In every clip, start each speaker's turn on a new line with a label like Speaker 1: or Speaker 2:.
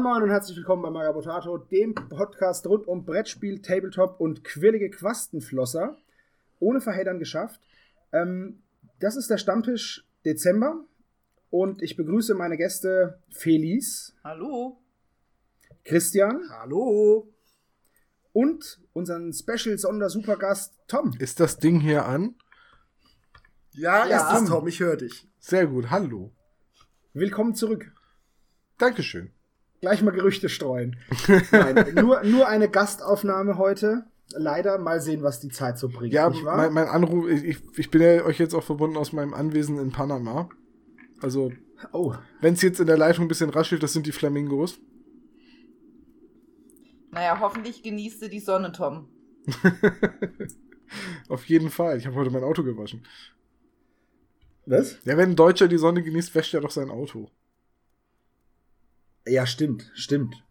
Speaker 1: Moin Moin und herzlich willkommen bei Magabotato, dem Podcast rund um Brettspiel, Tabletop und quirlige Quastenflosser. Ohne Verhedern geschafft. Ähm, das ist der Stammtisch Dezember und ich begrüße meine Gäste Felice.
Speaker 2: Hallo.
Speaker 1: Christian.
Speaker 3: Hallo.
Speaker 1: Und unseren Special-Sonder-Supergast Tom.
Speaker 4: Ist das Ding hier an?
Speaker 3: Ja, ja ist es, Tom. Ich höre dich.
Speaker 4: Sehr gut. Hallo.
Speaker 1: Willkommen zurück.
Speaker 4: Dankeschön.
Speaker 1: Gleich mal Gerüchte streuen. Nein, nur, nur eine Gastaufnahme heute. Leider mal sehen, was die Zeit so bringt.
Speaker 4: Ja, mein, mein, Anruf, ich, ich bin ja euch jetzt auch verbunden aus meinem Anwesen in Panama. Also, oh. wenn es jetzt in der Leitung ein bisschen raschelt, das sind die Flamingos.
Speaker 2: Naja, hoffentlich genießt du die Sonne, Tom.
Speaker 4: Auf jeden Fall. Ich habe heute mein Auto gewaschen.
Speaker 1: Was?
Speaker 4: Ja, wenn ein Deutscher die Sonne genießt, wäscht er doch sein Auto.
Speaker 1: Ja, stimmt, stimmt.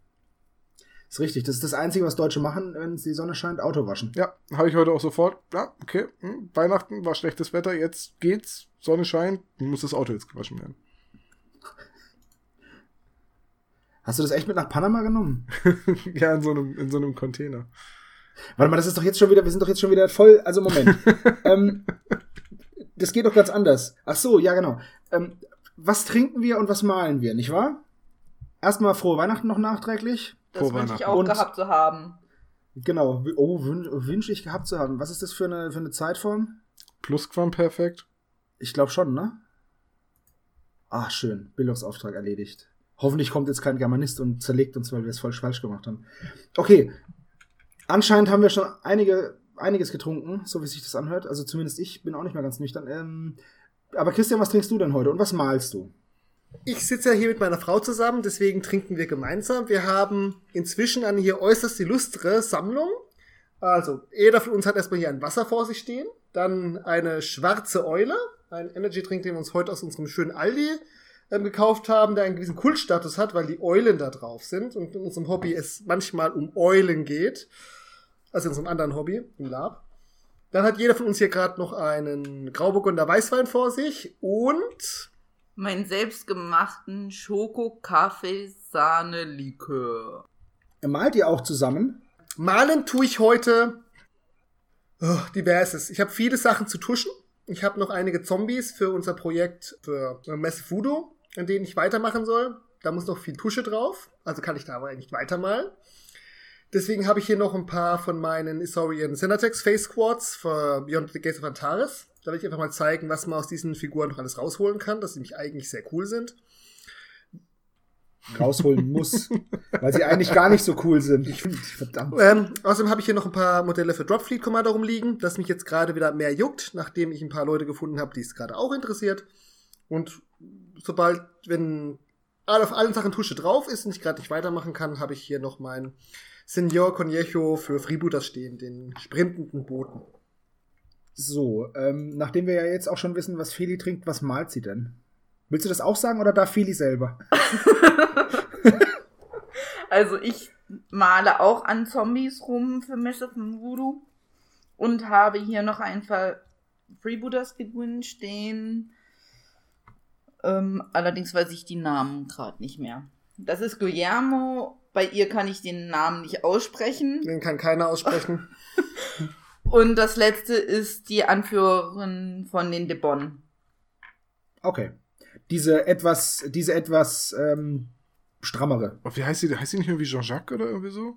Speaker 1: Ist richtig. Das ist das Einzige, was Deutsche machen, wenn die Sonne scheint, Auto waschen.
Speaker 4: Ja, habe ich heute auch sofort. Ja, okay. Hm, Weihnachten war schlechtes Wetter, jetzt geht's, Sonne scheint, muss das Auto jetzt gewaschen werden.
Speaker 1: Hast du das echt mit nach Panama genommen?
Speaker 4: ja, in so, einem, in so einem Container.
Speaker 1: Warte mal, das ist doch jetzt schon wieder, wir sind doch jetzt schon wieder voll, also Moment. ähm, das geht doch ganz anders. Ach so, ja genau. Ähm, was trinken wir und was malen wir, nicht wahr? Erstmal frohe Weihnachten noch nachträglich.
Speaker 2: Das wünsche ich auch und, gehabt zu haben.
Speaker 1: Genau. Oh, wünsche wünsch ich gehabt zu haben. Was ist das für eine, für eine Zeitform?
Speaker 4: Plusquamperfekt.
Speaker 1: Ich glaube schon, ne? Ah, schön. Bildungsauftrag erledigt. Hoffentlich kommt jetzt kein Germanist und zerlegt uns, weil wir es voll falsch gemacht haben. Okay. Anscheinend haben wir schon einige, einiges getrunken, so wie sich das anhört. Also zumindest ich bin auch nicht mehr ganz nüchtern. Ähm, aber Christian, was trinkst du denn heute und was malst du?
Speaker 3: Ich sitze ja hier mit meiner Frau zusammen, deswegen trinken wir gemeinsam. Wir haben inzwischen eine hier äußerst illustre Sammlung. Also, jeder von uns hat erstmal hier ein Wasser vor sich stehen, dann eine schwarze Eule, ein Energy-Drink, den wir uns heute aus unserem schönen Aldi ähm, gekauft haben, der einen gewissen Kultstatus hat, weil die Eulen da drauf sind und in unserem Hobby es manchmal um Eulen geht. Also in unserem anderen Hobby, im Lab. Dann hat jeder von uns hier gerade noch einen Grauburgunder Weißwein vor sich und
Speaker 2: meinen selbstgemachten Schoko-Kaffee-Sahne-Likör.
Speaker 1: Malt ihr auch zusammen?
Speaker 3: Malen tue ich heute oh, diverses. Ich habe viele Sachen zu tuschen. Ich habe noch einige Zombies für unser Projekt für Messe Fudo, an denen ich weitermachen soll. Da muss noch viel Tusche drauf, also kann ich da aber eigentlich weitermalen. Deswegen habe ich hier noch ein paar von meinen Isaurian Senatex Face Squads für Beyond the Gates of Antares. Da will ich einfach mal zeigen, was man aus diesen Figuren noch alles rausholen kann, dass sie nämlich eigentlich sehr cool sind.
Speaker 1: Rausholen muss, weil sie eigentlich gar nicht so cool sind. Ich finde,
Speaker 3: verdammt. Ähm, außerdem habe ich hier noch ein paar Modelle für Dropfleet Commander rumliegen, das mich jetzt gerade wieder mehr juckt, nachdem ich ein paar Leute gefunden habe, die es gerade auch interessiert. Und sobald, wenn auf allen Sachen Tusche drauf ist und ich gerade nicht weitermachen kann, habe ich hier noch mein Senor Conejo für Freebooters stehen, den sprintenden Booten.
Speaker 1: So, ähm, nachdem wir ja jetzt auch schon wissen, was Feli trinkt, was malt sie denn? Willst du das auch sagen oder darf Feli selber?
Speaker 2: also ich male auch an Zombies rum für Messe von Voodoo und habe hier noch ein paar Freebooters Figuren stehen. Ähm, allerdings weiß ich die Namen gerade nicht mehr. Das ist Guillermo. Bei ihr kann ich den Namen nicht aussprechen.
Speaker 3: Den kann keiner aussprechen.
Speaker 2: Und das letzte ist die Anführerin von den Debon.
Speaker 1: Okay. Diese etwas, diese etwas ähm, strammere.
Speaker 4: Oh, wie heißt sie? Heißt sie nicht irgendwie Jean-Jacques oder irgendwie so?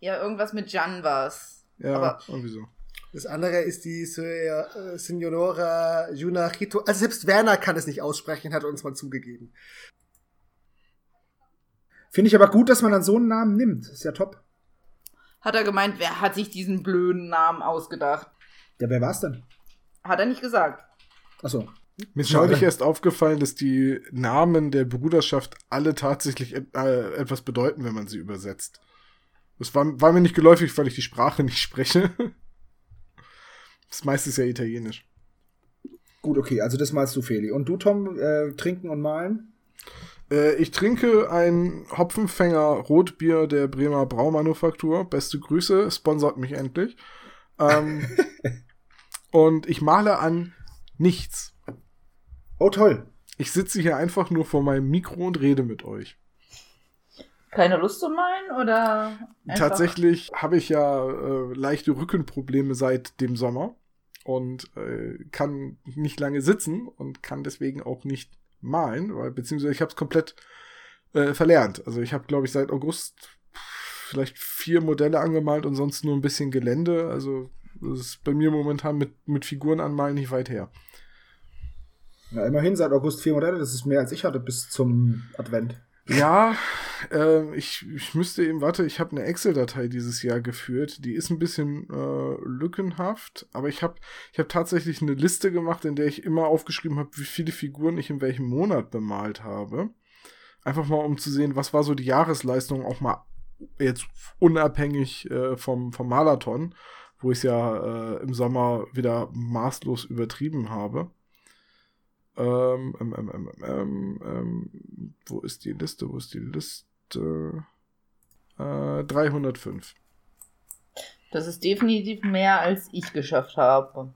Speaker 2: Ja, irgendwas mit Jan war's.
Speaker 4: Ja, Aber irgendwie so.
Speaker 3: Das andere ist die äh, Signora Junachito. Also selbst Werner kann es nicht aussprechen, hat uns mal zugegeben.
Speaker 1: Finde ich aber gut, dass man dann so einen Namen nimmt. Ist ja top
Speaker 2: hat er gemeint, wer hat sich diesen blöden Namen ausgedacht?
Speaker 1: Ja, wer war's denn?
Speaker 2: Hat er nicht gesagt.
Speaker 1: Achso.
Speaker 4: Mir ist neulich erst aufgefallen, dass die Namen der Bruderschaft alle tatsächlich et äh, etwas bedeuten, wenn man sie übersetzt. Das war, war mir nicht geläufig, weil ich die Sprache nicht spreche. Das meiste ist ja italienisch.
Speaker 1: Gut, okay, also das malst du, Feli. Und du, Tom, äh, trinken und malen?
Speaker 4: Äh, ich trinke ein Hopfenfänger Rotbier der Bremer Braumanufaktur. Beste Grüße, sponsort mich endlich. Ähm, und ich male an nichts.
Speaker 1: Oh, toll.
Speaker 4: Ich sitze hier einfach nur vor meinem Mikro und rede mit euch.
Speaker 2: keine Lust zu malen oder? einfach-
Speaker 4: Tatsächlich habe ich ja äh, leichte Rückenprobleme seit dem Sommer und äh, kann nicht lange sitzen und kann deswegen auch nicht malen, weil, beziehungsweise ich habe es komplett äh, verlernt. Also ich habe, glaube ich, seit August vielleicht vier Modelle angemalt und sonst nur ein bisschen Gelände. Also das ist bei mir momentan mit, mit Figuren anmalen nicht weit her.
Speaker 1: Ja, immerhin seit August vier Modelle, das ist mehr als ich hatte bis zum Advent.
Speaker 4: Ja, ähm, ich, ich müsste eben, warte, ich habe eine Excel-Datei dieses Jahr geführt. Die ist ein bisschen äh, lückenhaft, aber ich habe ich hab tatsächlich eine Liste gemacht, in der ich immer aufgeschrieben habe, wie viele Figuren ich in welchem Monat bemalt habe. Einfach mal, um zu sehen, was war so die Jahresleistung, auch mal jetzt unabhängig äh, vom, vom Marathon, wo ich es ja äh, im Sommer wieder maßlos übertrieben habe. Ähm, ähm, ähm, ähm, ähm, ähm, wo ist die Liste? Wo ist die Liste? Äh, 305.
Speaker 2: Das ist definitiv mehr, als ich geschafft habe.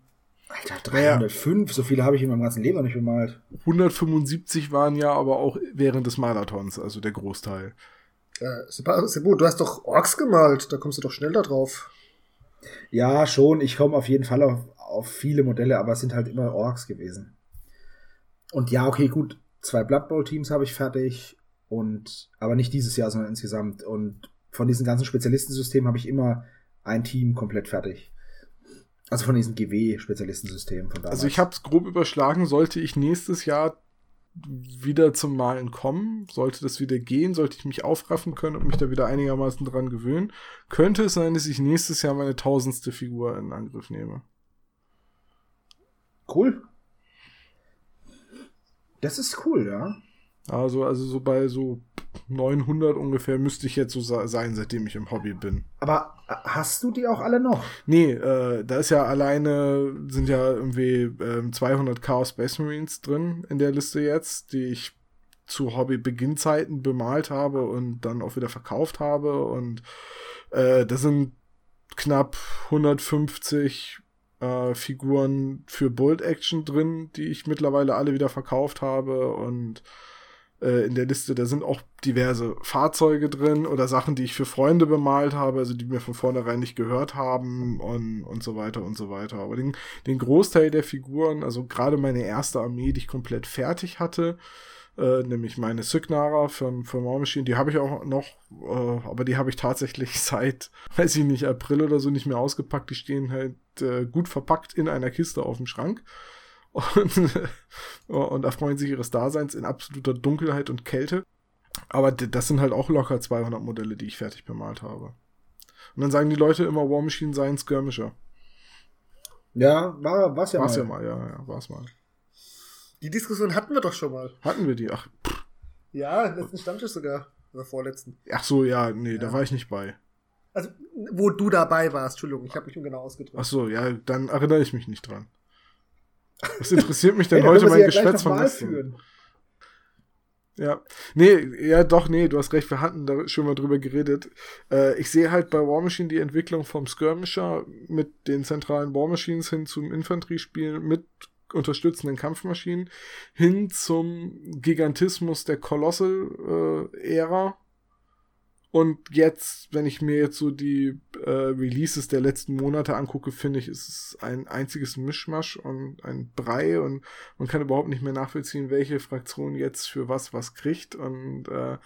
Speaker 1: Alter, 305, so viele habe ich in meinem ganzen Leben noch nicht bemalt.
Speaker 4: 175 waren ja aber auch während des Marathons, also der Großteil.
Speaker 3: Äh, Sebu, du hast doch Orks gemalt, da kommst du doch schnell da drauf.
Speaker 1: Ja, schon, ich komme auf jeden Fall auf, auf viele Modelle, aber es sind halt immer Orks gewesen. Und ja, okay, gut, zwei Blood Bowl Teams habe ich fertig und aber nicht dieses Jahr, sondern insgesamt. Und von diesen ganzen Spezialistensystemen habe ich immer ein Team komplett fertig. Also von diesem GW-Spezialistensystem von damals.
Speaker 4: Also ich habe es grob überschlagen, sollte ich nächstes Jahr wieder zum Malen kommen, sollte das wieder gehen, sollte ich mich aufraffen können und mich da wieder einigermaßen dran gewöhnen, könnte es sein, dass ich nächstes Jahr meine tausendste Figur in Angriff nehme.
Speaker 1: cool. Das ist cool, ja.
Speaker 4: Also, also so bei so 900 ungefähr müsste ich jetzt so sein, seitdem ich im Hobby bin.
Speaker 1: Aber äh, hast du die auch alle noch?
Speaker 4: Nee, äh, da ist ja alleine, sind ja irgendwie ähm, 200 Chaos Space Marines drin in der Liste jetzt, die ich zu Hobby-Beginnzeiten bemalt habe und dann auch wieder verkauft habe. Und äh, da sind knapp 150 äh, Figuren für Bolt Action drin, die ich mittlerweile alle wieder verkauft habe. Und äh, in der Liste, da sind auch diverse Fahrzeuge drin oder Sachen, die ich für Freunde bemalt habe, also die mir von vornherein nicht gehört haben und, und so weiter und so weiter. Aber den, den Großteil der Figuren, also gerade meine erste Armee, die ich komplett fertig hatte, äh, nämlich meine Signara von, von War Machine, die habe ich auch noch, äh, aber die habe ich tatsächlich seit, weiß ich nicht, April oder so nicht mehr ausgepackt. Die stehen halt äh, gut verpackt in einer Kiste auf dem Schrank und, und erfreuen sich ihres Daseins in absoluter Dunkelheit und Kälte. Aber das sind halt auch locker 200 Modelle, die ich fertig bemalt habe. Und dann sagen die Leute immer, War Machine seien Skirmisher.
Speaker 1: Ja, war war's ja
Speaker 4: war's
Speaker 1: mal.
Speaker 4: ja mal, ja, ja, war's mal.
Speaker 3: Die Diskussion hatten wir doch schon mal.
Speaker 4: Hatten wir die? Ach,
Speaker 3: Ja, im letzten Stammtisch sogar. Oder vorletzten.
Speaker 4: ach so, ja, nee, da war ich nicht bei.
Speaker 3: Also, wo du dabei warst, Entschuldigung, ich habe mich ungenau ausgedrückt.
Speaker 4: Ach so, ja, dann erinnere ich mich nicht dran. Was interessiert mich denn
Speaker 1: Hey,
Speaker 4: heute mein
Speaker 1: ja
Speaker 4: Geschwätz von gestern? Ja. Nee, ja doch, nee, du hast recht, wir hatten da schon mal drüber geredet. Äh, ich sehe halt bei War Machine die Entwicklung vom Skirmisher mit den zentralen War Machines hin zum Infanteriespiel mit unterstützenden Kampfmaschinen hin zum Gigantismus der Colossal-Ära. Und jetzt, wenn ich mir jetzt so die äh, Releases der letzten Monate angucke, finde ich, ist es ein einziges Mischmasch und ein Brei und man kann überhaupt nicht mehr nachvollziehen, welche Fraktion jetzt für was was kriegt. Und äh,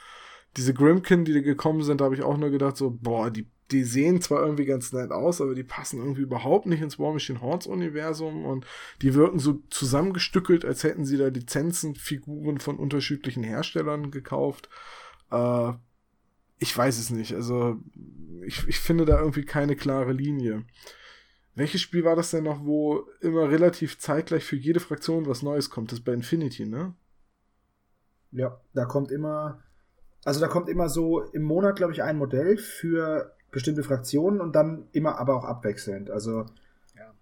Speaker 4: diese Grimkin, die da gekommen sind, da habe ich auch nur gedacht, so, boah, die, die sehen zwar irgendwie ganz nett aus, aber die passen irgendwie überhaupt nicht ins War Machine Hordes Universum und die wirken so zusammengestückelt, als hätten sie da Lizenzenfiguren von unterschiedlichen Herstellern gekauft. Äh, ich weiß es nicht. Also, ich, ich finde da irgendwie keine klare Linie. Welches Spiel war das denn noch, wo immer relativ zeitgleich für jede Fraktion was Neues kommt? Das ist bei Infinity, ne?
Speaker 1: Ja, da kommt immer, also da kommt immer so im Monat, glaube ich, ein Modell für bestimmte Fraktionen und dann immer aber auch abwechselnd. Also,
Speaker 3: Ja.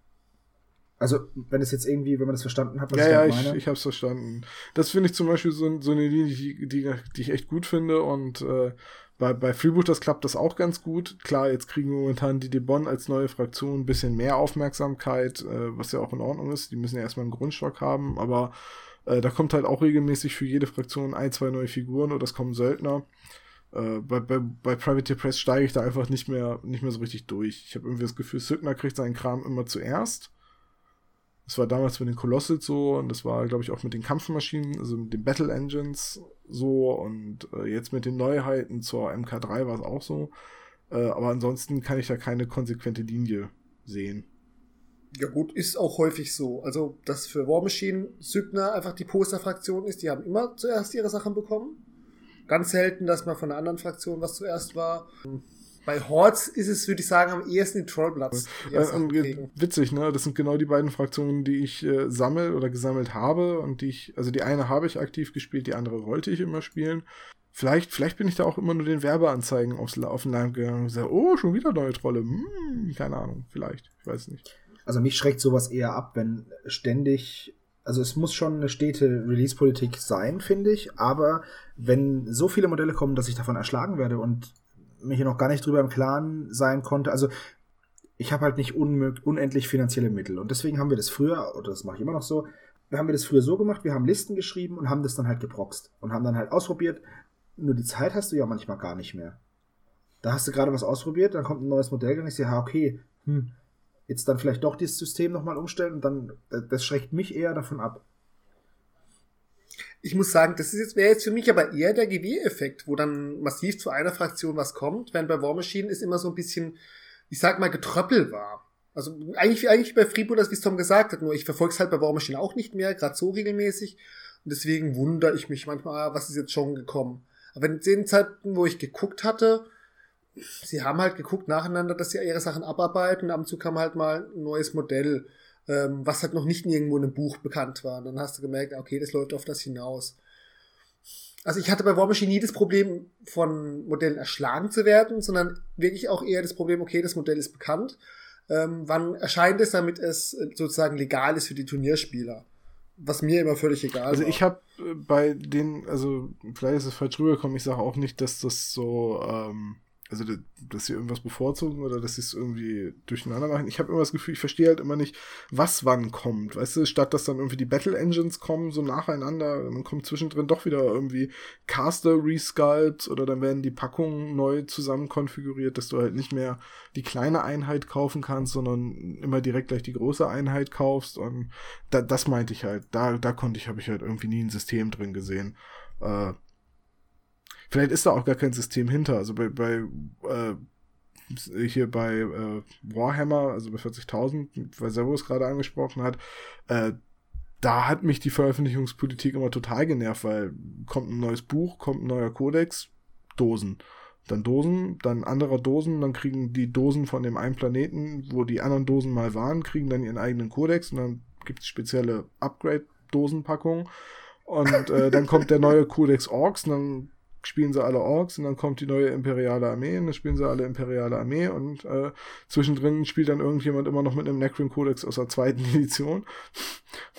Speaker 1: also wenn es jetzt irgendwie, wenn man das verstanden hat, was
Speaker 4: ja,
Speaker 1: ich
Speaker 4: ja,
Speaker 1: damit
Speaker 4: ich,
Speaker 1: meine.
Speaker 4: ich hab's verstanden. Das finde ich zum Beispiel so, so eine Linie, die, die, die ich echt gut finde und äh, bei, bei Freebooters klappt das auch ganz gut. Klar, jetzt kriegen wir momentan die Debon als neue Fraktion ein bisschen mehr Aufmerksamkeit, äh, was ja auch in Ordnung ist. Die müssen ja erstmal einen Grundstock haben, aber äh, da kommt halt auch regelmäßig für jede Fraktion ein, zwei neue Figuren oder es kommen Söldner. Äh, bei, bei, bei Private Press steige ich da einfach nicht mehr, nicht mehr so richtig durch. Ich habe irgendwie das Gefühl, Sygner kriegt seinen Kram immer zuerst. Das war damals mit den Colossals so und das war, glaube ich, auch mit den Kampfmaschinen, also mit den Battle Engines so und äh, jetzt mit den Neuheiten zur MK3 war es auch so. Äh, aber ansonsten kann ich da keine konsequente Linie sehen.
Speaker 3: Ja gut, ist auch häufig so. Also, dass für War Machine Sygner einfach die Poster-Fraktion ist, die haben immer zuerst ihre Sachen bekommen. Ganz selten, dass man von einer anderen Fraktion was zuerst war. Bei Hordes ist es, würde ich sagen, am ehesten die. Die
Speaker 4: Äh,
Speaker 3: kriegen.
Speaker 4: witzig, ne? Das sind genau die beiden Fraktionen, die ich äh, sammel oder gesammelt habe und die ich, also die eine habe ich aktiv gespielt, die andere wollte ich immer spielen. Vielleicht, vielleicht bin ich da auch immer nur den Werbeanzeigen aufs, auf den Leim gegangen und gesagt, oh, schon wieder neue Trolle. Hm, keine Ahnung, vielleicht, ich weiß nicht.
Speaker 1: Also mich schreckt sowas eher ab, wenn ständig, also es muss schon eine stete Release-Politik sein, finde ich, aber wenn so viele Modelle kommen, dass ich davon erschlagen werde und mich hier noch gar nicht drüber im Klaren sein konnte, also ich habe halt nicht unendlich finanzielle Mittel und deswegen haben wir das früher, oder das mache ich immer noch so, haben wir das früher so gemacht, wir haben Listen geschrieben und haben das dann halt geproxt und haben dann halt ausprobiert, nur die Zeit hast du ja manchmal gar nicht mehr. Da hast du gerade was ausprobiert, dann kommt ein neues Modell, dann sehe, ha, okay, hm, jetzt dann vielleicht doch dieses System nochmal umstellen und dann, das schreckt mich eher davon ab.
Speaker 3: Ich muss sagen, das ist jetzt, wäre jetzt für mich aber eher der GW-Effekt, wo dann massiv zu einer Fraktion was kommt, während bei War Machine ist immer so ein bisschen, ich sag mal, Getröppel war. Also eigentlich, eigentlich bei Freebooters, wie es Tom gesagt hat, nur ich verfolge es halt bei War Machine auch nicht mehr, gerade so regelmäßig. Und deswegen wundere ich mich manchmal, was ist jetzt schon gekommen. Aber in den Zeiten, wo ich geguckt hatte, sie haben halt geguckt nacheinander, dass sie ihre Sachen abarbeiten. Ab und zu kam halt mal ein neues Modell, ähm, was halt noch nicht irgendwo in einem Buch bekannt war. Und dann hast du gemerkt, okay, das läuft auf das hinaus. Also ich hatte bei War Machine nie das Problem, von Modellen erschlagen zu werden, sondern wirklich auch eher das Problem, okay, das Modell ist bekannt. Ähm, wann erscheint es, damit es äh, sozusagen legal ist für die Turnierspieler? Was mir immer völlig egal
Speaker 4: Also
Speaker 3: war.
Speaker 4: ich habe bei den, also vielleicht ist es falsch rübergekommen, ich sage auch nicht, dass das so, ähm, also da- dass sie irgendwas bevorzugen oder dass sie es irgendwie durcheinander machen. Ich habe immer das Gefühl, ich verstehe halt immer nicht, was wann kommt. Weißt du, statt dass dann irgendwie die Battle Engines kommen, so nacheinander, dann kommt zwischendrin doch wieder irgendwie Caster Resculpts oder dann werden die Packungen neu zusammen konfiguriert, dass du halt nicht mehr die kleine Einheit kaufen kannst, sondern immer direkt gleich die große Einheit kaufst. Und da, das meinte ich halt. Da, da konnte ich, habe ich halt irgendwie nie ein System drin gesehen. Äh, vielleicht ist da auch gar kein System hinter. Also bei, bei äh, hier bei äh, Warhammer, also bei 40.000, weil Servus gerade angesprochen hat, äh, da hat mich die Veröffentlichungspolitik immer total genervt, weil kommt ein neues Buch, kommt ein neuer Kodex, Dosen. Dann Dosen, dann anderer Dosen, dann kriegen die Dosen von dem einen Planeten, wo die anderen Dosen mal waren, kriegen dann ihren eigenen Kodex und dann gibt es spezielle Upgrade-Dosenpackungen. Und äh, dann kommt der neue Codex Orks und dann spielen sie alle Orks und dann kommt die neue imperiale Armee und dann spielen sie alle imperiale Armee und äh, zwischendrin spielt dann irgendjemand immer noch mit einem Necron Codex aus der zweiten Edition,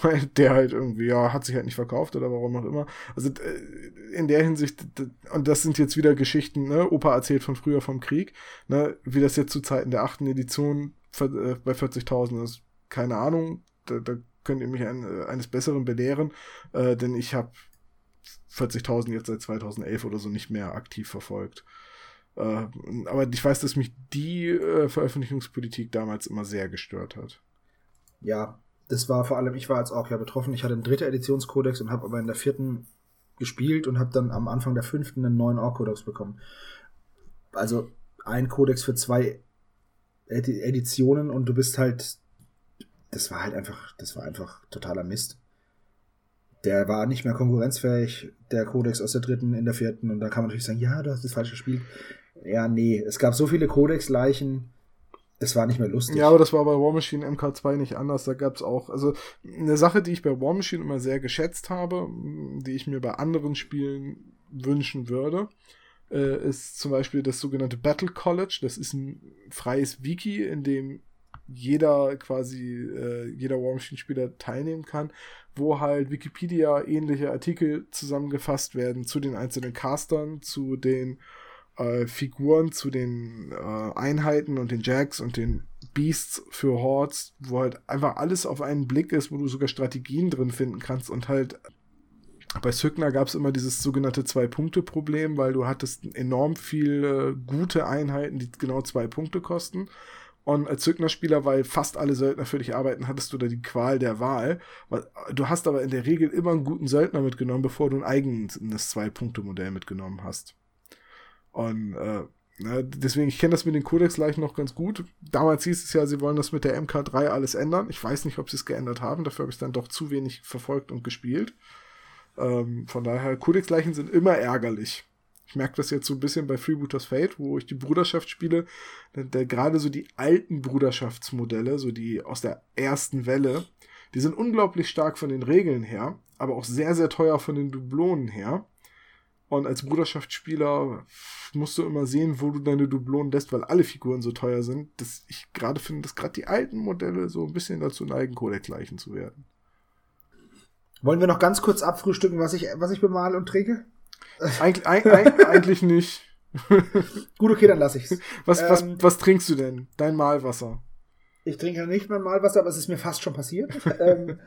Speaker 4: weil der halt irgendwie, ja, hat sich halt nicht verkauft oder warum auch immer. Also äh, in der Hinsicht, und das sind jetzt wieder Geschichten, ne, Opa erzählt von früher vom Krieg, ne, wie das jetzt zu Zeiten der achten Edition äh, bei 40.000 ist, keine Ahnung, da, da könnt ihr mich ein, äh, eines Besseren belehren, äh, denn ich habe 40.000 jetzt seit 2011 oder so nicht mehr aktiv verfolgt. Äh, aber ich weiß, dass mich die äh, Veröffentlichungspolitik damals immer sehr gestört hat.
Speaker 1: Ja, das war vor allem, ich war als auch ja betroffen. Ich hatte einen dritten Editionskodex und habe aber in der vierten gespielt und habe dann am Anfang der fünften einen neuen Ork-Kodex bekommen. Also ein Kodex für zwei Edi Editionen und du bist halt, das war halt einfach, das war einfach totaler Mist. Der war nicht mehr konkurrenzfähig, der Kodex aus der dritten in der vierten und da kann man natürlich sagen, ja, du hast das falsch gespielt. Ja, nee, es gab so viele Codex-Leichen, das war nicht mehr lustig.
Speaker 4: Ja, aber das war bei War Machine MK2 nicht anders. Da gab es auch, also eine Sache, die ich bei War Machine immer sehr geschätzt habe, die ich mir bei anderen Spielen wünschen würde, äh, ist zum Beispiel das sogenannte Battle College. Das ist ein freies Wiki, in dem jeder quasi, äh, jeder War Machine-Spieler teilnehmen kann, wo halt Wikipedia-ähnliche Artikel zusammengefasst werden zu den einzelnen Castern, zu den äh, Figuren, zu den äh, Einheiten und den Jacks und den Beasts für Hordes, wo halt einfach alles auf einen Blick ist, wo du sogar Strategien drin finden kannst und halt bei Söckner gab es immer dieses sogenannte Zwei-Punkte-Problem, weil du hattest enorm viele gute Einheiten, die genau zwei Punkte kosten. Und als Söckner-Spieler, weil fast alle Söldner für dich arbeiten, hattest du da die Qual der Wahl. Du hast aber in der Regel immer einen guten Söldner mitgenommen, bevor du ein eigenes Zwei-Punkte-Modell mitgenommen hast. Und äh, na, deswegen, ich kenne das mit den Codex-Leichen noch ganz gut. Damals hieß es ja, sie wollen das mit der MK3 alles ändern. Ich weiß nicht, ob sie es geändert haben. Dafür habe ich es dann doch zu wenig verfolgt und gespielt. Ähm, von daher, Codex-Leichen sind immer ärgerlich. Ich merke das jetzt so ein bisschen bei Freebooters Fate, wo ich die Bruderschaft spiele. Gerade so die alten Bruderschaftsmodelle, so die aus der ersten Welle, die sind unglaublich stark von den Regeln her, aber auch sehr, sehr teuer von den Dublonen her. Und als Bruderschaftsspieler musst du immer sehen, wo du deine Dublonen lässt, weil alle Figuren so teuer sind, dass ich gerade finde, dass gerade die alten Modelle so ein bisschen dazu neigen, Codex-Leichen zu werden.
Speaker 1: Wollen wir noch ganz kurz abfrühstücken, was ich, was ich bemale und trinke?
Speaker 4: Eig eig eig eigentlich nicht.
Speaker 1: Gut, okay, dann lasse ich's.
Speaker 4: Was, ähm, was, was trinkst du denn? Dein Malwasser?
Speaker 1: Ich trinke nicht mein Malwasser, aber es ist mir fast schon passiert. ähm,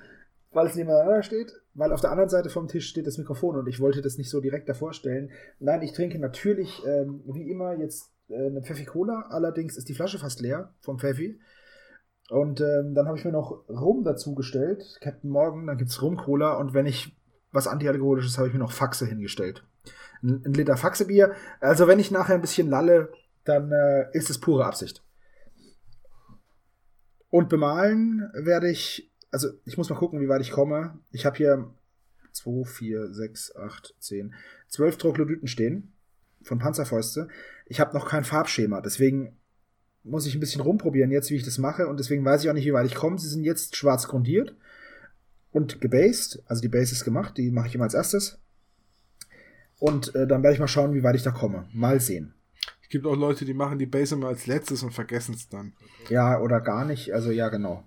Speaker 1: weil es nebeneinander steht, weil auf der anderen Seite vom Tisch steht das Mikrofon und ich wollte das nicht so direkt davor stellen. Nein, ich trinke natürlich, ähm, wie immer, jetzt äh, eine Pfeffi Cola, allerdings ist die Flasche fast leer vom Pfeffi. Und ähm, dann habe ich mir noch Rum dazu gestellt, Captain Morgan, dann gibt's Rum-Cola und wenn ich was Antialkoholisches habe ich mir noch Faxe hingestellt. Ein, ein Liter Faxe-Bier. Also wenn ich nachher ein bisschen lalle, dann äh, ist es pure Absicht. Und bemalen werde ich, also ich muss mal gucken, wie weit ich komme. Ich habe hier 2, 4, 6, 8, 10, 12 Troglodyten stehen von Panzerfäuste. Ich habe noch kein Farbschema, deswegen muss ich ein bisschen rumprobieren jetzt, wie ich das mache. Und deswegen weiß ich auch nicht, wie weit ich komme. Sie sind jetzt schwarz grundiert und gebased. Also die Base ist gemacht, die mache ich immer als erstes. Und äh, dann werde ich mal schauen, wie weit ich da komme. Mal sehen.
Speaker 4: Es gibt auch Leute, die machen die Base immer als letztes und vergessen es dann.
Speaker 1: Ja, oder gar nicht. Also ja, genau.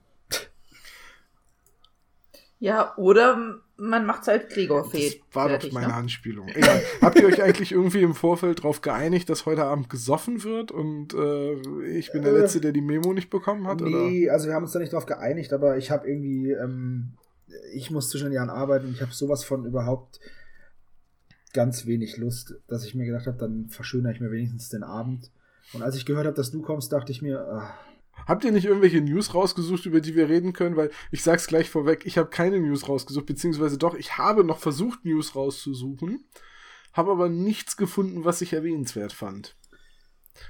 Speaker 2: Ja, oder man macht es halt Gregor-Fade.
Speaker 4: Das war fertig, doch meine ne? Anspielung. Egal. Habt ihr euch eigentlich irgendwie im Vorfeld darauf geeinigt, dass heute Abend gesoffen wird und äh, ich bin der äh, Letzte, der die Memo nicht bekommen hat?
Speaker 1: Nee, oder? also wir haben uns da nicht drauf geeinigt, aber ich habe irgendwie, ähm, ich muss zwischen den Jahren arbeiten und ich habe sowas von überhaupt ganz wenig Lust, dass ich mir gedacht habe, dann verschönere ich mir wenigstens den Abend. Und als ich gehört habe, dass du kommst, dachte ich mir, ach,
Speaker 4: Habt ihr nicht irgendwelche News rausgesucht, über die wir reden können? Weil ich sag's gleich vorweg, ich habe keine News rausgesucht, beziehungsweise doch, ich habe noch versucht, News rauszusuchen, habe aber nichts gefunden, was ich erwähnenswert fand.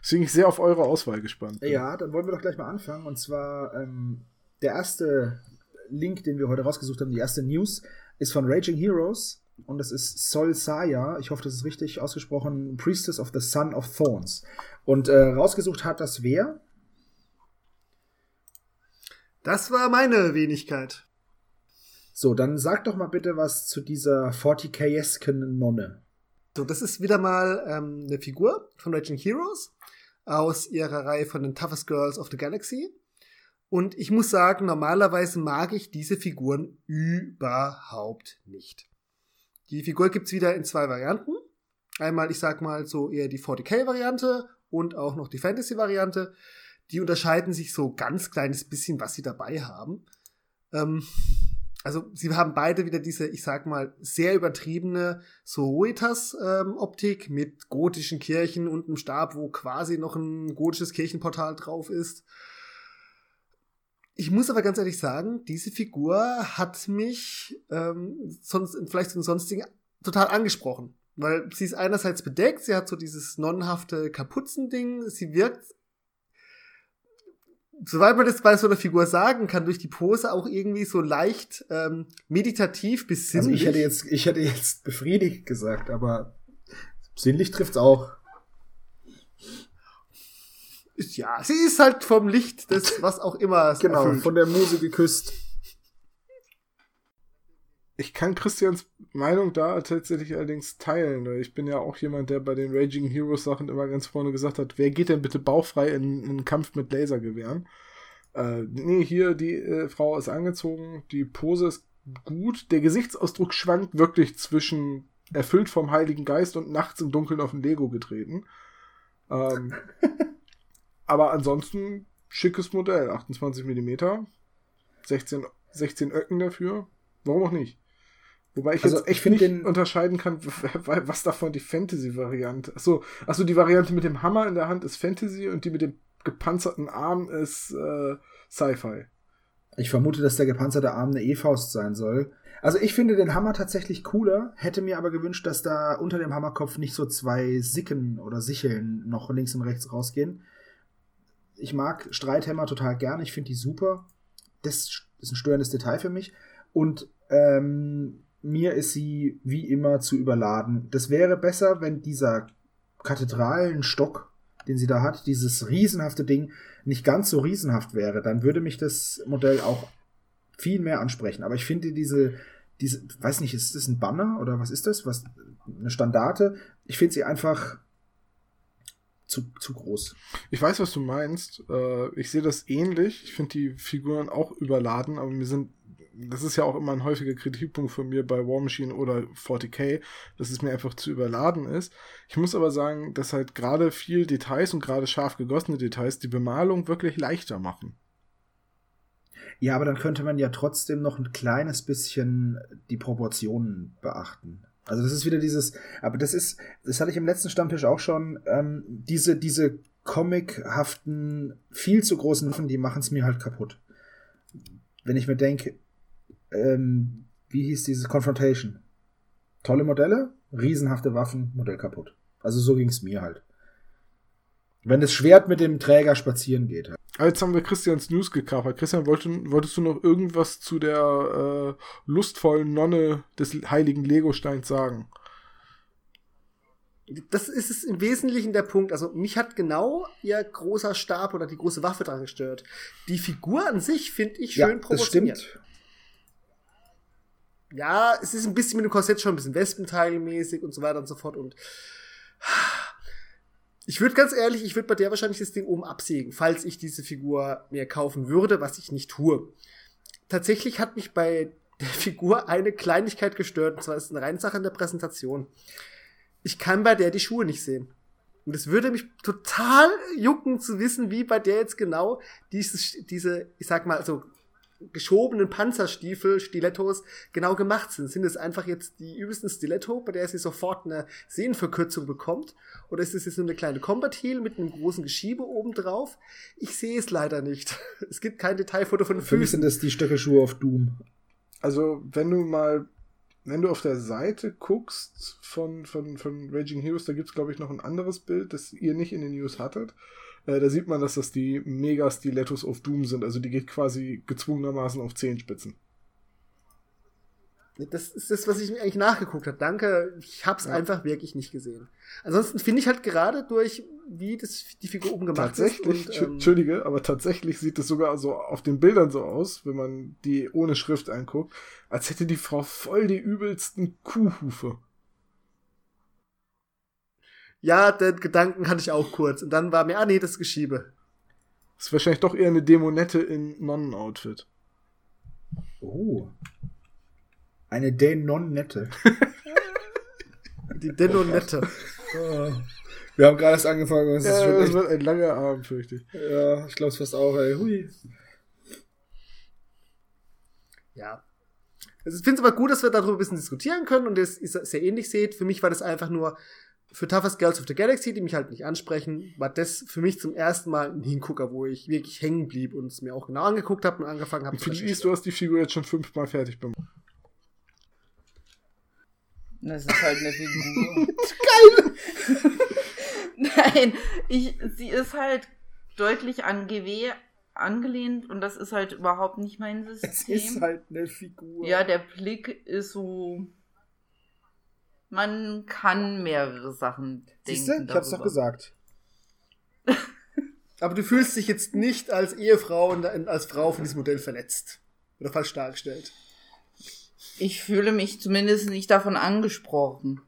Speaker 4: Deswegen bin ich sehr auf eure Auswahl gespannt.
Speaker 1: Bin. Ja, dann wollen wir doch gleich mal anfangen. Und zwar ähm, der erste Link, den wir heute rausgesucht haben, die erste News, ist von Raging Heroes. Und das ist Sol Saya, ich hoffe, das ist richtig ausgesprochen, Priestess of the Son of Thorns. Und äh, rausgesucht hat das wer?
Speaker 3: Das war meine Wenigkeit.
Speaker 1: So, dann sag doch mal bitte was zu dieser 40k-esken Nonne.
Speaker 3: So, das ist wieder mal ähm, eine Figur von Raging Heroes aus ihrer Reihe von den Toughest Girls of the Galaxy. Und ich muss sagen, normalerweise mag ich diese Figuren überhaupt nicht. Die Figur gibt's wieder in zwei Varianten. Einmal, ich sag mal, so eher die 40k-Variante und auch noch die Fantasy-Variante die unterscheiden sich so ganz kleines bisschen, was sie dabei haben. Ähm, also sie haben beide wieder diese, ich sag mal, sehr übertriebene Soroitas-Optik ähm, mit gotischen Kirchen und einem Stab, wo quasi noch ein gotisches Kirchenportal drauf ist. Ich muss aber ganz ehrlich sagen, diese Figur hat mich ähm, sonst vielleicht in sonstigen total angesprochen. Weil sie ist einerseits bedeckt, sie hat so dieses nonnenhafte Kapuzending, sie wirkt soweit man das bei so einer Figur sagen kann, durch die Pose auch irgendwie so leicht ähm, meditativ bis
Speaker 1: sinnlich. Also ich hätte jetzt, ich hätte jetzt befriedigt gesagt, aber sinnlich trifft's auch.
Speaker 3: Ja, sie ist halt vom Licht des, was auch immer.
Speaker 1: genau, erfüllt. von der Muse geküsst.
Speaker 4: Ich kann Christians Meinung da tatsächlich allerdings teilen. Ich bin ja auch jemand, der bei den Raging Heroes Sachen immer ganz vorne gesagt hat, wer geht denn bitte bauchfrei in, in einen Kampf mit Lasergewehren? Äh, nee, hier, die äh, Frau ist angezogen, die Pose ist gut, der Gesichtsausdruck schwankt wirklich zwischen erfüllt vom Heiligen Geist und nachts im Dunkeln auf ein Lego getreten. Ähm, aber ansonsten schickes Modell, 28 mm, 16, 16 Öcken dafür, warum auch nicht? Wobei ich
Speaker 1: Also,
Speaker 4: jetzt
Speaker 1: ich finde
Speaker 4: nicht
Speaker 1: den-
Speaker 4: unterscheiden kann, w- w- was davon die Fantasy-Variante. Achso, was davon die Fantasy-Variante. Achso, achso, die Variante mit dem Hammer in der Hand ist Fantasy und die mit dem gepanzerten Arm ist äh, Sci-Fi.
Speaker 1: Ich vermute, dass der gepanzerte Arm eine E-Faust sein soll. Also ich finde den Hammer tatsächlich cooler, hätte mir aber gewünscht, dass da unter dem Hammerkopf nicht so zwei Sicken oder Sicheln noch links und rechts rausgehen. Ich mag Streithämmer total gern, ich finde die super. Das ist ein störendes Detail für mich. Und ähm, mir ist sie wie immer zu überladen. Das wäre besser, wenn dieser Kathedralenstock, den sie da hat, dieses riesenhafte Ding, nicht ganz so riesenhaft wäre. Dann würde mich das Modell auch viel mehr ansprechen. Aber ich finde diese, diese, weiß nicht, ist das ein Banner oder was ist das? Was, eine Standarte? Ich finde sie einfach zu, zu groß.
Speaker 4: Ich weiß, was du meinst. Äh, ich sehe das ähnlich. Ich finde die Figuren auch überladen, aber mir sind, das ist ja auch immer ein häufiger Kritikpunkt von mir bei War Machine oder 40k, dass es mir einfach zu überladen ist. Ich muss aber sagen, dass halt gerade viel Details und gerade scharf gegossene Details die Bemalung wirklich leichter machen.
Speaker 1: Ja, aber dann könnte man ja trotzdem noch ein kleines bisschen die Proportionen beachten. Also das ist wieder dieses, aber das ist, das hatte ich im letzten Stammtisch auch schon, ähm, diese, diese comichaften, viel zu großen Waffen, die machen es mir halt kaputt. Wenn ich mir denke, ähm, wie hieß dieses Confrontation? Tolle Modelle, riesenhafte Waffen, Modell kaputt. Also so ging es mir halt. Wenn das Schwert mit dem Träger spazieren geht.
Speaker 4: Aber Jetzt haben wir Christians News gekapert. Christian, wollt, wolltest du noch irgendwas zu der äh, lustvollen Nonne des heiligen Legosteins sagen?
Speaker 3: Das ist es im Wesentlichen der Punkt. Also mich hat genau ihr großer Stab oder die große Waffe dran gestört. Die Figur an sich finde ich schön
Speaker 1: Ja, das
Speaker 3: proportioniert.
Speaker 1: stimmt.
Speaker 3: Ja, es ist ein bisschen mit dem Korsett schon ein bisschen Wespenteilmäßig und so weiter und so fort. Und ich würde ganz ehrlich, ich würde bei der wahrscheinlich das Ding oben absägen, falls ich diese Figur mir kaufen würde, was ich nicht tue. Tatsächlich hat mich bei der Figur eine Kleinigkeit gestört, und zwar ist es eine reine Sache in der Präsentation. Ich kann bei der die Schuhe nicht sehen. Und es würde mich total jucken zu wissen, wie bei der jetzt genau dieses, diese, ich sag mal, also geschobenen Panzerstiefel, Stilettos, genau gemacht sind. Sind es einfach jetzt die übelsten Stiletto, bei der sie sofort eine Sehnenverkürzung bekommt? Oder ist es jetzt nur eine kleine Combat Heel mit einem großen Geschiebe oben drauf? Ich sehe es leider nicht. Es gibt kein Detailfoto von den
Speaker 1: Für mich
Speaker 3: Füßen.
Speaker 1: sind das die Stöckelschuhe auf Doom.
Speaker 4: Also, wenn du mal, wenn du auf der Seite guckst von, von, von Raging Heroes, da gibt's glaube ich, noch ein anderes Bild, das ihr nicht in den News hattet. Äh, da sieht man, dass das die Mega-Stilettos of Doom sind. Also, die geht quasi gezwungenermaßen auf Zehenspitzen.
Speaker 3: Das ist das, was ich mir eigentlich nachgeguckt habe. Danke, ich hab's einfach wirklich nicht gesehen. Ansonsten finde ich halt gerade durch, wie das, die Figur oben gemacht
Speaker 4: Tatsächlich,
Speaker 3: ist.
Speaker 4: Entsch-
Speaker 3: ähm,
Speaker 4: Entschuldige, aber tatsächlich sieht es sogar so auf den Bildern so aus, wenn man die ohne Schrift anguckt, als hätte die Frau voll die übelsten Kuhhufe.
Speaker 3: Ja, den Gedanken hatte ich auch kurz. Und dann war mir, ah nee, das Geschiebe.
Speaker 4: Das ist wahrscheinlich doch eher eine Dämonette in Nonnenoutfit.
Speaker 1: Oh. Eine Denonnette.
Speaker 3: Die Denonette.
Speaker 1: Wir haben gerade erst angefangen. Es ist
Speaker 4: Ja,
Speaker 1: echt,
Speaker 4: wird ein langer Abend, fürchte ich.
Speaker 1: ja, ich glaube es fast auch, ey. Hui.
Speaker 3: Ja. Also ich finde es aber gut, dass wir darüber ein bisschen diskutieren können und das ist sehr ähnlich seht. Für mich war das einfach nur für Toughest Girls of the Galaxy, die mich halt nicht ansprechen, war das für mich zum ersten Mal ein Hingucker, wo ich wirklich hängen blieb und es mir auch genau angeguckt habe und angefangen habe
Speaker 4: für die du hast die Figur jetzt schon fünfmal fertig beim.
Speaker 2: Das ist halt eine Figur. Geil! Nein, ich, sie ist halt deutlich an GW angelehnt und das ist halt überhaupt nicht mein System.
Speaker 1: halt eine Figur.
Speaker 2: Ja, der Blick ist so. Man kann mehrere Sachen denken.
Speaker 1: Siehste? Ich hab's doch gesagt.
Speaker 3: Aber du fühlst dich jetzt nicht als Ehefrau und als Frau von diesem Modell verletzt. Oder falsch dargestellt.
Speaker 2: Ich fühle mich zumindest nicht davon angesprochen.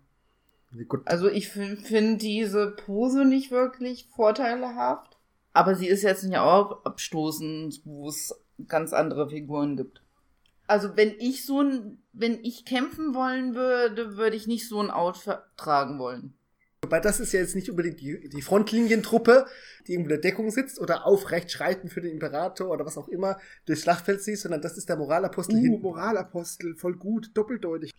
Speaker 3: Gut.
Speaker 2: Also ich finde diese Pose nicht wirklich vorteilhaft. Aber sie ist jetzt nicht auch abstoßend, wo es ganz andere Figuren gibt. Also wenn ich so ein, wenn ich kämpfen wollen würde, würde ich nicht so ein Outfit tragen wollen.
Speaker 3: Wobei das ist ja jetzt nicht unbedingt die, die Frontlinientruppe, die irgendwo in der Deckung sitzt oder aufrecht schreiten für den Imperator oder was auch immer durchs Schlachtfeld zieht, sondern das ist der Moralapostel
Speaker 1: Uh,
Speaker 3: hinten.
Speaker 1: Moralapostel, voll gut, doppeldeutig.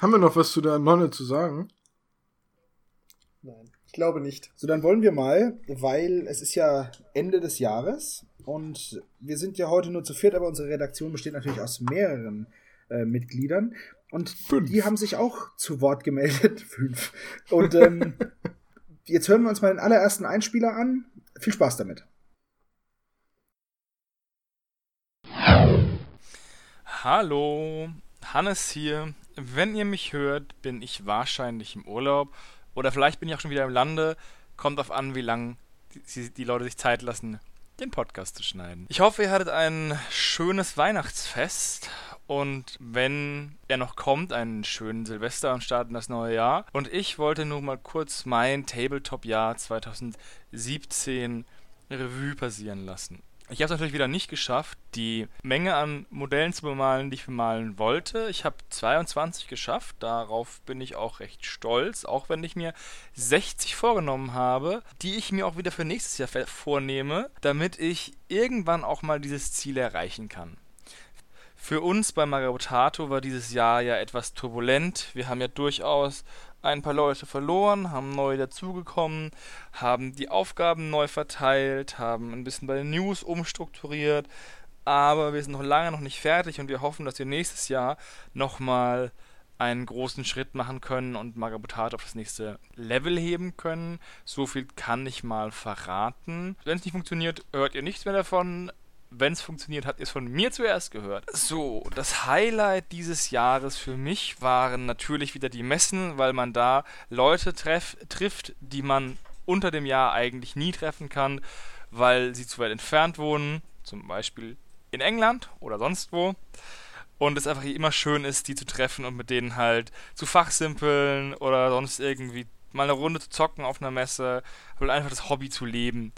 Speaker 4: Haben wir noch was zu der Nonne zu sagen?
Speaker 3: Nein, ich glaube nicht.
Speaker 1: So, dann wollen wir mal, weil es ist ja Ende des Jahres und wir sind ja heute nur zu viert, aber unsere Redaktion besteht natürlich aus mehreren äh, Mitgliedern und
Speaker 4: Fünf.
Speaker 1: die haben sich auch zu Wort gemeldet. Fünf. Und ähm, jetzt hören wir uns mal den allerersten Einspieler an. Viel Spaß damit.
Speaker 5: Hallo, Hannes hier. Wenn ihr mich hört, bin ich wahrscheinlich im Urlaub oder vielleicht bin ich auch schon wieder im Lande. Kommt auf an, wie lang die, die Leute sich Zeit lassen, den Podcast zu schneiden. Ich hoffe, ihr hattet ein schönes Weihnachtsfest und wenn er noch kommt, einen schönen Silvester und starten das neue Jahr. Und ich wollte nur mal kurz mein Tabletop-Jahr 2017 Revue passieren lassen. Ich habe es natürlich wieder nicht geschafft, die Menge an Modellen zu bemalen, die ich bemalen wollte. Ich habe 22 geschafft, darauf bin ich auch recht stolz, auch wenn ich mir 60 vorgenommen habe, die ich mir auch wieder für nächstes Jahr vornehme, damit ich irgendwann auch mal dieses Ziel erreichen kann. Für uns bei Magabotato war dieses Jahr ja etwas turbulent. Wir haben ja durchaus ein paar Leute verloren, haben neu dazugekommen, haben die Aufgaben neu verteilt, haben ein bisschen bei den News umstrukturiert, aber wir sind noch lange noch nicht fertig und wir hoffen, dass wir nächstes Jahr nochmal einen großen Schritt machen können und Magabotat auf das nächste Level heben können. So viel kann ich mal verraten. Wenn es nicht funktioniert, hört ihr nichts mehr davon wenn es funktioniert, habt ihr es von mir zuerst gehört. So, das Highlight dieses Jahres für mich waren natürlich wieder die Messen, weil man da Leute treff, trifft, die man unter dem Jahr eigentlich nie treffen kann, weil sie zu weit entfernt wohnen, zum Beispiel in England oder sonst wo. Und es einfach immer schön ist, die zu treffen und mit denen halt zu fachsimpeln oder sonst irgendwie mal eine Runde zu zocken auf einer Messe, oder einfach das Hobby zu leben.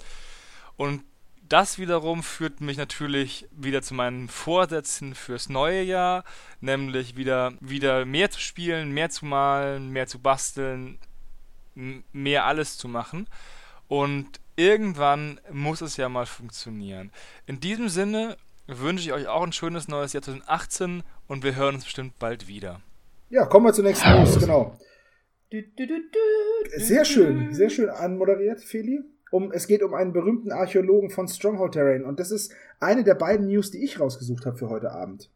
Speaker 5: Und das wiederum führt mich natürlich wieder zu meinen Vorsätzen fürs neue Jahr, nämlich wieder, wieder mehr zu spielen, mehr zu malen, mehr zu basteln, mehr alles zu machen. Und irgendwann muss es ja mal funktionieren. In diesem Sinne wünsche ich euch auch ein schönes neues Jahr 2018 und wir hören uns bestimmt bald wieder.
Speaker 1: Ja, kommen wir zur nächsten News, genau. Sehr schön, sehr schön anmoderiert, Feli um, es geht um einen berühmten Archäologen von Stronghold Terrain. Und das ist eine der beiden News, die ich rausgesucht habe für heute Abend.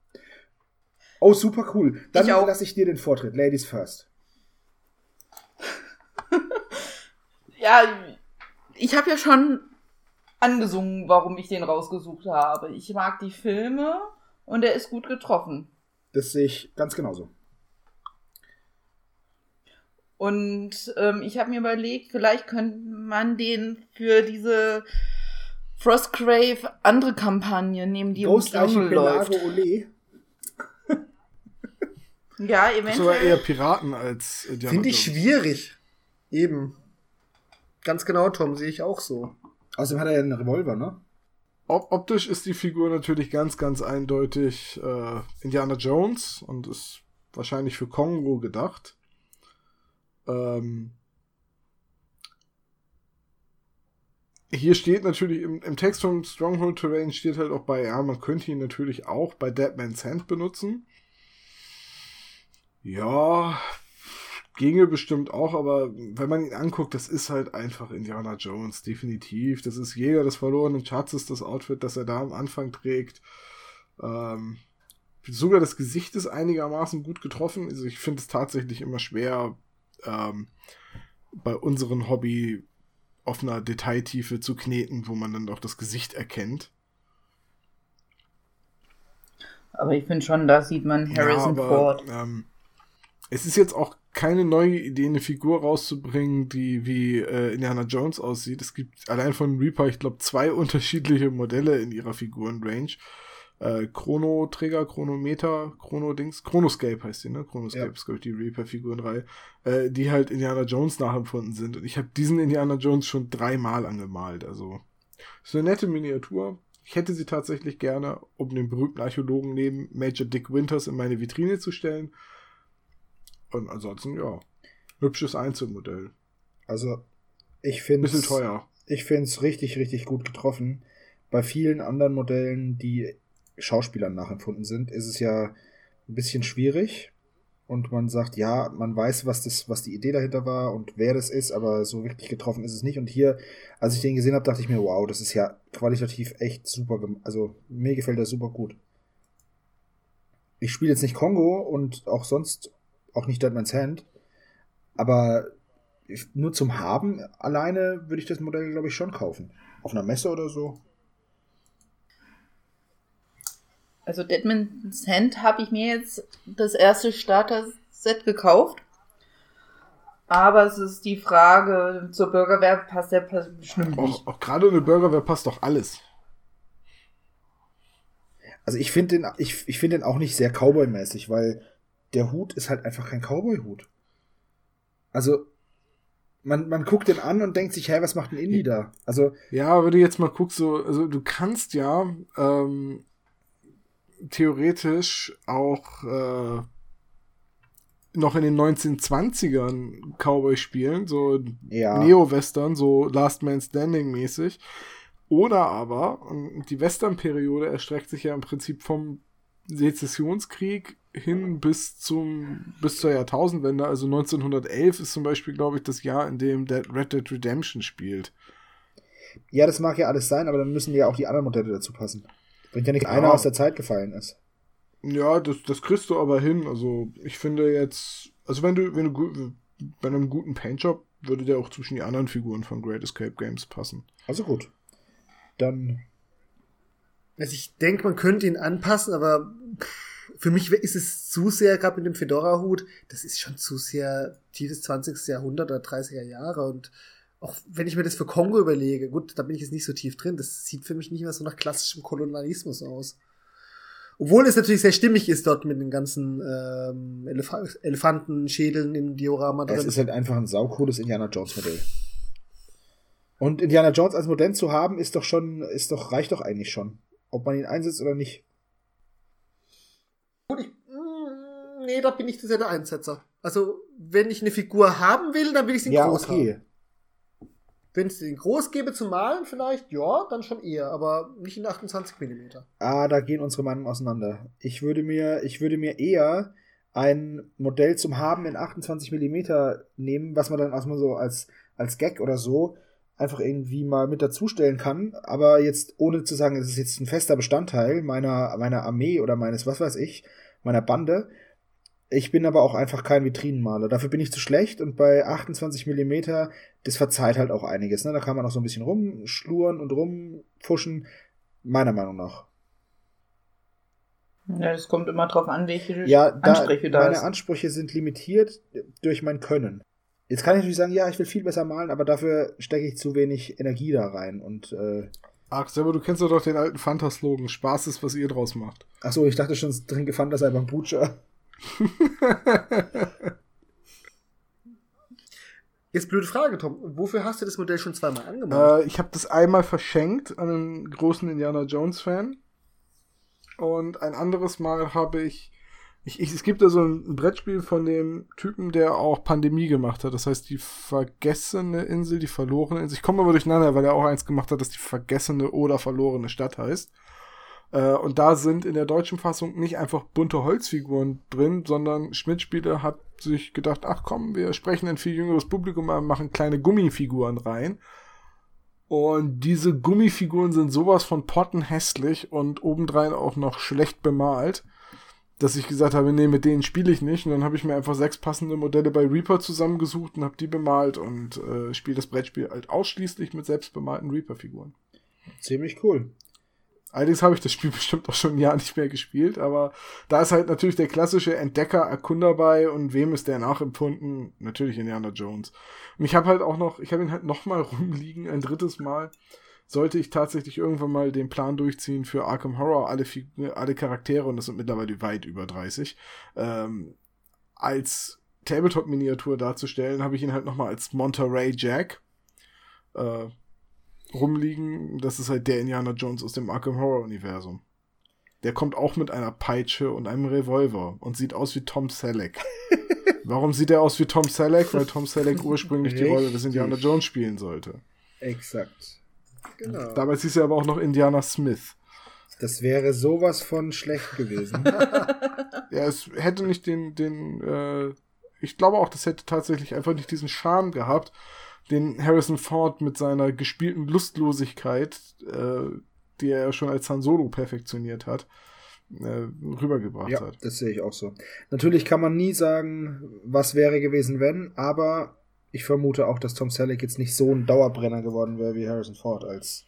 Speaker 1: Oh, super cool. Dann lasse ich dir den Vortritt. Ladies first.
Speaker 2: ja, ich habe ja schon angesungen, warum ich den rausgesucht habe. Ich mag die Filme und er ist gut getroffen.
Speaker 1: Das sehe ich ganz genauso.
Speaker 2: Und ähm, ich habe mir überlegt, vielleicht könnte man den für diese Frostgrave andere Kampagne nehmen, die
Speaker 1: Ghost um die läuft. Ole.
Speaker 2: ja, eventuell.
Speaker 4: Sogar eher Piraten als
Speaker 3: äh, Finde ich schwierig. Eben. Ganz genau, Tom, sehe ich auch so.
Speaker 1: Außerdem hat er ja einen Revolver, ne?
Speaker 4: Optisch ist die Figur natürlich ganz, ganz eindeutig äh, Indiana Jones und ist wahrscheinlich für Kongo gedacht. Ähm, hier steht natürlich im, im, Text vom Stronghold Terrain steht halt auch bei, ja, man könnte ihn natürlich auch bei Deadman's Hand benutzen. Ja, ginge bestimmt auch, aber wenn man ihn anguckt, das ist halt einfach Indiana Jones, definitiv. Das ist Jäger des verlorenen Schatzes, das Outfit, das er da am Anfang trägt. Ähm, sogar das Gesicht ist einigermaßen gut getroffen. Also ich finde es tatsächlich immer schwer, ähm, bei unserem Hobby auf einer Detailtiefe zu kneten, wo man dann auch das Gesicht erkennt.
Speaker 2: Aber ich finde schon, da sieht man Harrison ja, aber, Ford.
Speaker 4: Ähm, es ist jetzt auch keine neue Idee, eine Figur rauszubringen, die wie äh, Indiana Jones aussieht. Es gibt allein von Reaper, ich glaube, zwei unterschiedliche Modelle in ihrer Figurenrange äh, Chrono-Träger, Chronometer, Chrono-Dings, Chronoscape heißt die, ne? Chronoscape ja. ist, glaube ich, die Reaper-Figurenreihe, äh, die halt Indiana Jones nachempfunden sind. Und ich habe diesen Indiana Jones schon dreimal angemalt. Also, ist eine nette Miniatur. Ich hätte sie tatsächlich gerne, um den berühmten Archäologen neben Major Dick Winters in meine Vitrine zu stellen. Und ansonsten, ja, hübsches Einzelmodell.
Speaker 1: Also, ich finde
Speaker 4: Bisschen teuer.
Speaker 1: Ich finde es richtig, richtig gut getroffen. Bei vielen anderen Modellen, die Schauspielern nachempfunden sind, ist es ja ein bisschen schwierig. und man sagt, ja, man weiß, was das, was die Idee dahinter war und wer das ist, aber so wirklich getroffen ist es nicht. Und hier, als ich den gesehen habe, dachte ich mir, wow, das ist ja qualitativ echt super, also mir gefällt das super gut. Ich spiele jetzt nicht Kongo und auch sonst auch nicht Deadman's Hand, aber nur zum Haben alleine würde ich das Modell, glaube ich, schon kaufen. Auf einer Messe oder so.
Speaker 2: Also Deadman's Hand habe ich mir jetzt das erste Starter-Set gekauft. Aber es ist die Frage, zur Bürgerwehr passt der bestimmt
Speaker 4: nicht. Auch, auch gerade eine Bürgerwehr passt doch alles.
Speaker 1: Also ich finde den, ich, ich finde den auch nicht sehr Cowboy-mäßig, weil der Hut ist halt einfach kein Cowboy-Hut. Also man, man guckt den an und denkt sich, hey, was macht ein Indie da? Also
Speaker 4: ja, wenn du jetzt mal guckst, so, also du kannst ja ähm, theoretisch auch äh, noch in den 1920ern Cowboy spielen, so ja. Neo-Western, so Last Man Standing mäßig. Oder aber, die Western-Periode erstreckt sich ja im Prinzip vom Sezessionskrieg hin bis zum bis zur Jahrtausendwende. Also 1911 ist zum Beispiel, glaube ich, das Jahr, in dem Red Dead Redemption spielt.
Speaker 1: Ja, das mag ja alles sein, aber dann müssen ja auch die anderen Modelle dazu passen. Bringt ja nicht ja. einer aus der Zeit gefallen ist.
Speaker 4: Ja, das, das kriegst du aber hin. Also ich finde jetzt, also wenn du, wenn du bei einem guten Paintjob würde der auch zwischen die anderen Figuren von Great Escape Games passen.
Speaker 1: Also gut. Dann.
Speaker 3: Also ich denke, man könnte ihn anpassen, aber für mich ist es zu sehr, gerade mit dem Fedora-Hut, das ist schon zu sehr tiefes 20. Jahrhundert oder 30er Jahre und auch wenn ich mir das für Kongo überlege, gut, da bin ich jetzt nicht so tief drin, das sieht für mich nicht mehr so nach klassischem Kolonialismus aus. Obwohl es natürlich sehr stimmig ist dort mit den ganzen ähm, Elef Elefantenschädeln im Diorama
Speaker 1: drin. Es ist halt einfach ein saucooles Indiana Jones Modell. Und Indiana Jones als Modell zu haben, ist doch schon, ist doch, reicht doch eigentlich schon. Ob man ihn einsetzt oder nicht.
Speaker 3: Gut, ich, mh, mm, nee, da bin ich zu sehr der Einsetzer. Also, wenn ich eine Figur haben will, dann will ich sie
Speaker 1: ja, groß okay. haben.
Speaker 3: Wenn es den groß gäbe zum Malen, vielleicht, ja, dann schon eher, aber nicht in 28 mm.
Speaker 1: Ah, da gehen unsere Meinungen auseinander. Ich würde mir, ich würde mir eher ein Modell zum Haben in 28 mm nehmen, was man dann erstmal so als, als Gag oder so einfach irgendwie mal mit dazustellen kann, aber jetzt ohne zu sagen, es ist jetzt ein fester Bestandteil meiner, meiner Armee oder meines, was weiß ich, meiner Bande, ich bin aber auch einfach kein Vitrinenmaler. Dafür bin ich zu schlecht und bei 28 Millimeter, das verzeiht halt auch einiges. Ne? Da kann man auch so ein bisschen rumschluren und rumpfuschen. Meiner Meinung nach.
Speaker 2: Ja, es kommt immer drauf an, welche
Speaker 1: ja, da, Ansprüche da Meine ist. Ansprüche sind limitiert durch mein Können. Jetzt kann ich natürlich sagen, ja, ich will viel besser malen, aber dafür stecke ich zu wenig Energie da rein und äh,
Speaker 4: Ach, selber, du kennst doch den alten Fanta-Slogan. Spaß ist, was ihr draus macht.
Speaker 1: Ach so, ich dachte schon, trinke Fanta sei beim Butcher.
Speaker 3: Jetzt blöde Frage, Tom. Wofür hast du das Modell schon zweimal angemalt?
Speaker 4: Äh, ich habe das einmal verschenkt an einen großen Indiana Jones-Fan. Und ein anderes Mal habe ich, ich, ich. Es gibt da so ein Brettspiel von dem Typen, der auch Pandemie gemacht hat. Das heißt, die vergessene Insel, die verlorene Insel. Ich komme aber durcheinander, weil er auch eins gemacht hat, das die vergessene oder verlorene Stadt heißt. Äh, und da sind in der deutschen Fassung nicht einfach bunte Holzfiguren drin, sondern Schmidt-Spiele hat sich gedacht, ach komm, wir sprechen ein viel jüngeres Publikum an, machen kleine Gummifiguren rein. Und diese Gummifiguren sind sowas von pottenhässlich und obendrein auch noch schlecht bemalt, dass ich gesagt habe, nee, mit denen spiele ich nicht. Und dann habe ich mir einfach sechs passende Modelle bei Reaper zusammengesucht und habe die bemalt und äh, spiele das Brettspiel halt ausschließlich mit selbst bemalten Reaper-Figuren.
Speaker 1: Ziemlich cool.
Speaker 4: Allerdings habe ich das Spiel bestimmt auch schon ein Jahr nicht mehr gespielt, aber da ist halt natürlich der klassische Entdecker-Erkunder bei und wem ist der nachempfunden? Natürlich Indiana Jones. Und ich habe halt auch noch, ich habe ihn halt noch mal rumliegen, ein drittes Mal. Sollte ich tatsächlich irgendwann mal den Plan durchziehen für Arkham Horror, alle, alle Charaktere, und das sind mittlerweile weit über 30, ähm, als Tabletop-Miniatur darzustellen, habe ich ihn halt noch mal als Monterey Jack äh, rumliegen. Das ist halt der Indiana Jones aus dem Arkham Horror Universum. Der kommt auch mit einer Peitsche und einem Revolver und sieht aus wie Tom Selleck. Warum sieht er aus wie Tom Selleck? Weil Tom Selleck ursprünglich die Rolle des Indiana Jones spielen sollte.
Speaker 1: Exakt.
Speaker 4: Genau. Damals hieß er aber auch noch Indiana Smith.
Speaker 1: Das wäre sowas von schlecht gewesen.
Speaker 4: ja, es hätte nicht den, den, äh, ich glaube auch, das hätte tatsächlich einfach nicht diesen Charme gehabt, den Harrison Ford mit seiner gespielten Lustlosigkeit, äh, die er ja schon als Han Solo perfektioniert hat, äh, rübergebracht
Speaker 1: Ja,
Speaker 4: hat.
Speaker 1: das sehe ich auch so. Natürlich kann man nie sagen, was wäre gewesen, wenn, aber ich vermute auch, dass Tom Selleck jetzt nicht so ein Dauerbrenner geworden wäre wie Harrison Ford als.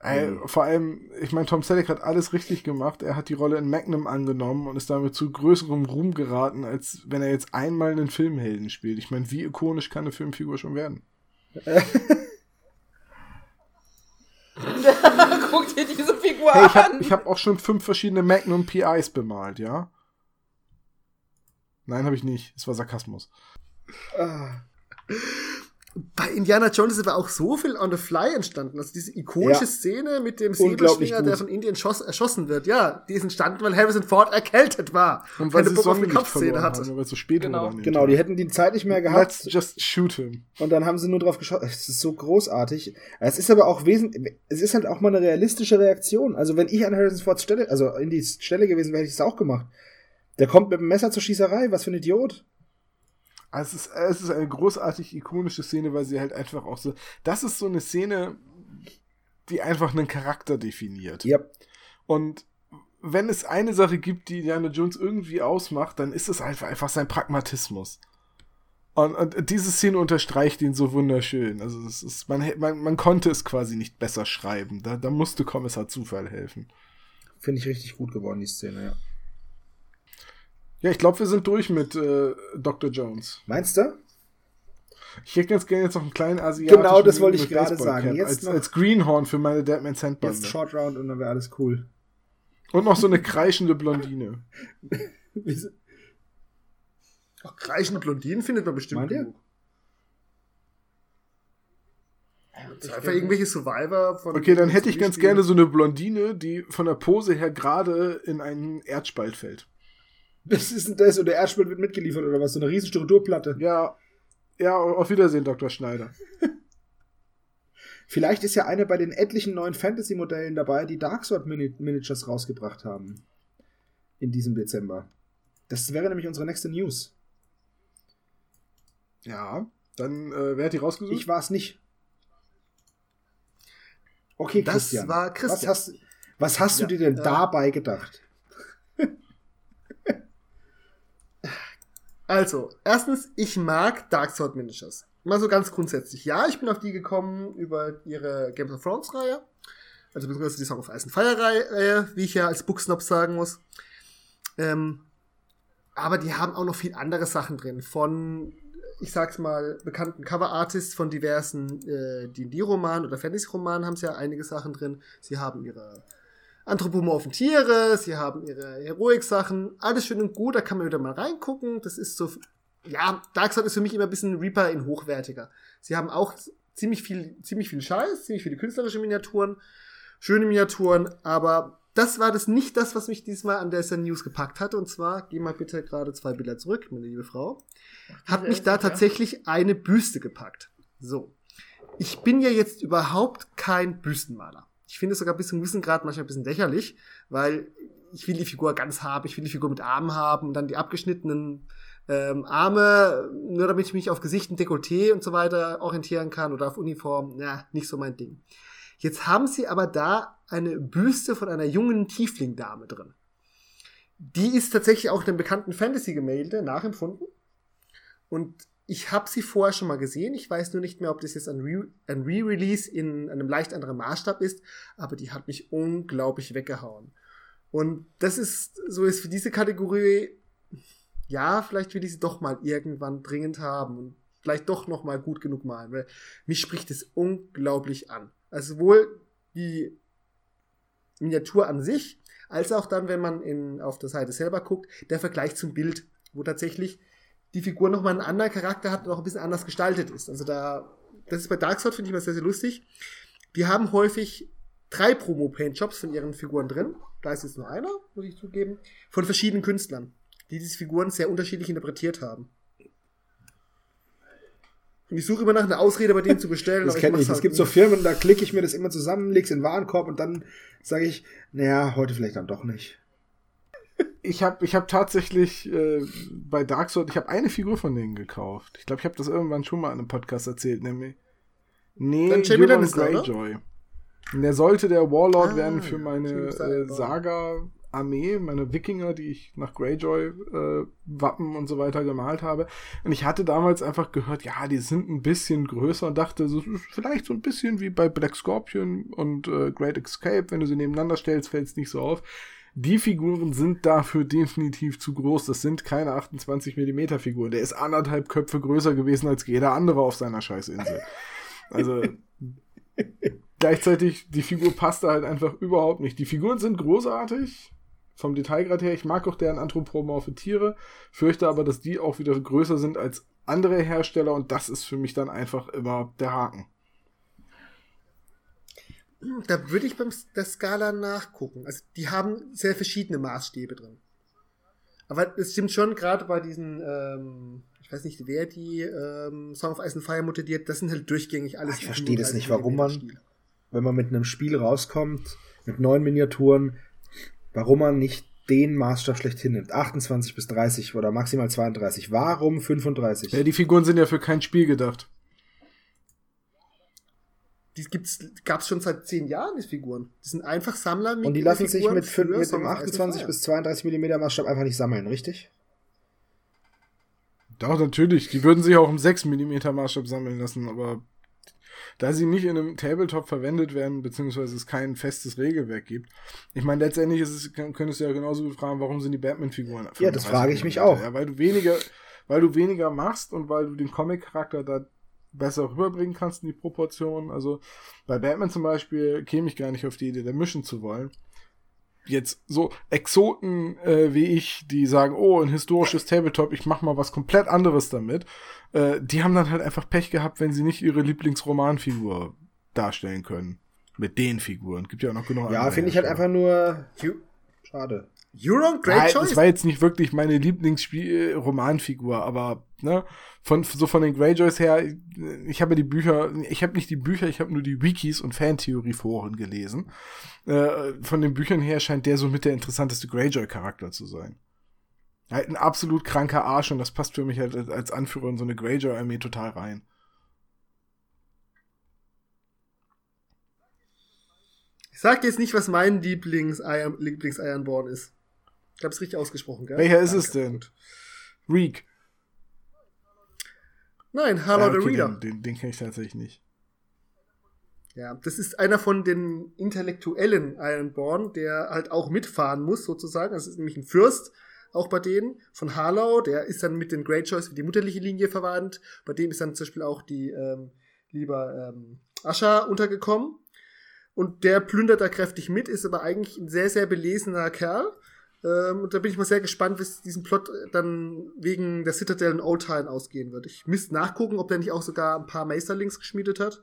Speaker 4: Äh,
Speaker 1: Mhm.
Speaker 4: vor allem, ich meine, Tom Selleck hat alles richtig gemacht. Er hat die Rolle in Magnum angenommen und ist damit zu größerem Ruhm geraten, als wenn er jetzt einmal einen Filmhelden spielt. Ich meine, wie ikonisch kann eine Filmfigur schon werden?
Speaker 2: Guck dir diese Figur
Speaker 4: Hey, ich
Speaker 2: an.
Speaker 4: habe ich hab auch schon fünf verschiedene Magnum PIs bemalt, ja? Nein, habe ich nicht. Es war Sarkasmus.
Speaker 1: Ah,
Speaker 3: Bei Indiana Jones ist aber auch so viel on the fly entstanden. Also diese ikonische
Speaker 1: Ja.
Speaker 3: Szene mit dem Säbelschwinger, der von Indien schoss, erschossen wird. Ja, die ist entstanden, weil Harrison Ford erkältet war.
Speaker 4: Und weil
Speaker 3: Keine
Speaker 4: sie
Speaker 3: Bock auf eine Kampfszene
Speaker 4: verloren
Speaker 3: hatte.
Speaker 4: haben, weil es so spät
Speaker 2: Genau.
Speaker 1: genau, die hätten die Zeit nicht mehr gehabt.
Speaker 4: Let's just shoot him.
Speaker 1: Und dann haben sie nur drauf geschaut. Es ist so großartig. Es ist aber auch wesentlich, es ist halt auch mal eine realistische Reaktion. Also wenn ich an Harrison Fords Stelle, also in die Stelle gewesen wäre, hätte ich es auch gemacht. Der kommt mit dem Messer zur Schießerei. Was für ein Idiot.
Speaker 4: Also es ist, es ist eine großartig ikonische Szene, weil sie halt einfach auch so. Das ist so eine Szene, die einfach einen Charakter definiert.
Speaker 1: Ja.
Speaker 4: Und wenn es eine Sache gibt, die Indiana Jones irgendwie ausmacht, dann ist es einfach, einfach sein Pragmatismus. Und, und diese Szene unterstreicht ihn so wunderschön. Also es ist, man, man, man konnte es quasi nicht besser schreiben. Da, da musste Kommissar Zufall helfen.
Speaker 1: Finde ich richtig gut geworden, die Szene, ja.
Speaker 4: Ja, ich glaube, wir sind durch mit äh, Dr. Jones.
Speaker 1: Meinst du?
Speaker 4: Ich hätte ganz gerne jetzt noch einen kleinen asiatischen
Speaker 1: Genau, das wollte ich gerade sagen. Jetzt
Speaker 4: als,
Speaker 1: noch-
Speaker 4: als Greenhorn für meine Deadman Sandbande.
Speaker 1: Jetzt Short Round und dann wäre alles cool.
Speaker 4: Und noch so eine kreischende Blondine.
Speaker 1: Wieso-
Speaker 3: Auch kreischende Blondinen findet man bestimmt
Speaker 1: Meint.
Speaker 3: Das ist einfach irgendwelche Survivor von.
Speaker 4: Okay, dann hätte ich ganz gerne so eine Blondine, die von der Pose her gerade in einen Erdspalt fällt.
Speaker 1: Was ist denn das? Und der Erdspalt wird mitgeliefert oder was? So eine riesen Strukturplatte.
Speaker 4: Ja, ja, auf Wiedersehen, Dr. Schneider.
Speaker 1: Vielleicht ist ja eine bei den etlichen neuen Fantasy-Modellen dabei, die Darksword Mini Miniatures rausgebracht haben. In diesem Dezember. Das wäre nämlich unsere nächste News.
Speaker 4: Ja, dann, äh, wer hat die rausgesucht?
Speaker 1: Ich war es nicht. Okay,
Speaker 3: Das
Speaker 1: Christian.
Speaker 3: war Christian.
Speaker 1: Was hast, was hast
Speaker 3: Ja,
Speaker 1: du dir denn
Speaker 3: äh,
Speaker 1: dabei gedacht?
Speaker 3: Also, erstens, ich mag Dark Sword Miniatures. Mal so ganz grundsätzlich. Ja, ich bin auf die gekommen über ihre Games of Thrones Reihe. Also beziehungsweise die Song of Ice and Fire Reihe, wie ich ja als Booksnob sagen muss. Ähm, aber die haben auch noch viel andere Sachen drin. Von, ich sag's mal, bekannten Cover-Artists von diversen äh, D&D-Romanen oder Fantasy-Romanen haben sie ja einige Sachen drin. Sie haben ihre anthropomorphen Tiere, sie haben ihre Heroik-Sachen, alles schön und gut, da kann man wieder mal reingucken. Das ist so, ja, Darkseid ist für mich immer ein bisschen Reaper in hochwertiger. Sie haben auch ziemlich viel, ziemlich viel Scheiß, ziemlich viele künstlerische Miniaturen, schöne Miniaturen, aber das war das nicht das, was mich diesmal an der SN News gepackt hatte. Und zwar, geh mal bitte gerade zwei Bilder zurück, meine liebe Frau. Hat mich da tatsächlich eine Büste gepackt. So. Ich bin ja jetzt überhaupt kein Büstenmaler. Ich finde es sogar bis zum gewissen Grad manchmal ein bisschen lächerlich, weil ich will die Figur ganz haben, ich will die Figur mit Armen haben und dann die abgeschnittenen ähm, Arme, nur damit ich mich auf Gesicht und Dekolleté und so weiter orientieren kann oder auf Uniform, na, nicht so mein Ding. Jetzt haben sie aber da eine Büste von einer jungen Tiefling-Dame drin. Die ist tatsächlich auch einem bekannten Fantasy-Gemälde nachempfunden. Und ich habe sie vorher schon mal gesehen. Ich weiß nur nicht mehr, ob das jetzt ein Re- Re-Release in einem leicht anderen Maßstab ist, aber die hat mich unglaublich weggehauen. Und das ist so ist für diese Kategorie, ja, vielleicht will ich sie doch mal irgendwann dringend haben und vielleicht doch noch mal gut genug malen, weil mich spricht es unglaublich an. Also sowohl die Miniatur an sich, als auch dann, wenn man in, auf der Seite selber guckt, der Vergleich zum Bild, wo tatsächlich die Figur nochmal einen anderen Charakter hat und auch ein bisschen anders gestaltet ist. Also da, das ist bei Darksword, finde ich mal sehr, sehr lustig. Die haben häufig drei Promo-Paint-Jobs von ihren Figuren drin. Da ist jetzt nur einer, muss ich zugeben, von verschiedenen Künstlern, die diese Figuren sehr unterschiedlich interpretiert haben. Und ich suche immer nach einer Ausrede, bei denen zu bestellen.
Speaker 1: Das kenne ich. Es
Speaker 3: halt
Speaker 1: gibt so. Firmen, da klicke ich mir das immer zusammen, leg's in den Warenkorb und dann sage ich, naja, heute vielleicht dann doch nicht.
Speaker 4: Ich habe ich hab tatsächlich äh, bei Dark Sword, ich habe eine Figur von denen gekauft. Ich glaube, ich habe das irgendwann schon mal in einem Podcast erzählt, nämlich. Nee,
Speaker 3: Dann Jamie Lannister, oder?
Speaker 4: Greyjoy. Und der sollte der Warlord
Speaker 3: Ah,
Speaker 4: werden für meine äh. Saga-Armee, meine Wikinger, die ich nach Greyjoy äh, Wappen und so weiter gemalt habe. Und ich hatte damals einfach gehört, ja, die sind ein bisschen größer und dachte, so vielleicht so ein bisschen wie bei Black Scorpion und äh, Great Escape, wenn du sie nebeneinander stellst, fällt es nicht so auf. Die Figuren sind dafür definitiv zu groß. Das sind keine 28 mm Figuren. Der ist anderthalb Köpfe größer gewesen als jeder andere auf seiner Scheißinsel. Also gleichzeitig, die Figur passt da halt einfach überhaupt nicht. Die Figuren sind großartig, vom Detailgrad her. Ich mag auch deren anthropomorphe Tiere, fürchte aber, dass die auch wieder größer sind als andere Hersteller und das ist für mich dann einfach immer der Haken.
Speaker 3: Da würde ich beim der Skala nachgucken. Also die haben sehr verschiedene Maßstäbe drin. Aber es stimmt schon, gerade bei diesen, ähm, ich weiß nicht, wer die ähm, Song of Ice and Fire modelliert, das sind halt durchgängig alles.
Speaker 1: Ich verstehe das
Speaker 3: 35
Speaker 1: nicht, warum man-. Wenn man mit einem Spiel rauskommt, mit neuen Miniaturen, warum man nicht den Maßstab schlechthin nimmt. 28 bis 30 oder maximal 32. Warum 35?
Speaker 4: Ja, die Figuren sind ja für kein Spiel gedacht.
Speaker 3: Die gibt's, gab's schon seit zehn Jahren, die Figuren. Die sind einfach Sammler
Speaker 1: Und die lassen sich mit,
Speaker 3: für
Speaker 1: mit dem
Speaker 3: of Ice and
Speaker 1: 28
Speaker 3: Fire.
Speaker 1: bis 32 mm Maßstab einfach nicht sammeln, richtig?
Speaker 4: Doch, natürlich. Die würden sich auch im 6 mm Maßstab sammeln lassen, aber da sie nicht in einem Tabletop verwendet werden, beziehungsweise es kein festes Regelwerk gibt. Ich meine, letztendlich ist es, kann- könntest du ja genauso gut fragen, warum sind die Batman-Figuren?
Speaker 1: Ja, das
Speaker 4: 35
Speaker 1: frage ich mich auch.
Speaker 4: Ja, weil du weniger, weil du weniger machst und weil du den Comic-Charakter da besser rüberbringen kannst in die Proportionen. Also bei Batman zum Beispiel käme ich gar nicht auf die Idee, da mischen zu wollen. Jetzt so Exoten äh, wie ich, die sagen, oh, ein historisches Tabletop, ich mach mal was komplett anderes damit, äh, die haben dann halt einfach Pech gehabt, wenn sie nicht ihre Lieblingsromanfigur darstellen können. Mit den Figuren. Gibt ja auch noch genug
Speaker 1: Ja,
Speaker 4: andere
Speaker 1: finde ich halt einfach nur
Speaker 3: Ju- Euron, great
Speaker 4: Nein,
Speaker 3: choice.
Speaker 4: das war jetzt nicht wirklich meine Lieblingsromanfigur, aber ne, von so von den Greyjoys her, ich habe die Bücher, ich habe nicht die Bücher, ich habe nur die Wikis und Fantheorie-Foren gelesen. Äh, von den Büchern her scheint der so mit der interessanteste Greyjoy-Charakter zu sein. Halt ein absolut kranker Arsch und das passt für mich halt als- Anführer in so eine Greyjoy-Armee total rein.
Speaker 3: Ich sag jetzt nicht, was mein Lieblings Iron, Lieblings ist. Ich hab's richtig ausgesprochen, gell?
Speaker 4: Welcher ist es
Speaker 3: Danke.
Speaker 4: denn? Reek.
Speaker 3: Nein, Harlow
Speaker 4: Ja, okay,
Speaker 3: the Reader.
Speaker 4: Den, den, den kenne ich tatsächlich nicht.
Speaker 3: Ja, das ist einer von den intellektuellen Ironborn, der halt auch mitfahren muss, sozusagen. Das ist nämlich ein Fürst, auch bei denen, von Harlow. Der ist dann mit den Greyjoys wie die mutterliche Linie verwandt. Bei dem ist dann zum Beispiel auch die ähm, lieber ähm, Asha untergekommen. Und der plündert da kräftig mit, ist aber eigentlich ein sehr, sehr belesener Kerl. Ähm, und da bin ich mal sehr gespannt, wie es diesen Plot dann wegen der Citadel und Old Town ausgehen wird. Ich müsste nachgucken, ob der nicht auch sogar ein paar Meisterlings geschmiedet hat.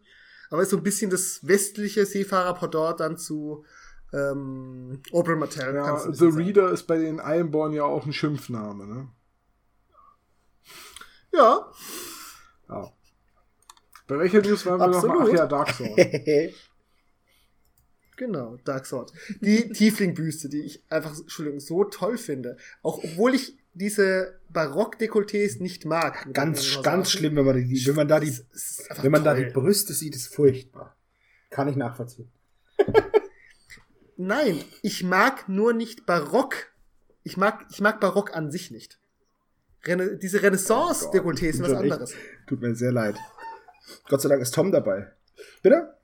Speaker 3: Aber ist so ein bisschen das westliche Seefahrer-Pendant dann zu ähm, Oberyn Martell.
Speaker 4: Ja, The
Speaker 3: sagen.
Speaker 4: Reader ist bei den Ironborn ja auch ein Schimpfname, ne?
Speaker 3: Ja,
Speaker 1: Ja.
Speaker 4: Bei welcher News waren wir noch mal? Ach ja, Dark Sword.
Speaker 3: genau, Dark Sword. Die Tiefling-Büste, die ich einfach, Entschuldigung, so toll finde. Auch obwohl ich diese Barock-Dekolletés nicht mag.
Speaker 1: ganz, ganz
Speaker 3: sagen.
Speaker 1: schlimm, wenn man die, wenn man da die, wenn man da die Brüste sieht, ist furchtbar. Kann ich nachvollziehen.
Speaker 3: Nein, ich mag nur nicht Barock. Ich mag, ich mag Barock an sich nicht. Rene diese Renaissance-Dekolletés sind was
Speaker 1: mir echt-
Speaker 3: anderes.
Speaker 1: Tut mir sehr leid. Gott sei Dank ist Tom dabei. Bitte?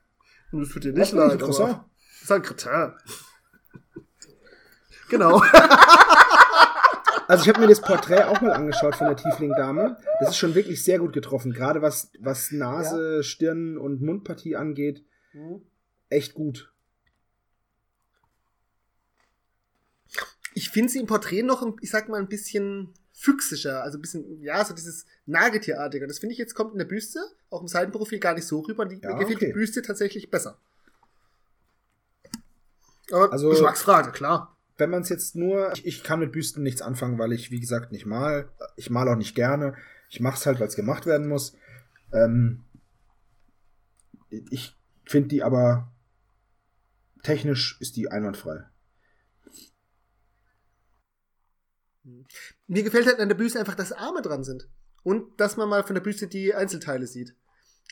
Speaker 3: Das tut dir
Speaker 1: Was denn, ein Croissant?
Speaker 3: Ist ein Kretin. Genau.
Speaker 1: Also ich habe mir das Porträt auch mal angeschaut von der Tiefling-Dame. Das ist schon wirklich sehr gut getroffen. Gerade was, was Nase, Stirn und Mundpartie angeht. Echt gut.
Speaker 3: Ich finde sie im Porträt noch, ich sag mal, ein bisschen füchsischer. Also ein bisschen, ja, so dieses Nagetierartige. Das finde ich jetzt kommt in der Büste, auch im Seitenprofil gar nicht so rüber. Die,
Speaker 1: Ja,
Speaker 3: mir gefällt
Speaker 1: okay.
Speaker 3: die Büste tatsächlich besser. Aber
Speaker 1: Also-
Speaker 3: Geschmacksfrage, klar.
Speaker 1: Wenn man es jetzt nur, ich, ich kann mit Büsten nichts anfangen, weil ich, wie gesagt, nicht mal. Ich mal auch nicht gerne. Ich mache es halt, weil es gemacht werden muss. Ähm, ich finde die aber technisch ist die einwandfrei.
Speaker 3: Mir gefällt halt an der Büste einfach, dass Arme dran sind. Und dass man mal von der Büste die Einzelteile sieht.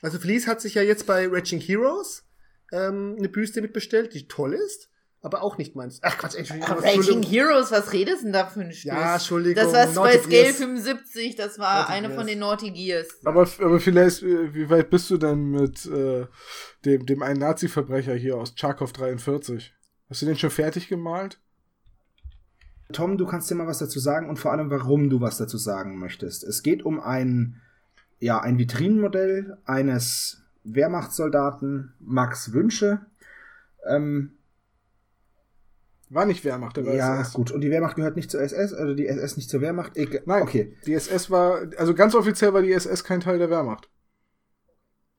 Speaker 3: Also Fleece hat sich ja jetzt bei Raging Heroes ähm, eine Büste mitbestellt, die toll ist, aber auch nicht meins. Ach Quatsch, Entschuldigung.
Speaker 2: Raging Heroes, was redest denn da für ein Spiel?
Speaker 3: Ja, Entschuldigung.
Speaker 2: Das war
Speaker 3: Naughty
Speaker 2: bei Scale
Speaker 3: Gears.
Speaker 2: 75, das war
Speaker 3: Naughty
Speaker 2: eine
Speaker 3: Gears.
Speaker 2: von den Naughty Gears.
Speaker 4: Aber, aber vielleicht, wie weit bist du denn mit äh, dem, dem einen Nazi-Verbrecher hier aus Charkov 43? Hast du den schon fertig gemalt?
Speaker 1: Tom, du kannst dir mal was dazu sagen und vor allem, warum du was dazu sagen möchtest. Es geht um ein, ja, ein Vitrinenmodell eines Wehrmachtssoldaten Max Wünsche. Ähm,
Speaker 4: War nicht Wehrmacht, war
Speaker 1: ja,
Speaker 4: SS.
Speaker 1: gut. Und die Wehrmacht gehört nicht zur SS, also die SS nicht zur Wehrmacht. Egal.
Speaker 4: Nein,
Speaker 1: Okay.
Speaker 4: Die SS war, also ganz offiziell war die SS kein Teil der Wehrmacht.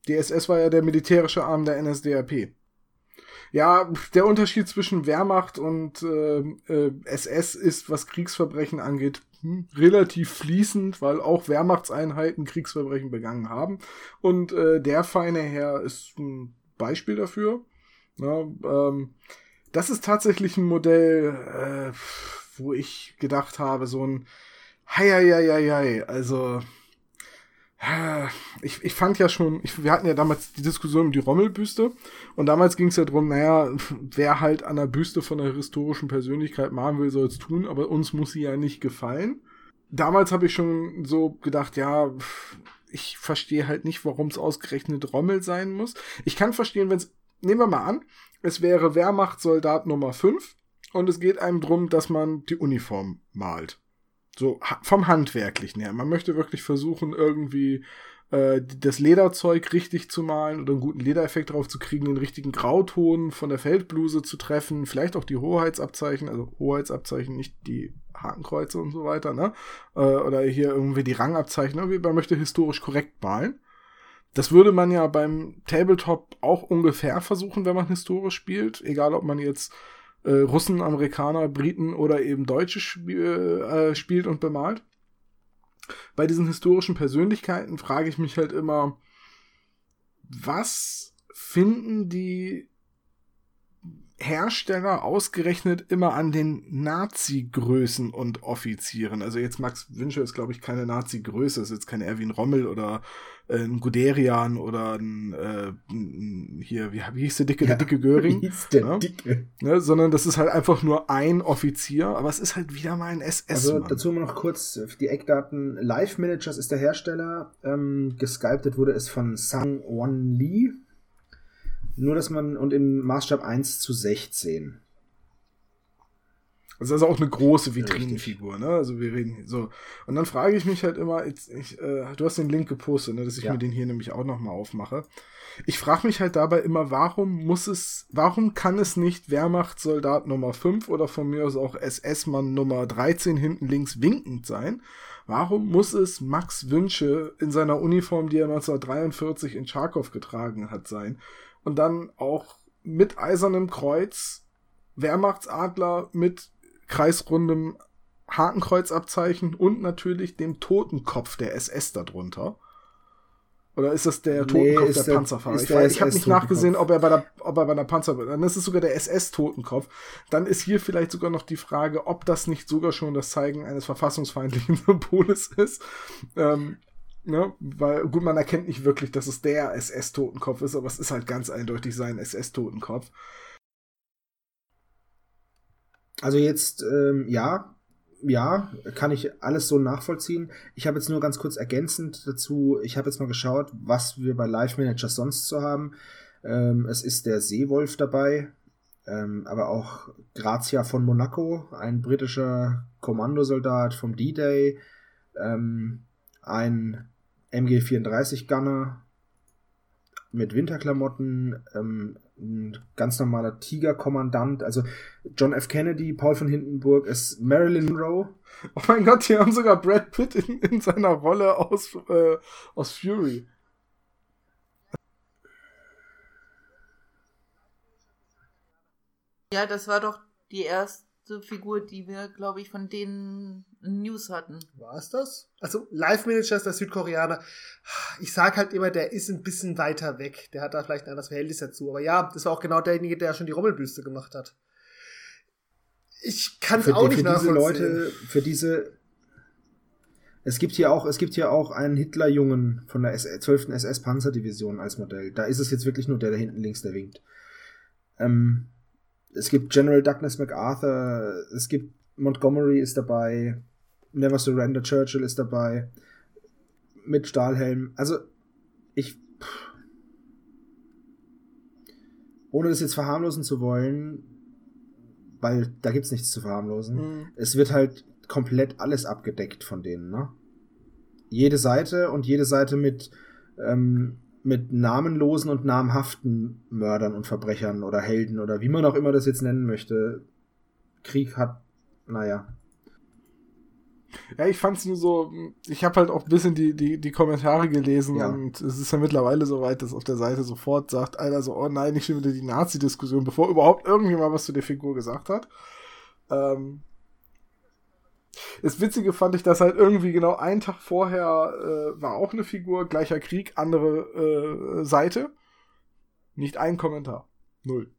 Speaker 4: Die SS war ja der militärische Arm der NSDAP. Ja, der Unterschied zwischen Wehrmacht und äh, äh, SS ist, was Kriegsverbrechen angeht, hm, relativ fließend, weil auch Wehrmachtseinheiten Kriegsverbrechen begangen haben. Und äh, der feine Herr ist ein Beispiel dafür. Ja, ähm, das ist tatsächlich ein Modell, äh, wo ich gedacht habe, so ein Heieieiei, also ich, ich fand ja schon, ich, wir hatten ja damals die Diskussion um die Rommelbüste und damals ging es ja drum, naja, wer halt an der Büste von einer historischen Persönlichkeit malen will, soll es tun, aber uns muss sie ja nicht gefallen. Damals habe ich schon so gedacht, ja, ich verstehe halt nicht, warum es ausgerechnet Rommel sein muss. Ich kann verstehen, wenn es, nehmen wir mal an, es wäre Wehrmachtssoldat Nummer 5 und es geht einem drum, dass man die Uniform malt. So vom Handwerklichen her. Man möchte wirklich versuchen, irgendwie äh, das Lederzeug richtig zu malen oder einen guten Ledereffekt drauf zu kriegen, den richtigen Grauton von der Feldbluse zu treffen, vielleicht auch die Hoheitsabzeichen, also Hoheitsabzeichen, nicht die Hakenkreuze und so weiter, ne? Äh, oder hier irgendwie die Rangabzeichen, irgendwie, man möchte historisch korrekt malen. Das würde man ja beim Tabletop auch ungefähr versuchen, wenn man historisch spielt, egal ob man jetzt äh, Russen, Amerikaner, Briten oder eben Deutsche sp äh, spielt und bemalt. Bei diesen historischen Persönlichkeiten frage ich mich halt immer, was finden die Hersteller ausgerechnet immer an den Nazi-Größen und Offizieren? Also jetzt Max Wünsche ist, glaube ich, keine Nazi-Größe, ist jetzt kein Erwin Rommel oder äh, ein Guderian oder ein, äh, ein hier, wie, wie hieß der dicke, der dicke Göring?
Speaker 1: Wie hieß der
Speaker 4: Ja.
Speaker 1: Dicke?
Speaker 4: ne, sondern das ist halt einfach nur ein Offizier, aber es ist halt wieder mal ein SS.
Speaker 1: Also
Speaker 4: Mann.
Speaker 1: dazu noch kurz die Eckdaten. Live Managers ist der Hersteller. Ähm, gesculptet wurde es von Sang Won Lee. Nur, dass man, und im Maßstab 1 zu 16.
Speaker 4: Das ist also auch eine große Vitrinenfigur, ne? Also wir reden so. Und dann frage ich mich halt immer, jetzt, ich, äh, du hast den Link gepostet, ne, dass ich
Speaker 1: Ja.
Speaker 4: mir den hier nämlich auch nochmal aufmache. Ich frage mich halt dabei immer, warum muss es, warum kann es nicht Wehrmachtssoldat Nummer 5 oder von mir aus auch SS-Mann Nummer 13 hinten links winkend sein? Warum muss es Max Wünsche in seiner Uniform, die er 1943 in Charkow getragen hat, sein? Und dann auch mit eisernem Kreuz, Wehrmachtsadler mit kreisrundem Hakenkreuzabzeichen und natürlich dem Totenkopf der SS darunter. Oder ist das der
Speaker 1: Nee,
Speaker 4: Totenkopf
Speaker 1: ist
Speaker 4: der,
Speaker 1: der-
Speaker 4: Panzerfahrer? Ich, ich habe nicht nachgesehen, ob er bei der, ob er bei der Panzer, dann ist es sogar der SS-Totenkopf. Dann ist hier vielleicht sogar noch die Frage, ob das nicht sogar schon das Zeigen eines verfassungsfeindlichen Symboles ist. Ähm, ne? Weil, gut, man erkennt nicht wirklich, dass es der SS-Totenkopf ist, aber es ist halt ganz eindeutig sein SS-Totenkopf.
Speaker 1: Also jetzt, ähm, ja, ja, kann ich alles so nachvollziehen. Ich habe jetzt nur ganz kurz ergänzend dazu, ich habe jetzt mal geschaut, was wir bei Live Managers sonst so haben. Ähm, es ist der Seewolf dabei, ähm, aber auch Grazia von Monaco, ein britischer Kommandosoldat vom D-Day, ähm, ein MG34 Gunner mit Winterklamotten, ähm, ein ganz normaler Tiger-Kommandant, also John F. Kennedy, Paul von Hindenburg ist Marilyn Monroe.
Speaker 4: Oh mein Gott, hier haben sogar Brad Pitt in, in seiner Rolle aus, äh, aus Fury.
Speaker 2: Ja, das war doch die erste Figur, die wir, glaube ich, von denen News hatten.
Speaker 3: War es das? Also, Live-Manager ist der Südkoreaner. Ich sag halt immer, der ist ein bisschen weiter weg. Der hat da vielleicht ein anderes Verhältnis dazu. Aber ja, das war auch genau derjenige, der schon die Rommelbüste gemacht hat. Ich kann es auch
Speaker 1: die-
Speaker 3: nicht
Speaker 1: für diese
Speaker 3: nachvollziehen.
Speaker 1: Leute, für diese. Es gibt hier auch, es gibt hier auch einen Hitlerjungen von der SS 12. SS Panzerdivision als Modell. Da ist es jetzt wirklich nur der da hinten links, der winkt. Ähm, es gibt General Douglas MacArthur, es gibt Montgomery ist dabei, Never Surrender Churchill ist dabei, mit Stahlhelm. Also ich, pff. ohne das jetzt verharmlosen zu wollen, weil da gibt's nichts zu verharmlosen.
Speaker 3: Mhm.
Speaker 1: Es wird halt komplett alles abgedeckt von denen, ne? Jede Seite und jede Seite mit, ähm, mit namenlosen und namhaften Mördern und Verbrechern oder Helden oder wie man auch immer das jetzt nennen möchte. Krieg hat, naja.
Speaker 4: Ja, ich fand's nur so, ich habe halt auch ein bisschen die, die, die Kommentare gelesen
Speaker 1: Ja.
Speaker 4: und es ist ja mittlerweile so weit, dass auf der Seite sofort sagt einer so, oh nein, nicht schon wieder die Nazi-Diskussion, bevor überhaupt irgendjemand was zu der Figur gesagt hat. Ähm, das Witzige fand ich, dass halt irgendwie genau einen Tag vorher äh, war auch eine Figur, gleicher Krieg, andere äh, Seite. Nicht ein Kommentar. Null.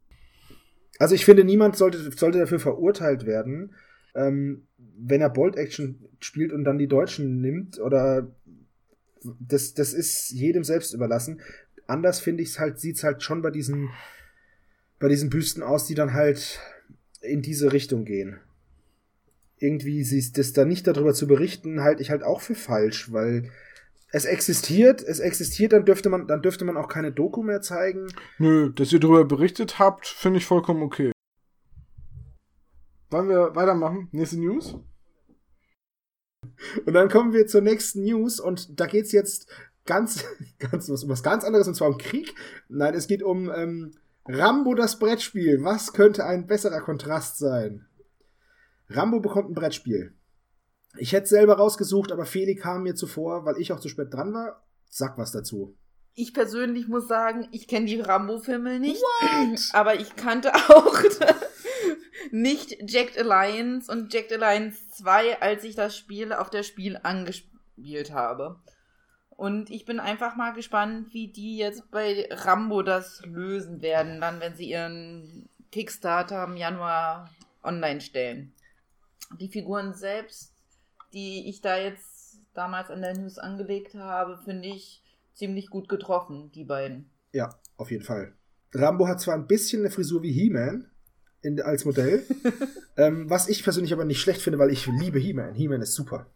Speaker 1: Also ich finde, niemand sollte, sollte dafür verurteilt werden, ähm, wenn er Bolt Action spielt und dann die Deutschen nimmt oder das, das ist jedem selbst überlassen. Anders finde ich es halt, sieht's halt schon bei diesen, bei diesen Büsten aus, die dann halt in diese Richtung gehen. Irgendwie sie das da nicht darüber zu berichten, halte ich halt auch für falsch, weil es existiert, es existiert, dann dürfte man, dann dürfte man auch keine Doku mehr zeigen.
Speaker 4: Nö, dass ihr darüber berichtet habt, finde ich vollkommen okay. Wollen wir weitermachen? Nächste News?
Speaker 1: Und dann kommen wir zur nächsten News und da geht's jetzt ganz, ganz was, um was ganz anderes und zwar um Krieg. Nein, es geht um ähm, Rambo das Brettspiel. Was könnte ein besserer Kontrast sein? Rambo bekommt ein Brettspiel. Ich hätte selber rausgesucht, aber Feli kam mir zuvor, weil ich auch zu spät dran war. Sag was dazu.
Speaker 2: Ich persönlich muss sagen, ich kenne die Rambo-Filme nicht, aber ich kannte auch nicht Jacked Alliance und Jacked Alliance 2, als ich das Spiel auf der Spiel angespielt habe. Und ich bin einfach mal gespannt, wie die jetzt bei Rambo das lösen werden, dann, wenn sie ihren Kickstarter im Januar online stellen. Die Figuren selbst, die ich da jetzt damals an der News angelegt habe, finde ich ziemlich gut getroffen, die beiden.
Speaker 1: Ja, auf jeden Fall. Rambo hat zwar ein bisschen eine Frisur wie He-Man als Modell, ähm, was ich persönlich aber nicht schlecht finde, weil ich liebe He-Man. He-Man ist super.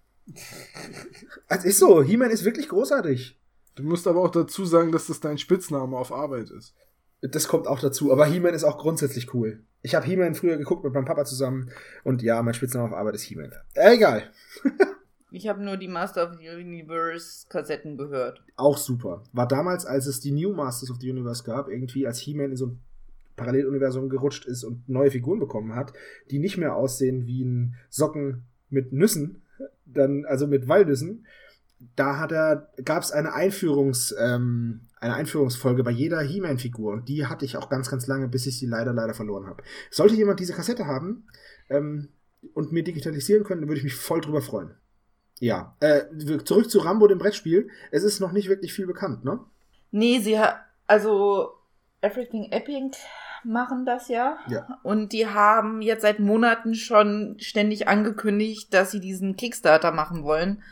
Speaker 1: Also ist so, He-Man ist wirklich großartig.
Speaker 4: Du musst aber auch dazu sagen, dass das dein Spitzname auf Arbeit ist.
Speaker 1: Das kommt auch dazu, aber He-Man ist auch grundsätzlich cool. Ich habe He-Man früher geguckt mit meinem Papa zusammen und ja, mein Spitzname auf Arbeit ist He-Man. Äh, egal.
Speaker 2: Ich habe nur die Master of the Universe Kassetten gehört.
Speaker 1: Auch super. War damals, als es die New Masters of the Universe gab, irgendwie als He-Man in so ein Paralleluniversum gerutscht ist und neue Figuren bekommen hat, die nicht mehr aussehen wie ein Socken mit Nüssen, dann, also mit Walnüssen. Da hat er, gab es eine Einführungs, ähm, eine Einführungsfolge bei jeder He-Man-Figur und die hatte ich auch ganz, ganz lange, bis ich sie leider, leider verloren habe. Sollte jemand diese Kassette haben ähm, und mir digitalisieren können, dann würde ich mich voll drüber freuen. Ja, äh, zurück zu Rambo, dem Brettspiel. Es ist noch nicht wirklich viel bekannt, ne?
Speaker 2: Nee, sie hat, also Everything Epic machen das ja.
Speaker 1: Ja.
Speaker 2: Und die haben jetzt seit Monaten schon ständig angekündigt, dass sie diesen Kickstarter machen wollen.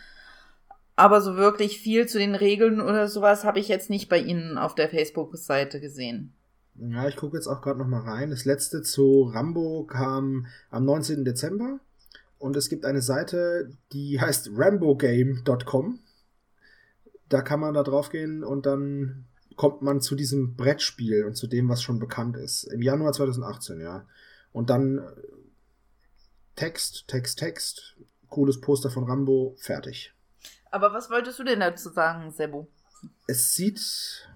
Speaker 2: Aber so wirklich viel zu den Regeln oder sowas habe ich jetzt nicht bei ihnen auf der Facebook-Seite gesehen.
Speaker 1: Ja, ich gucke jetzt auch gerade noch mal rein. Das letzte zu Rambo kam am 19. Dezember und es gibt eine Seite, die heißt rambogame.com. Da kann man da drauf gehen und dann kommt man zu diesem Brettspiel und zu dem, was schon bekannt ist. Im Januar 2018, ja. Und dann äh, Text, Text, Text, cooles Poster von Rambo, fertig.
Speaker 2: Aber was wolltest du denn dazu sagen, Sebo?
Speaker 1: es sieht.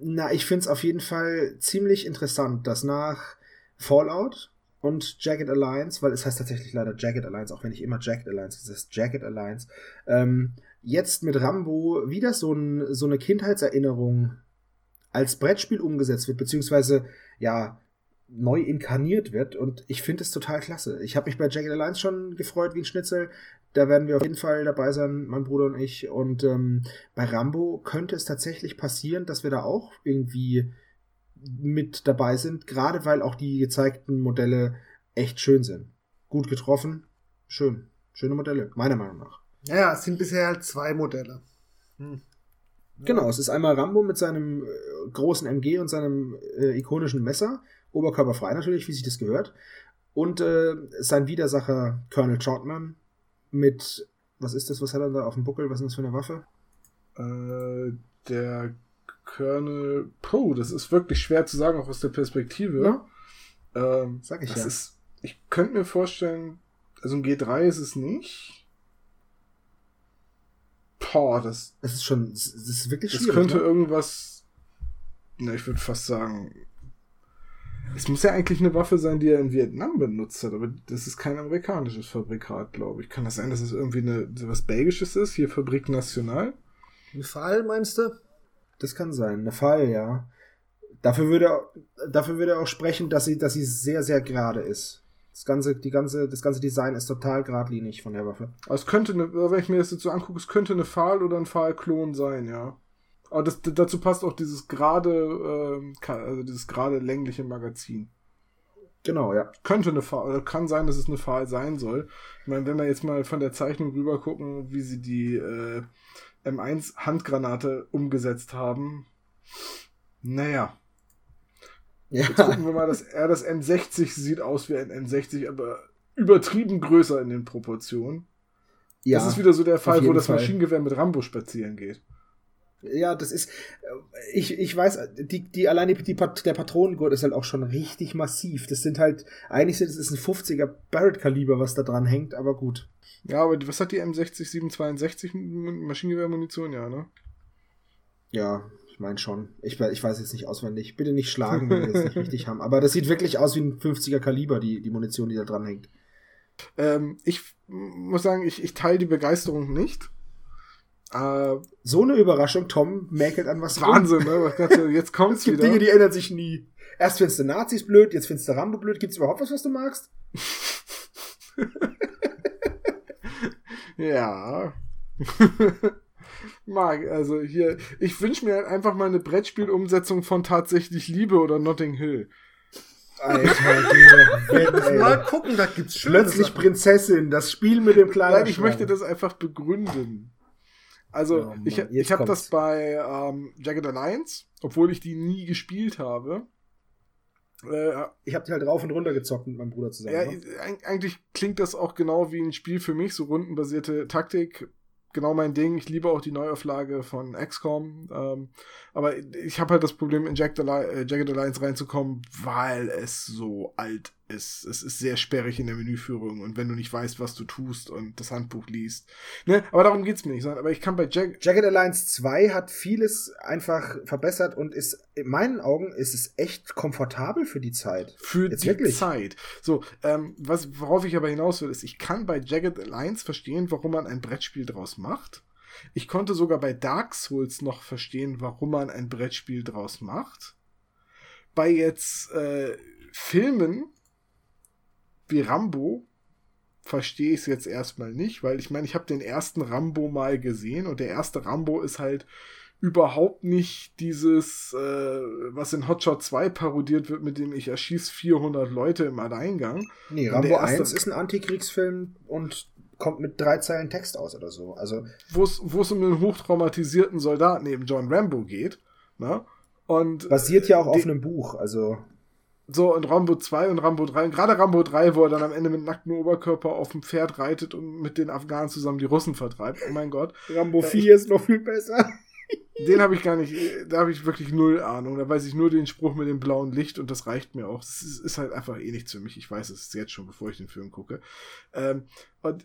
Speaker 1: Na, ich finde es auf jeden Fall ziemlich interessant, dass nach Fallout und Jagged Alliance, weil es heißt tatsächlich leider Jagged Alliance, auch wenn ich immer Jagged Alliance, es ist Jagged Alliance, ähm, jetzt mit Rambo wieder so, ein, so eine Kindheitserinnerung als Brettspiel umgesetzt wird, beziehungsweise ja neu inkarniert wird und ich finde es total klasse. Ich habe mich bei Jagged Alliance schon gefreut wie ein Schnitzel. Da werden wir auf jeden Fall dabei sein, mein Bruder und ich. Und ähm, bei Rambo könnte es tatsächlich passieren, dass wir da auch irgendwie mit dabei sind, gerade weil auch die gezeigten Modelle echt schön sind. Gut getroffen, schön. Schöne Modelle, meiner Meinung nach.
Speaker 3: Ja, es sind bisher halt zwei Modelle. Hm.
Speaker 1: Genau, es ist einmal Rambo mit seinem äh, großen MG und seinem äh, ikonischen Messer, oberkörperfrei natürlich, wie sich das gehört. Und äh, sein Widersacher Colonel Trotman mit, was ist das, was hat er da auf dem Buckel, was ist das für eine Waffe?
Speaker 4: Äh, der Colonel Pro, das ist wirklich schwer zu sagen, auch aus der Perspektive.
Speaker 1: Ja.
Speaker 4: Ähm,
Speaker 1: Sag ich
Speaker 4: das
Speaker 1: ja.
Speaker 4: Ist, ich könnte mir vorstellen, also ein G3 ist es nicht. Boah, das,
Speaker 1: Es ist schon, es ist wirklich
Speaker 4: das
Speaker 1: schwierig.
Speaker 4: könnte
Speaker 1: ne?
Speaker 4: irgendwas. Na, ich würde fast sagen. Es muss ja eigentlich eine Waffe sein, die er in Vietnam benutzt hat, aber das ist kein amerikanisches Fabrikat, glaube ich. Kann das sein, dass es irgendwie eine, was Belgisches ist? Hier Fabrik National?
Speaker 3: Ein Fall, meinst du?
Speaker 1: Das kann sein, eine Fall, ja. Dafür würde, er- dafür würde er auch sprechen, dass sie, dass sie sehr, sehr gerade ist. Das ganze, die ganze, das ganze Design ist total geradlinig von der Waffe.
Speaker 4: Aber es könnte, eine, wenn ich mir das jetzt so angucke, es könnte eine Pfahl oder ein Pfahlklon sein, ja. Aber das, dazu passt auch dieses gerade, ka- also dieses gerade längliche Magazin.
Speaker 1: Genau, ja.
Speaker 4: Könnte eine oder kann sein, dass es eine Pfahl sein soll. Ich meine, wenn wir jetzt mal von der Zeichnung rüber gucken, wie sie die äh, M1 Handgranate umgesetzt haben. Naja,
Speaker 1: Ja,
Speaker 4: jetzt gucken wir mal, dass er das M60 sieht aus wie ein M60, aber übertrieben größer in den Proportionen.
Speaker 1: ja.
Speaker 4: das ist wieder so der Fall, wo das
Speaker 1: Fall.
Speaker 4: Maschinengewehr mit Rambo spazieren geht.
Speaker 1: Ja, das ist, äh, ich, ich weiß, die, die, allein die, Pat- der Patronengurt ist halt auch schon richtig massiv. Das sind halt, eigentlich sind es ist ein 50er Barrett-Kaliber, was da dran hängt, aber gut.
Speaker 4: Ja, aber was hat die M60 762 M- Maschinengewehrmunition? Ja, ne?
Speaker 1: Ja, ich meine schon. Ich, ich weiß jetzt nicht auswendig. Bitte nicht schlagen, wenn wir das nicht richtig haben. Aber das sieht wirklich aus wie ein 50er Kaliber, die, die Munition, die da dran hängt.
Speaker 4: Ähm, ich muss sagen, ich, ich teile die Begeisterung nicht. Äh,
Speaker 1: So eine Überraschung, Tom mäkelt an was.
Speaker 4: Wahnsinn, ne? Jetzt
Speaker 1: Es
Speaker 4: kommt's
Speaker 1: gibt
Speaker 4: wieder.
Speaker 1: Dinge, die ändern sich nie. Erst findest du Nazis blöd, jetzt findest du Rambo blöd. Gibt's überhaupt was, was du magst?
Speaker 4: Ja. Mag, also hier, ich wünsche mir halt einfach mal eine Brettspielumsetzung von tatsächlich Liebe oder Notting Hill.
Speaker 1: Alter,
Speaker 3: Mal gucken, da gibt's schöne
Speaker 1: Plötzlich. Prinzessin, das Spiel mit dem kleinen
Speaker 4: Nein, ich möchte das einfach begründen. Also,
Speaker 1: Oh
Speaker 4: ich,
Speaker 1: jetzt
Speaker 4: ich habe das bei ähm, Jagged Alliance, obwohl ich die nie gespielt habe. Äh,
Speaker 1: Ich habe die halt rauf und runter gezockt mit meinem Bruder zusammen.
Speaker 4: ja,
Speaker 1: ne?
Speaker 4: eig- eigentlich klingt das auch genau wie ein Spiel für mich, so rundenbasierte Taktik. Genau mein Ding. Ich liebe auch die Neuauflage von XCOM. Ähm, aber ich habe halt das Problem, in Jagged, äh, Jagged Alliance reinzukommen, weil es so alt ist. Es ist sehr sperrig in der Menüführung und wenn du nicht weißt, was du tust und das Handbuch liest. Ne? Aber darum geht's mir nicht. sondern- Aber ich kann bei Jag
Speaker 1: Jagged Alliance 2 hat vieles einfach verbessert und ist, in meinen Augen, ist es echt komfortabel für die Zeit.
Speaker 4: für
Speaker 1: Jetzt
Speaker 4: die
Speaker 1: wirklich?
Speaker 4: Zeit. So, ähm, was, worauf ich aber hinaus will, ist, ich kann bei Jagged Alliance verstehen, warum man ein Brettspiel draus macht. Ich konnte sogar bei Dark Souls noch verstehen, warum man ein Brettspiel draus macht. Bei jetzt äh, Filmen wie Rambo verstehe ich es jetzt erstmal nicht, weil ich meine, ich habe den ersten Rambo mal gesehen und der erste Rambo ist halt überhaupt nicht dieses, äh, was in Hotshot 2 parodiert wird, mit dem ich erschieß 400 Leute im Alleingang.
Speaker 1: Nee, Rambo
Speaker 4: der erste-
Speaker 1: 1 ist ein Antikriegsfilm und kommt mit drei Zeilen Text aus oder so. Also,
Speaker 4: wo es es um einen hochtraumatisierten Soldaten eben John Rambo geht. Ne? Und
Speaker 1: basiert ja auch auf
Speaker 4: die-
Speaker 1: einem Buch. Also,
Speaker 4: so und Rambo 2 und Rambo 3, und gerade Rambo 3, wo er dann am Ende mit nacktem Oberkörper auf dem Pferd reitet und mit den Afghanen zusammen die Russen vertreibt. Oh mein Gott.
Speaker 1: Rambo
Speaker 4: Ja,
Speaker 1: 4 ist noch viel besser.
Speaker 4: Den habe ich gar nicht, da habe ich wirklich null Ahnung. Da weiß ich nur den Spruch mit dem blauen Licht und das reicht mir auch. Das ist, ist halt einfach eh nichts für mich. Ich weiß es jetzt schon, bevor ich den Film gucke. Ähm, und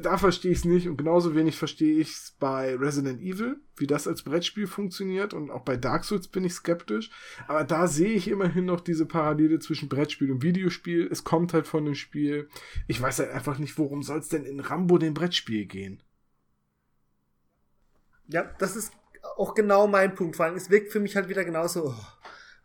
Speaker 4: da verstehe ich es nicht und genauso wenig verstehe ich es bei Resident Evil, wie das als Brettspiel funktioniert und auch bei Dark Souls bin ich skeptisch. Aber da sehe ich immerhin noch diese Parallele zwischen Brettspiel und Videospiel. Es kommt halt von dem Spiel. Ich weiß halt einfach nicht, worum soll es denn in Rambo dem Brettspiel gehen?
Speaker 3: Ja, das ist auch genau mein Punkt. Vor allem, es wirkt für mich halt wieder genauso oh,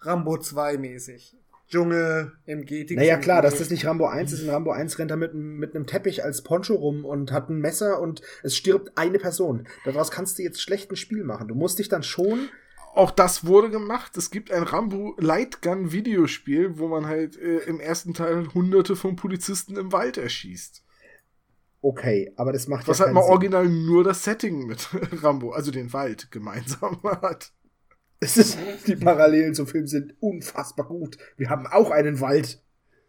Speaker 3: Rambo 2 mäßig. Dschungel, MG, Dings
Speaker 1: Naja, klar, dass das nicht Rambo 1 ist. In Rambo 1 rennt er mit, einem- mit einem Teppich als Poncho rum und hat ein Messer und es stirbt eine Person. Daraus kannst du jetzt schlecht ein Spiel machen. Du musst dich dann schon
Speaker 4: auch das wurde gemacht. Es gibt ein Rambo Lightgun Videospiel, wo man halt äh, im ersten Teil hunderte von Polizisten im Wald erschießt.
Speaker 1: Okay, aber das macht
Speaker 4: Was
Speaker 1: ja
Speaker 4: halt mal
Speaker 1: Sinn.
Speaker 4: original nur das Setting mit Rambo, also den Wald gemeinsam hat.
Speaker 1: Es ist, die Parallelen zum Film sind unfassbar gut. Wir haben auch einen Wald.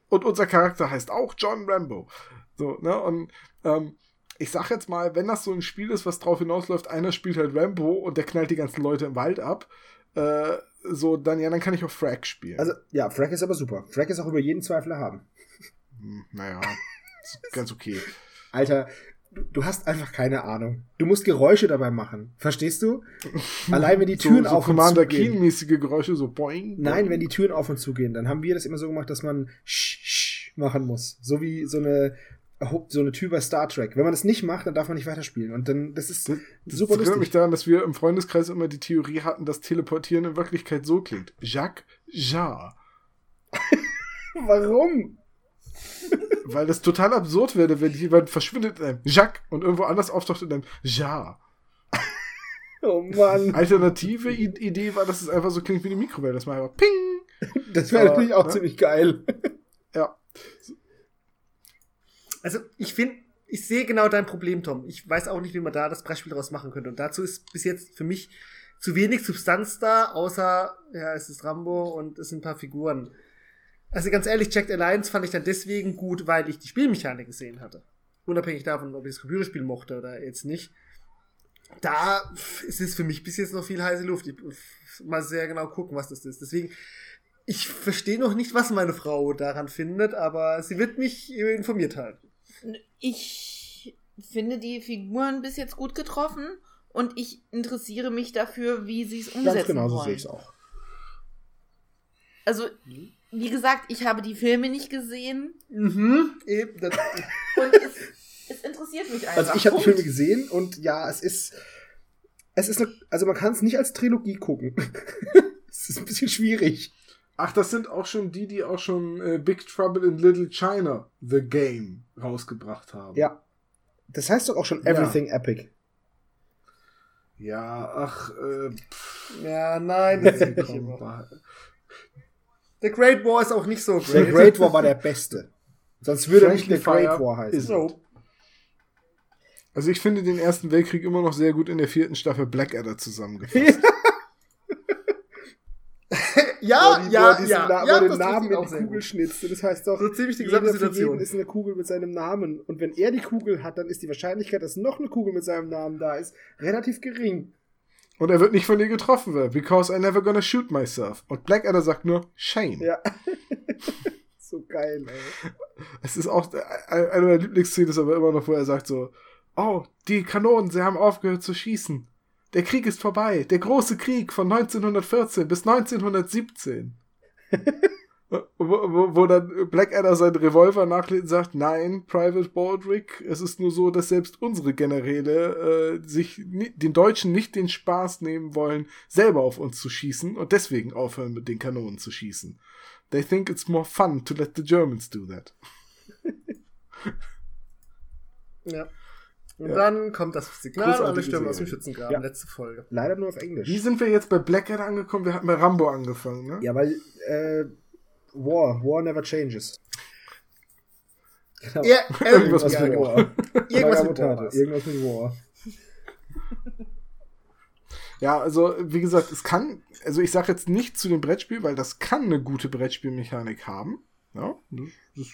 Speaker 4: Und unser Charakter heißt auch John Rambo. So, ne? Und ähm, ich sag jetzt mal, wenn das so ein Spiel ist, was drauf hinausläuft, einer spielt halt Rambo und der knallt die ganzen Leute im Wald ab, äh, so, dann ja, dann kann ich auch Frag spielen.
Speaker 1: Also, ja, Frack ist aber super. Frack ist auch über jeden Zweifel erhaben.
Speaker 4: Hm, naja, ganz okay.
Speaker 1: Alter, du, du hast einfach keine Ahnung. Du musst Geräusche dabei machen. Verstehst du? Allein wenn die Türen
Speaker 4: so, so
Speaker 1: auf und
Speaker 4: Commander
Speaker 1: zu gehen.
Speaker 4: Keen-mäßige Geräusche, so boing.
Speaker 1: Nein, wenn die Türen auf und zu gehen, dann haben wir das immer so gemacht, dass man sch, sch machen muss. So wie so eine so eine Tür bei Star Trek. Wenn man das nicht macht, dann darf man nicht weiterspielen. Und dann, das ist
Speaker 4: Das,
Speaker 1: super
Speaker 4: das erinnert mich
Speaker 1: lustig.
Speaker 4: daran, dass wir im Freundeskreis immer die Theorie hatten, dass Teleportieren in Wirklichkeit so klingt. Jacques Jarre.
Speaker 1: Warum?
Speaker 4: Weil das total absurd wäre, wenn jemand verschwindet in einem Jacques und irgendwo anders auftaucht in einem Jarre.
Speaker 1: Oh Mann.
Speaker 4: Alternative Idee war, dass es einfach so klingt wie eine Mikrowelle, dass man einfach ping.
Speaker 1: Das wäre natürlich auch
Speaker 4: ne?
Speaker 1: ziemlich geil.
Speaker 4: Ja.
Speaker 3: Also ich finde, ich sehe genau dein Problem, Tom. Ich weiß auch nicht, wie man da das Beispiel draus machen könnte. Und dazu ist bis jetzt für mich zu wenig Substanz da, außer, ja, es ist Rambo und es sind ein paar Figuren. Also ganz ehrlich, Jacked Alliance fand ich dann deswegen gut, weil ich die Spielmechanik gesehen hatte. Unabhängig davon, ob ich das Computerspiel mochte oder jetzt nicht. Da ist es für mich bis jetzt noch viel heiße Luft. Ich mal sehr genau gucken, was das ist. Deswegen, ich verstehe noch nicht, was meine Frau daran findet, aber sie wird mich informiert halten.
Speaker 2: Ich finde die Figuren bis jetzt gut getroffen und ich interessiere mich dafür, wie sie es umsetzen
Speaker 1: Ganz genau so sehe ich es auch.
Speaker 2: Also, wie gesagt, ich habe die Filme nicht gesehen
Speaker 3: Mhm. Eben, das,
Speaker 2: und es, es interessiert mich einfach.
Speaker 1: Also ich habe die. Filme gesehen und ja, es ist. Es ist eine, also man kann es nicht als Trilogie gucken. Es ist ein bisschen schwierig.
Speaker 4: Ach, das sind auch schon die, die auch schon äh, Big Trouble in Little China, The Game, rausgebracht haben.
Speaker 1: Ja. Das heißt doch auch schon
Speaker 4: Ja.
Speaker 1: Everything Epic.
Speaker 4: Ja, ach, äh,
Speaker 3: ja, nein, das ist nicht The Great War ist auch nicht so
Speaker 1: Der
Speaker 3: great.
Speaker 1: Great War war der beste. Sonst würde er nicht
Speaker 4: Friendly
Speaker 1: Great War heißen.
Speaker 4: ist-
Speaker 3: So.
Speaker 4: Also ich finde den Ersten Weltkrieg immer noch sehr gut in der vierten Staffel Blackadder zusammengefasst.
Speaker 3: Ja,
Speaker 1: die- wo
Speaker 3: ja, ja,
Speaker 1: Na-
Speaker 3: ja,
Speaker 1: den
Speaker 3: das
Speaker 1: Namen in die Kugel
Speaker 3: gut.
Speaker 1: schnitzt. Und das heißt doch,
Speaker 3: So ziemlich die gesamte Situation.
Speaker 1: ist eine Kugel mit seinem Namen. Und wenn er die Kugel hat, dann ist die Wahrscheinlichkeit, dass noch eine Kugel mit seinem Namen da ist, relativ gering.
Speaker 4: Und er wird nicht von ihr getroffen werden, because I never gonna shoot myself. Und Blackadder sagt nur, shame.
Speaker 1: Ja. so geil, ey.
Speaker 4: Es ist auch, äh, eine meiner Lieblingsszenen ist aber immer noch, wo er sagt so, oh, die Kanonen, sie haben aufgehört zu schießen. Der Krieg ist vorbei. Der große Krieg von 1914 bis 1917. wo, wo, wo dann Blackadder seinen Revolver nachlädt und sagt, nein, Private Baldrick, es ist nur so, dass selbst unsere Generäle äh, sich den Deutschen nicht den Spaß nehmen wollen, selber auf uns zu schießen und deswegen aufhören mit den Kanonen zu schießen. They think it's more fun to let the Germans do that.
Speaker 3: Ja. Und
Speaker 4: Ja.
Speaker 3: dann kommt das Signal und alle stürmen aus dem. Schützengraben.
Speaker 1: Ja.
Speaker 3: Letzte Folge.
Speaker 1: Leider nur auf Englisch.
Speaker 4: Wie sind wir jetzt bei Blackadder angekommen? Wir hatten bei Rambo angefangen, ne?
Speaker 1: Ja, weil äh, War, War never changes. Genau.
Speaker 3: Ja,
Speaker 4: Irgendwas
Speaker 3: irgendwas
Speaker 4: mit
Speaker 3: mit
Speaker 1: War.
Speaker 3: Irgendwas mit. War.
Speaker 1: Irgendwas mit War.
Speaker 4: Ja, also wie gesagt, es kann, also ich sage jetzt nicht zu dem Brettspiel, weil das kann eine gute Brettspielmechanik haben. Ja, das, das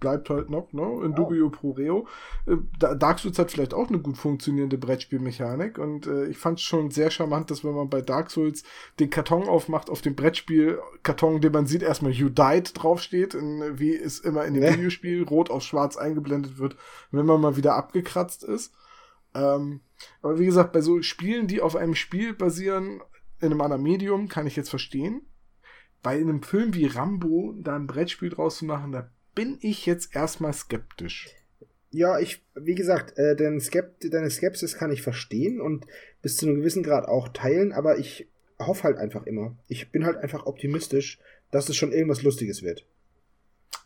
Speaker 4: bleibt halt noch, ne? In dubio pro reo. Äh, Da- Dark Souls hat vielleicht auch eine gut funktionierende Brettspielmechanik und äh, ich fand es schon sehr charmant, dass wenn man bei Dark Souls den Karton aufmacht, auf dem Brettspiel-Karton, den man sieht, erstmal You Died draufsteht, in, wie es immer in dem
Speaker 1: Ja.
Speaker 4: Videospiel rot auf schwarz eingeblendet wird, wenn man mal wieder abgekratzt ist. Ähm, aber wie gesagt, bei so Spielen, die auf einem Spiel basieren, in einem anderen Medium, kann ich jetzt verstehen. Bei einem Film wie Rambo da ein Brettspiel draus zu machen, da bin ich jetzt erstmal skeptisch.
Speaker 1: Ja, ich, wie gesagt, äh, deine, Skept deine Skepsis kann ich verstehen und bis zu einem gewissen Grad auch teilen, aber ich hoffe halt einfach immer. Ich bin halt einfach optimistisch, dass es schon irgendwas Lustiges wird.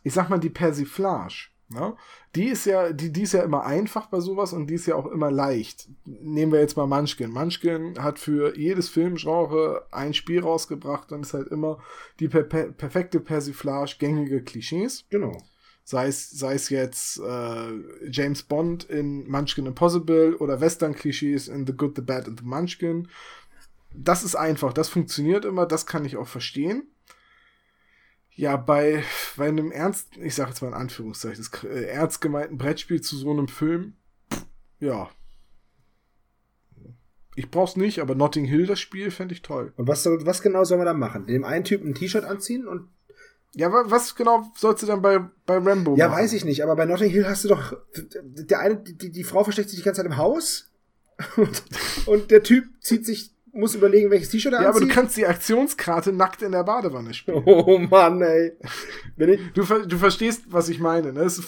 Speaker 4: Ich sag mal, die Persiflage Ne? Die ist ja, die, die ist ja immer einfach bei sowas und die ist ja auch immer leicht. Nehmen wir jetzt mal Munchkin. Munchkin hat für jedes Filmgenre ein Spiel rausgebracht, dann ist halt immer die per per perfekte Persiflage gängige Klischees.
Speaker 1: Genau.
Speaker 4: Sei es, sei es jetzt äh, James Bond in Munchkin Impossible oder Western-Klischees in The Good, The Bad and The Munchkin. Das ist einfach, das funktioniert immer, das kann ich auch verstehen. Ja, bei, bei einem ernst, ich sage jetzt mal in Anführungszeichen, das äh, ernst gemeinten Brettspiel zu so einem Film, ja. Ich brauch's nicht, aber Notting Hill, das Spiel, fände ich toll.
Speaker 1: Und was, soll, was genau soll man da machen? Dem einen Typen ein T-Shirt anziehen und.
Speaker 4: Ja, wa- was genau sollst du dann bei, bei Rambo
Speaker 1: Ja,
Speaker 4: machen?
Speaker 1: weiß ich nicht, aber bei Notting Hill hast du doch. Der eine, die, die Frau versteckt sich die ganze Zeit im Haus und, und der Typ zieht sich, muss überlegen, welches T-Shirt er
Speaker 4: Ja, aber
Speaker 1: anzieht.
Speaker 4: du kannst die Aktionskarte nackt in der Badewanne spielen.
Speaker 1: Oh Mann, ey. Wenn ich,
Speaker 4: Du, du verstehst, was ich meine. Ne? Es,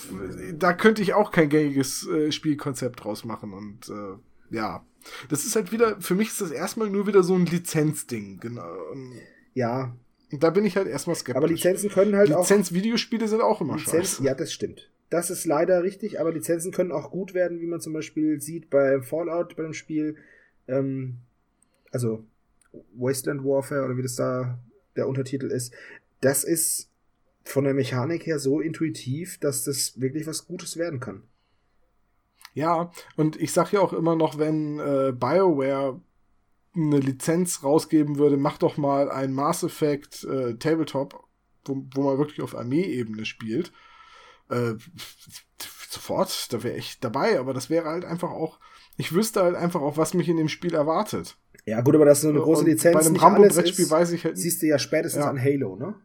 Speaker 4: da könnte ich auch kein gängiges äh, Spielkonzept draus machen. Und äh, ja, das ist halt wieder, für mich ist das erstmal nur wieder so ein Lizenzding. Genau. Und
Speaker 1: ja,
Speaker 4: da bin ich halt erstmal skeptisch.
Speaker 1: aber Lizenzen können halt auch.
Speaker 4: Lizenz-Videospiele sind auch immer
Speaker 1: Lizenz,
Speaker 4: scheiße.
Speaker 1: ja, das stimmt. Das ist leider richtig, aber Lizenzen können auch gut werden, wie man zum Beispiel sieht bei Fallout, bei dem Spiel. Ähm, also Wasteland Warfare oder wie das da der Untertitel ist. Das ist von der Mechanik her so intuitiv, dass das wirklich was Gutes werden kann.
Speaker 4: Ja, und ich sag ja auch immer noch, wenn äh, BioWare eine Lizenz rausgeben würde, mach doch mal ein Mass Effect äh, Tabletop, wo, wo man wirklich auf Armeeebene spielt. Äh, sofort, da wäre ich dabei, aber das wäre halt einfach auch, ich wüsste halt einfach auch, was mich in dem Spiel erwartet.
Speaker 1: Ja, gut, aber das ist so eine große
Speaker 4: Und
Speaker 1: Lizenz.
Speaker 4: Bei einem Rambo-Brettspiel weiß ich halt
Speaker 1: siehst du ja spätestens
Speaker 4: Ja.
Speaker 1: an Halo, ne?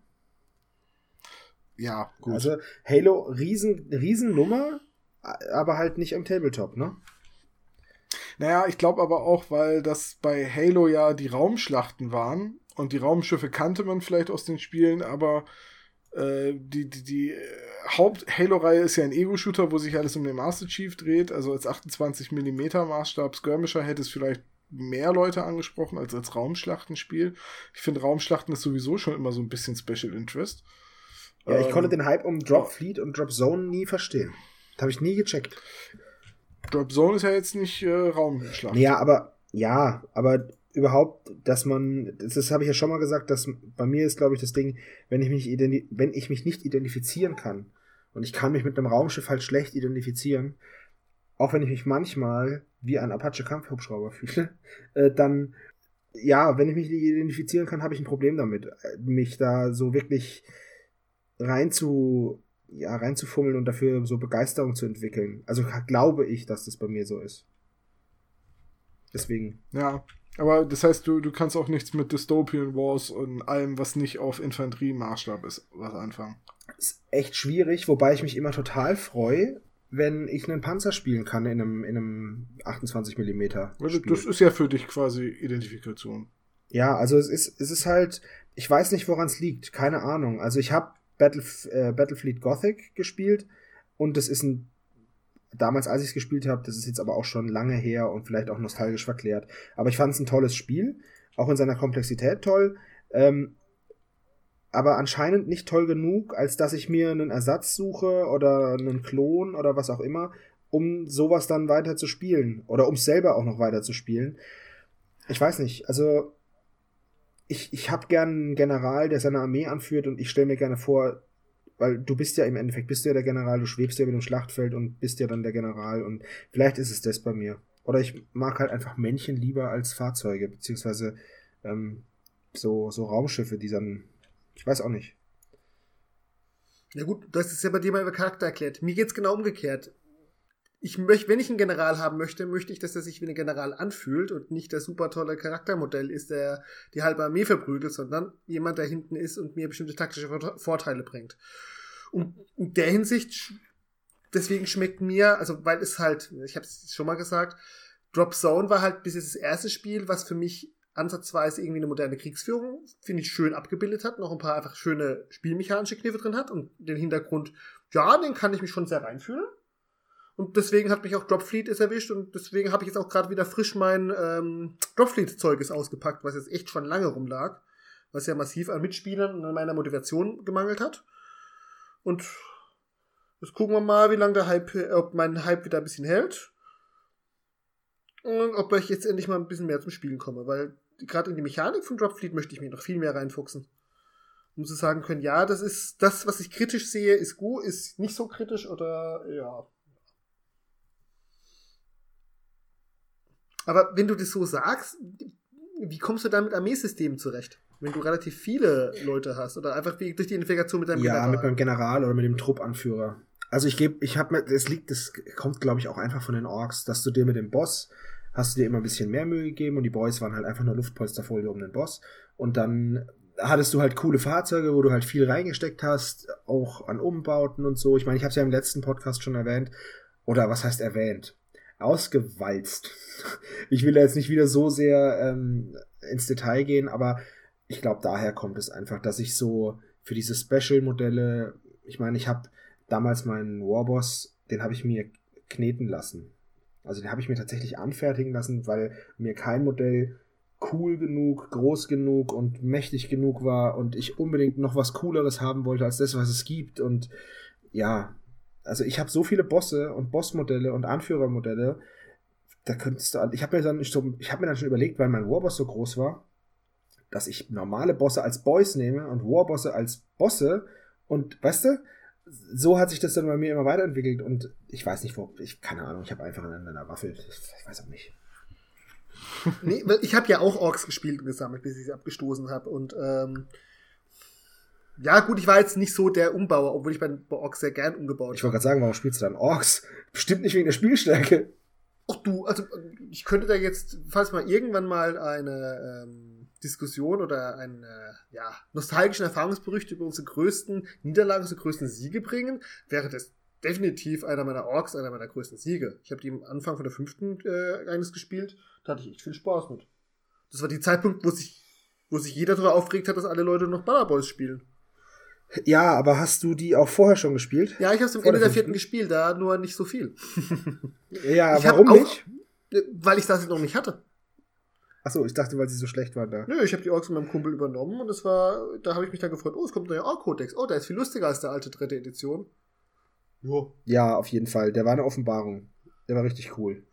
Speaker 4: Ja, gut.
Speaker 1: Also Halo, riesen, Riesennummer, aber halt nicht am Tabletop, ne?
Speaker 4: Naja, ich glaube aber auch, weil das bei Halo ja die Raumschlachten waren und die Raumschiffe kannte man vielleicht aus den Spielen, aber äh, die, die, die äh, Haupt-Halo-Reihe ist ja ein Ego-Shooter, wo sich alles um den Master Chief dreht. Also als 28 mm Maßstab Skirmisher hätte es vielleicht mehr Leute angesprochen als als Raumschlachtenspiel. Ich finde Raumschlachten ist sowieso schon immer so ein bisschen Special Interest.
Speaker 1: Ja, ich
Speaker 4: Ähm,
Speaker 1: konnte den Hype um Drop Fleet und Drop Zone nie verstehen. Das habe ich nie gecheckt.
Speaker 4: Drop Zone ist ja jetzt nicht äh, Raumschlacht.
Speaker 1: Ja, aber ja, aber überhaupt, dass man, das, das habe ich ja schon mal gesagt, dass bei mir ist, glaube ich, das Ding, wenn ich mich wenn ich mich nicht identifizieren kann und ich kann mich mit einem Raumschiff halt schlecht identifizieren, auch wenn ich mich manchmal wie ein Apache Kampfhubschrauber fühle, äh, dann ja, wenn ich mich nicht identifizieren kann, habe ich ein Problem damit, äh, mich da so wirklich rein zu ja, reinzufummeln und dafür so Begeisterung zu entwickeln. Also glaube ich, dass das bei mir so ist. Deswegen.
Speaker 4: Ja, aber das heißt, du, du kannst auch nichts mit Dystopian Wars und allem, was nicht auf Infanterie-Maßstab ist, was anfangen.
Speaker 1: ist echt schwierig, wobei ich mich immer total freue, wenn ich einen Panzer spielen kann in einem, in einem 28 mm.
Speaker 4: Also, das ist ja für dich quasi Identifikation.
Speaker 1: Ja, also es ist, es ist halt, ich weiß nicht, woran es liegt, keine Ahnung. Also ich habe Battle, äh, Battlefleet Gothic gespielt und das ist ein, damals als ich es gespielt habe, das ist jetzt aber auch schon lange her und vielleicht auch nostalgisch verklärt. Aber ich fand es ein tolles Spiel, auch in seiner Komplexität toll. Ähm, aber anscheinend nicht toll genug, als dass ich mir einen Ersatz suche oder einen Klon oder was auch immer, um sowas dann weiter zu spielen oder um es selber auch noch weiter zu spielen. Ich weiß nicht, also ich, ich habe gern einen General, der seine Armee anführt und ich stelle mir gerne vor, weil du bist ja im Endeffekt, bist du ja der General, du schwebst ja über dem Schlachtfeld und bist ja dann der General und vielleicht ist es das bei mir. Oder ich mag halt einfach Männchen lieber als Fahrzeuge, beziehungsweise ähm, so, so Raumschiffe, die dann, ich weiß auch nicht.
Speaker 3: Ja gut, du hast es ja bei dir mal über Charakter erklärt. Mir geht's genau umgekehrt. Ich möchte, wenn ich einen General haben möchte, möchte ich, dass er sich wie ein General anfühlt und nicht das super tolle Charaktermodell ist, der die halbe Armee verprügelt, sondern jemand, der hinten ist und mir bestimmte taktische Vorte- Vorteile bringt. Und in der Hinsicht, deswegen schmeckt mir, also weil es halt, ich habe es schon mal gesagt, Drop Zone war halt bis jetzt das erste Spiel, was für mich ansatzweise irgendwie eine moderne Kriegsführung, finde ich, schön abgebildet hat, noch ein paar einfach schöne spielmechanische Kniffe drin hat und den Hintergrund, ja, den kann ich mich schon sehr reinfühlen. Und deswegen hat mich auch Dropfleet ist erwischt und deswegen habe ich jetzt auch gerade wieder frisch mein ähm, Dropfleet-Zeuges ausgepackt, was jetzt echt schon lange rumlag, was ja massiv an Mitspielern und an meiner Motivation gemangelt hat. Und Jetzt gucken wir mal, wie lange der Hype, ob mein Hype wieder ein bisschen hält. Und ob ich jetzt endlich mal ein bisschen mehr zum Spielen komme, weil gerade in die Mechanik von Dropfleet möchte ich mich noch viel mehr reinfuchsen. Um zu sagen können, ja, das ist das, was ich kritisch sehe, ist gut, ist nicht so kritisch oder ja. Aber wenn du das so sagst, wie kommst du dann mit Armeesystemen zurecht? Wenn du relativ viele Leute hast oder einfach wie durch die Integration mit deinem
Speaker 1: Ja,
Speaker 3: General?
Speaker 1: mit meinem General oder mit dem Truppanführer. Also ich gebe, ich habe mir, das liegt, das kommt glaube ich auch einfach von den Orks, dass du dir mit dem Boss hast du dir immer ein bisschen mehr Mühe gegeben und die Boys waren halt einfach nur Luftpolsterfolie um den Boss und dann hattest du halt coole Fahrzeuge, wo du halt viel reingesteckt hast, auch an Umbauten und so. Ich meine, ich habe es ja im letzten Podcast schon erwähnt oder was heißt erwähnt? Ausgewalzt. Ich will da jetzt nicht wieder so sehr ähm, ins Detail gehen, aber ich glaube, daher kommt es einfach, dass ich so für diese Special-Modelle, ich meine, ich habe damals meinen Warboss, den habe ich mir kneten lassen. Also den habe ich mir tatsächlich anfertigen lassen, weil mir kein Modell cool genug, groß genug und mächtig genug war und ich unbedingt noch was Cooleres haben wollte als das, was es gibt. Und ja, also ich habe so viele Bosse und Bossmodelle und Anführermodelle, da könntest du, ich habe mir dann habe mir dann schon überlegt, weil mein Warboss so groß war, dass ich normale Bosse als Boys nehme und Warbosse als Bosse und weißt du, so hat sich das dann bei mir immer weiterentwickelt und ich weiß nicht, wo, ich keine Ahnung, ich habe einfach an einer Waffe, ich weiß auch nicht.
Speaker 3: Nee, weil ich habe ja auch Orks gespielt und gesammelt, bis ich sie abgestoßen habe. Und ähm, ja, gut, ich war jetzt nicht so der Umbauer, obwohl ich bei, bei Orks sehr gern umgebaut
Speaker 1: Ich wollte gerade sagen, warum spielst du dann Orks? Bestimmt nicht wegen der Spielstärke.
Speaker 3: Ach du, also ich könnte da jetzt, falls mal irgendwann mal eine ähm, Diskussion oder einen äh, ja, nostalgischen Erfahrungsbericht über unsere größten Niederlagen, unsere größten Siege bringen, wäre das definitiv einer meiner Orks, einer meiner größten Siege. Ich habe die am Anfang von der fünften äh, eines gespielt, da hatte ich echt viel Spaß mit. Das war die Zeitpunkt, wo sich, wo sich jeder darüber aufgeregt hat, dass alle Leute noch Banner Boys spielen.
Speaker 1: Ja, aber hast du die auch vorher schon gespielt?
Speaker 3: Ja, ich habe es am Ende
Speaker 1: der
Speaker 3: vierten gespielt, da nur nicht so viel.
Speaker 1: Ja,
Speaker 3: Ich
Speaker 1: warum
Speaker 3: auch-
Speaker 1: nicht?
Speaker 3: Äh, Weil ich das noch nicht hatte.
Speaker 1: Achso, ich dachte, weil sie so schlecht waren da.
Speaker 3: Nö, ich habe die Orks von meinem Kumpel übernommen und es war, da habe ich mich dann gefreut, oh, es kommt ein neuer Ork-Kodex. Oh, der ist viel lustiger als der alte dritte Edition. Jo.
Speaker 1: Ja, auf jeden Fall. Der war eine Offenbarung. Der war richtig cool.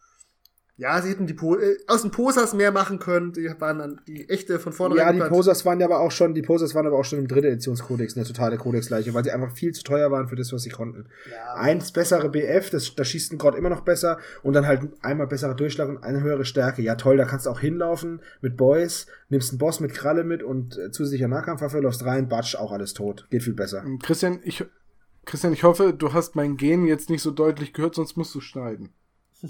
Speaker 3: Ja, sie hätten die po äh, aus den Posers mehr machen können. Die waren dann die echte von vornherein.
Speaker 1: Ja, die
Speaker 3: geplant.
Speaker 1: Posers waren ja aber auch schon, die Posers waren aber auch schon im dritten Editionskodex eine totale Kodexleiche, weil sie einfach viel zu teuer waren für das, was sie konnten.
Speaker 3: Ja,
Speaker 1: Eins bessere BF, das, da schießt ein Grott immer noch besser und dann halt einmal besserer Durchschlag und eine höhere Stärke. Ja toll, da kannst du auch hinlaufen mit Boys, nimmst einen Boss mit Kralle mit und äh, zusätzlicher Nahkampfwaffe, läufst rein, batsch, auch alles tot. Geht viel besser.
Speaker 4: Ähm, Christian, ich, Christian, ich hoffe, du hast mein Gen jetzt nicht so deutlich gehört, sonst musst du schneiden.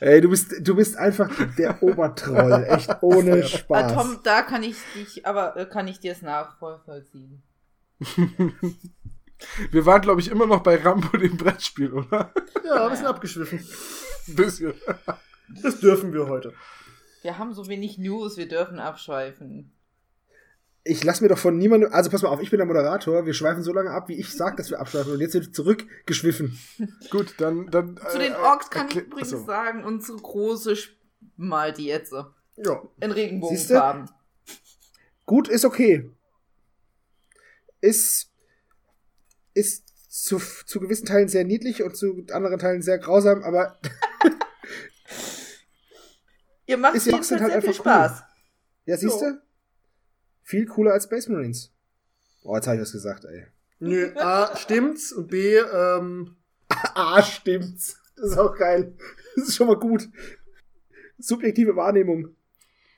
Speaker 1: Ey, du bist, du bist einfach der Obertroll, echt ohne
Speaker 2: Ah,
Speaker 1: Spaß.
Speaker 2: Tom, da kann ich dich, aber äh, kann ich dir es nachvollziehen.
Speaker 4: Wir waren, glaube ich, immer noch bei Rambo, dem Brettspiel, oder?
Speaker 3: ja, ein bisschen abgeschwiffen.
Speaker 4: Ein bisschen.
Speaker 3: Das dürfen wir heute.
Speaker 2: Wir haben so wenig News, wir dürfen abschweifen.
Speaker 1: Ich lass mir doch von niemandem, also pass mal auf, ich bin der Moderator, wir schweifen so lange ab, wie ich sag, dass wir abschweifen und jetzt wird zurückgeschwiffen.
Speaker 4: Gut, dann. dann
Speaker 2: Zu
Speaker 4: äh,
Speaker 2: den Orks kann ich übrigens
Speaker 4: Achso.
Speaker 2: sagen, unsere große mal die jetzt so.
Speaker 3: Ja.
Speaker 2: in Regenbogenfarben.
Speaker 1: Gut, ist okay. Ist, ist zu, zu gewissen Teilen sehr niedlich und zu anderen Teilen sehr grausam, aber
Speaker 2: Ihr macht
Speaker 1: Ist ja
Speaker 2: jedenfalls
Speaker 1: halt
Speaker 2: sehr viel
Speaker 1: einfach cool.
Speaker 2: Spaß.
Speaker 1: ja, siehst du? Viel cooler als Space Marines. Oh, jetzt habe ich was gesagt, ey.
Speaker 3: Nö, A, stimmt's und B, ähm,
Speaker 1: Ah, stimmt's. Das ist auch geil. Das ist schon mal gut. Subjektive Wahrnehmung.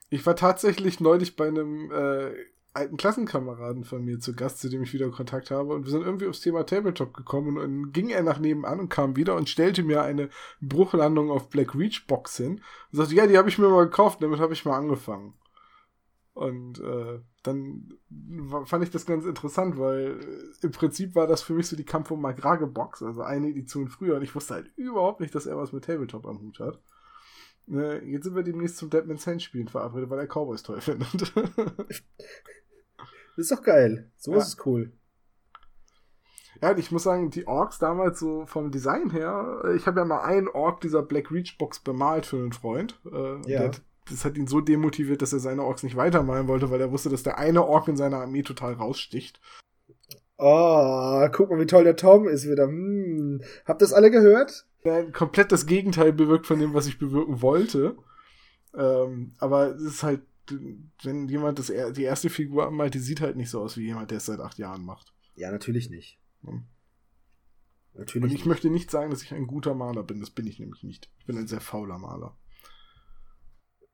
Speaker 4: Ich war tatsächlich neulich bei einem äh, alten Klassenkameraden von mir zu Gast, zu dem ich wieder Kontakt habe. Und wir sind irgendwie aufs Thema Tabletop gekommen. Und dann ging er nach nebenan und kam wieder und stellte mir eine Bruchlandung auf Black Reach Box hin. Und sagte, ja, die habe ich mir mal gekauft, damit habe ich mal angefangen. Und äh, dann fand ich das ganz interessant, weil äh, im Prinzip war das für mich so die Kampf um Magrage Box, also eine Edition früher. Und ich wusste halt überhaupt nicht, dass er was mit Tabletop am Hut hat. Ne, jetzt sind wir demnächst zum Deadman's Hand spielen verabredet, weil er Cowboys toll findet.
Speaker 1: Das ist doch geil. So
Speaker 4: Ja.
Speaker 1: ist es cool.
Speaker 4: ja, und ich muss sagen, die Orks damals so vom Design her, äh, ich habe ja mal einen Ork dieser Black Reach Box bemalt für einen Freund. Äh,
Speaker 1: Ja.
Speaker 4: der, das hat ihn so demotiviert, dass er seine Orks nicht weitermalen wollte, weil er wusste, dass der eine Ork in seiner Armee total raussticht.
Speaker 1: Oh, guck mal, wie toll der Tom ist wieder. Hm. Habt ihr das alle gehört?
Speaker 4: Ja, komplett das Gegenteil bewirkt von dem, was ich bewirken wollte. Ähm, aber es ist halt, wenn jemand das, die erste Figur anmalt, die sieht halt nicht so aus wie jemand, der es seit acht Jahren macht.
Speaker 1: Ja, natürlich nicht.
Speaker 4: Hm.
Speaker 1: Natürlich.
Speaker 4: Und ich
Speaker 1: nicht.
Speaker 4: möchte nicht sagen, dass ich ein guter Maler bin. Das bin ich nämlich nicht. Ich bin ein sehr fauler Maler.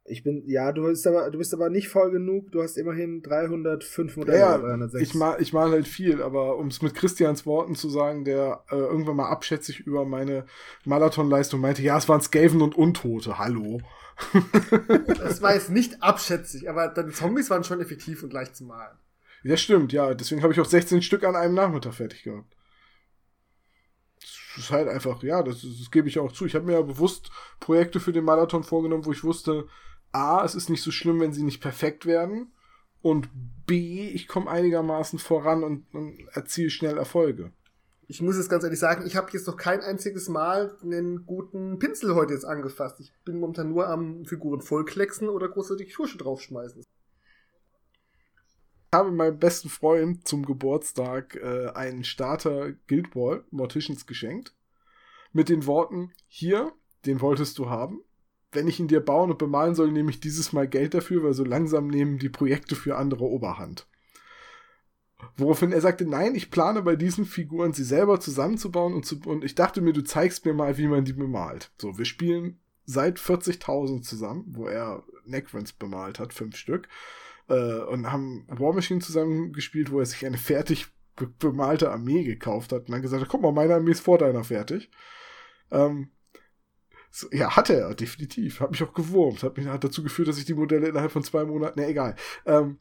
Speaker 1: Ich bin, ja, du bist aber, du bist aber nicht voll genug. Du hast immerhin 305 Modelle.
Speaker 4: Ja,
Speaker 1: 306.
Speaker 4: ich mal, ich mal halt viel, aber um es mit Christians Worten zu sagen, der äh, irgendwann mal abschätzig über meine Marathonleistung meinte, ja, es waren Skaven und Untote. Hallo.
Speaker 3: Das war jetzt nicht abschätzig, aber die Zombies waren schon effektiv und leicht zu malen.
Speaker 4: Ja, stimmt, ja. Deswegen habe ich auch 16 Stück an einem Nachmittag fertig gehabt. Das ist halt einfach, ja, das, das gebe ich auch zu. Ich habe mir ja bewusst Projekte für den Marathon vorgenommen, wo ich wusste, A, es ist nicht so schlimm, wenn sie nicht perfekt werden. Und B, ich komme einigermaßen voran und, und erziele schnell Erfolge.
Speaker 3: Ich muss jetzt ganz ehrlich sagen, ich habe jetzt noch kein einziges Mal einen guten Pinsel heute jetzt angefasst. Ich bin momentan nur am Figuren vollklecksen oder großartig Tusche draufschmeißen.
Speaker 4: Ich habe meinem besten Freund zum Geburtstag äh, einen Starter Guild Ball Morticians geschenkt. Mit den Worten, hier, den wolltest du haben. Wenn ich ihn dir bauen und bemalen soll, nehme ich dieses Mal Geld dafür, weil so langsam nehmen die Projekte für andere Oberhand. Woraufhin er sagte, nein, ich plane bei diesen Figuren, sie selber zusammenzubauen und, zu, und ich dachte mir, du zeigst mir mal, wie man die bemalt. So, wir spielen seit 40.000 zusammen, wo er Necrons bemalt hat, fünf Stück, äh, und haben War Machine zusammen gespielt, wo er sich eine fertig be bemalte Armee gekauft hat und dann gesagt hat, guck mal, meine Armee ist vor deiner fertig. Ähm, so, ja, hatte er, definitiv. Hat mich auch gewurmt. Hat, mich, hat dazu geführt, dass ich die Modelle innerhalb von zwei Monaten, ne, egal. Ähm,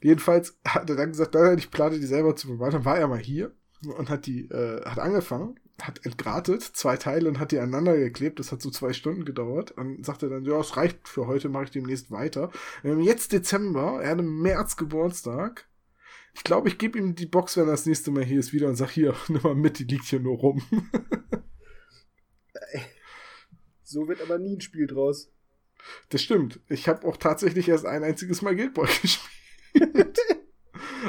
Speaker 4: jedenfalls hat er dann gesagt, nein, ich plane die selber zu bemalen. Dann war er mal hier und hat die, äh, hat angefangen, hat entgratet, zwei Teile und hat die aneinander geklebt. Das hat so zwei Stunden gedauert. Und sagte dann, ja, es reicht für heute, mache ich demnächst weiter. Jetzt Dezember, er hat im März Geburtstag. Ich glaube, ich gebe ihm die Box, wenn er das nächste Mal hier ist, wieder und sag, hier, nimm mal mit, die liegt hier nur rum.
Speaker 1: So wird aber nie ein Spiel draus.
Speaker 4: Das stimmt. Ich habe auch tatsächlich erst ein einziges Mal Guild Ball gespielt.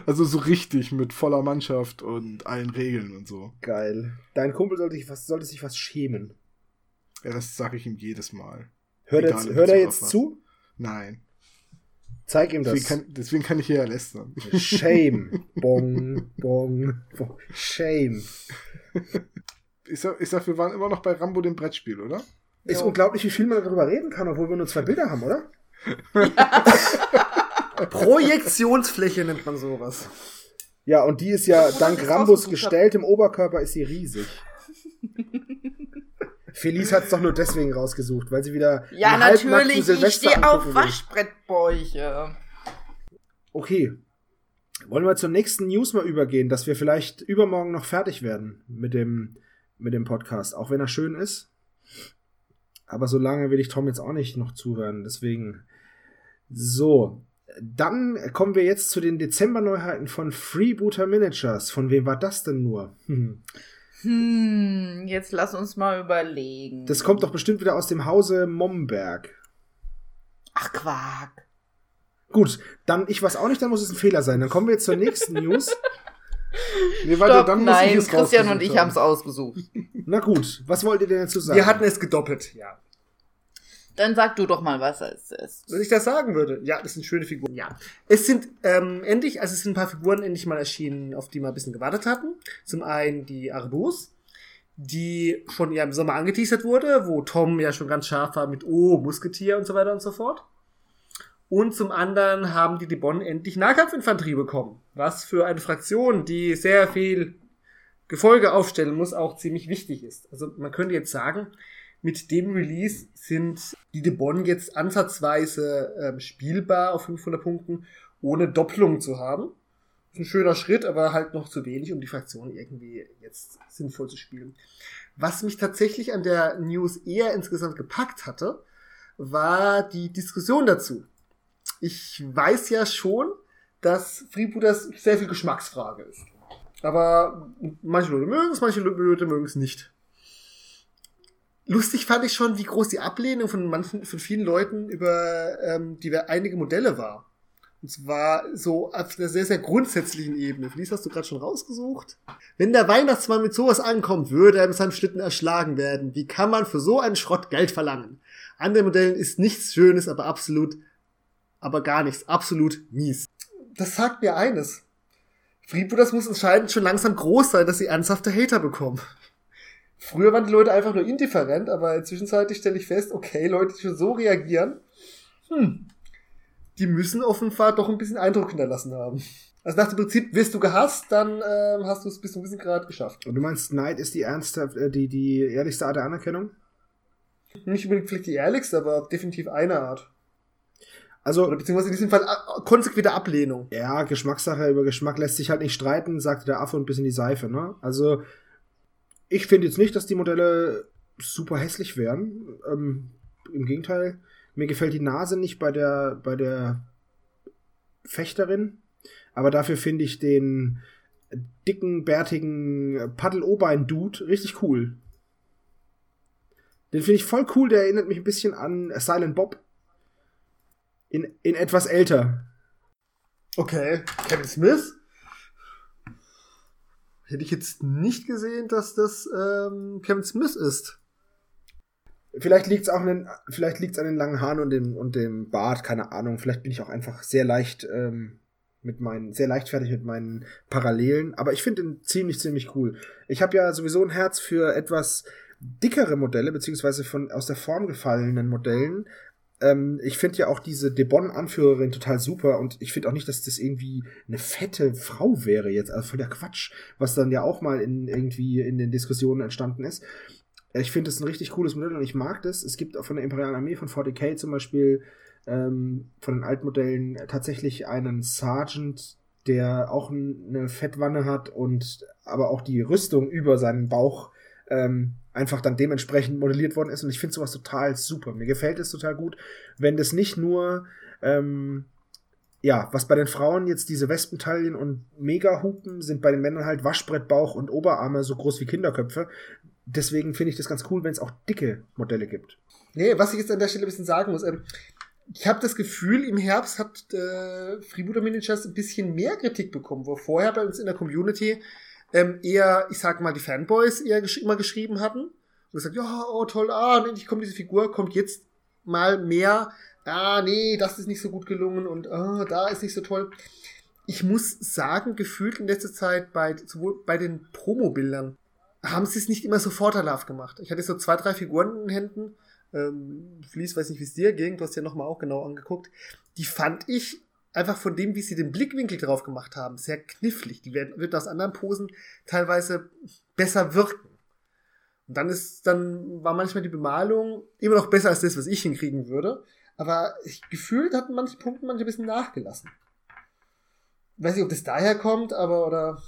Speaker 4: also so richtig mit voller Mannschaft und allen Regeln und so.
Speaker 1: Geil. Dein Kumpel sollte sich was, sollte sich was schämen.
Speaker 4: Ja, das sage ich ihm jedes Mal.
Speaker 1: Hört er
Speaker 4: Egal,
Speaker 1: jetzt,
Speaker 4: in
Speaker 1: hört er jetzt
Speaker 4: was.
Speaker 1: zu?
Speaker 4: Nein.
Speaker 1: Zeig ihm das.
Speaker 4: Deswegen kann, deswegen kann ich hier ja lästern.
Speaker 1: Shame. Bong, bong, bong. Shame.
Speaker 4: Ich sag, ich sag, wir waren immer noch bei Rambo dem Brettspiel, oder?
Speaker 1: Ist unglaublich, wie viel man darüber reden kann, obwohl wir nur zwei Bilder haben, oder?
Speaker 3: Projektionsfläche nennt man sowas.
Speaker 1: Ja, und die ist ja
Speaker 2: Obwohl
Speaker 1: dank Rambos
Speaker 2: rausgesucht
Speaker 1: gestelltem Oberkörper ist sie riesig. Felice hat es doch nur deswegen rausgesucht, weil sie wieder
Speaker 2: Ja, natürlich. Ich stehe auf. Waschbrettbäuche.
Speaker 1: Okay. Wollen wir zur nächsten News mal übergehen, dass wir vielleicht übermorgen noch fertig werden mit dem, mit dem Podcast, auch wenn er schön ist. Aber so lange will ich Tom jetzt auch nicht noch zuhören, deswegen. So. Dann kommen wir jetzt zu den Dezember-Neuheiten von Freebooter Miniatures. Von wem war das denn nur? Hm.
Speaker 2: Hm, jetzt lass uns mal überlegen.
Speaker 1: Das kommt doch bestimmt wieder aus dem Hause Momberg.
Speaker 2: Ach, Quark.
Speaker 1: Gut, dann ich weiß auch nicht, dann muss es ein Fehler sein. Dann kommen wir jetzt zur nächsten News.
Speaker 4: Nee, warte,
Speaker 2: Stopp,
Speaker 4: dann muss ich
Speaker 2: nein,
Speaker 4: es
Speaker 2: Christian und ich haben es ausgesucht.
Speaker 1: Na gut, was wollt ihr denn dazu sagen?
Speaker 3: Wir hatten es gedoppelt, ja.
Speaker 2: Dann sag du doch mal, was es ist.
Speaker 3: Wenn ich das sagen würde, ja, das sind schöne Figuren, ja. Es sind ähm, endlich, also es sind ein paar Figuren endlich mal erschienen, auf die wir ein bisschen gewartet hatten. Zum einen die Arbus, die schon ja im Sommer angeteasert wurde, wo Tom ja schon ganz scharf war mit Oh, Musketier und so weiter und so fort. Und zum anderen haben die Debon endlich Nahkampfinfanterie bekommen, was für eine Fraktion, die sehr viel Gefolge aufstellen muss, auch ziemlich wichtig ist. Also man könnte jetzt sagen, mit dem Release sind die Debon jetzt ansatzweise ähm, spielbar auf 500 Punkten, ohne Doppelung zu haben. Ist ein schöner Schritt, aber halt noch zu wenig, um die Fraktion irgendwie jetzt sinnvoll zu spielen. Was mich tatsächlich an der News eher insgesamt gepackt hatte, war die Diskussion dazu. Ich weiß ja schon, dass Freebooters sehr viel Geschmacksfrage ist. Aber manche Leute mögen es, manche Leute mögen es nicht. Lustig fand ich schon, wie groß die Ablehnung von manchen, von vielen Leuten über ähm, die einige Modelle war. Und zwar so auf einer sehr, sehr grundsätzlichen Ebene. Felice hast du gerade schon rausgesucht. Wenn der Weihnachtsmann mit sowas ankommt, würde er mit seinem Schlitten erschlagen werden. Wie kann man für so einen Schrott Geld verlangen? An den Modellen ist nichts Schönes, aber absolut, aber gar nichts. Absolut mies. Das sagt mir eines. Freebooters muss entscheidend schon langsam groß sein, dass sie ernsthafte Hater bekommen. Früher waren die Leute einfach nur indifferent, aber zwischenzeitlich stelle ich fest, okay, Leute, die schon so reagieren, hm, die müssen offenbar doch ein bisschen Eindruck hinterlassen haben. Also nach dem Prinzip, wirst du gehasst, dann ähm, hast du es bis zu einem gewissen Grad geschafft.
Speaker 1: Und du meinst, Neid ist die ernsthaft, äh, die, die ehrlichste Art der Anerkennung?
Speaker 3: Nicht unbedingt vielleicht die ehrlichste, aber definitiv eine Art.
Speaker 1: Also,
Speaker 3: Oder beziehungsweise in diesem Fall äh, konsequente Ablehnung.
Speaker 1: ja, Geschmackssache, über Geschmack lässt sich halt nicht streiten, sagte der Affe und bis in die Seife, ne? Also, ich finde jetzt nicht, dass die Modelle super hässlich wären. Ähm, Im Gegenteil, mir gefällt die Nase nicht bei der, bei der Fechterin, aber dafür finde ich den dicken, bärtigen Paddel-Obein-Dude richtig cool. Den finde ich voll cool, der erinnert mich ein bisschen an Silent Bob. In, in etwas älter.
Speaker 3: Okay. Kevin Smith? Hätte ich jetzt nicht gesehen, dass das ähm, Kevin Smith ist.
Speaker 1: Vielleicht liegt's auch an den, vielleicht liegt's an den langen Haaren und dem, und dem Bart, keine Ahnung. Vielleicht bin ich auch einfach sehr leicht ähm, mit meinen, sehr leichtfertig mit meinen Parallelen. Aber ich finde ihn ziemlich, ziemlich cool. Ich habe ja sowieso ein Herz für etwas dickere Modelle, beziehungsweise von aus der Form gefallenen Modellen. Ähm, ich finde ja auch diese Debon-Anführerin total super und ich finde auch nicht, dass das irgendwie eine fette Frau wäre jetzt. Also voll der Quatsch, was dann ja auch mal in irgendwie in den Diskussionen entstanden ist. Ich finde es ein richtig cooles Modell und ich mag das. Es gibt auch von der Imperialen Armee von 40k zum Beispiel ähm, von den Altmodellen tatsächlich einen Sergeant, der auch eine Fettwanne hat und aber auch die Rüstung über seinen Bauch ähm, einfach dann dementsprechend modelliert worden ist. Und ich finde sowas total super. Mir gefällt es total gut, wenn das nicht nur ähm, ja, was bei den Frauen jetzt diese Wespentaillen und Megahupen sind bei den Männern halt Waschbrettbauch und Oberarme so groß wie Kinderköpfe. Deswegen finde ich das ganz cool, wenn es auch dicke Modelle gibt.
Speaker 3: Nee, was ich jetzt an der Stelle ein bisschen sagen muss, ähm, ich habe das Gefühl, im Herbst hat äh, Freebooter Miniatures ein bisschen mehr Kritik bekommen, wo vorher bei uns in der Community ähm, eher, ich sag mal, die Fanboys eher gesch immer geschrieben hatten und gesagt, ja, oh toll, ah, endlich kommt diese Figur, kommt jetzt mal mehr, ah, nee, das ist nicht so gut gelungen und ah, da ist nicht so toll. Ich muss sagen, gefühlt in letzter Zeit bei, sowohl bei den Promobildern haben sie es nicht immer so vorteilhaft gemacht. Ich hatte so zwei, drei Figuren in den Händen. Ähm, Flies, weiß nicht, wie es dir ging, du hast ja nochmal auch genau angeguckt. Die fand ich einfach von dem, wie sie den Blickwinkel drauf gemacht haben, sehr knifflig. Die werden, wird aus anderen Posen teilweise besser wirken. Und dann ist, dann war manchmal die Bemalung immer noch besser als das, was ich hinkriegen würde. Aber ich, gefühlt hat manche Punkte manche ein bisschen nachgelassen. Weiß nicht, ob das daher kommt, aber oder.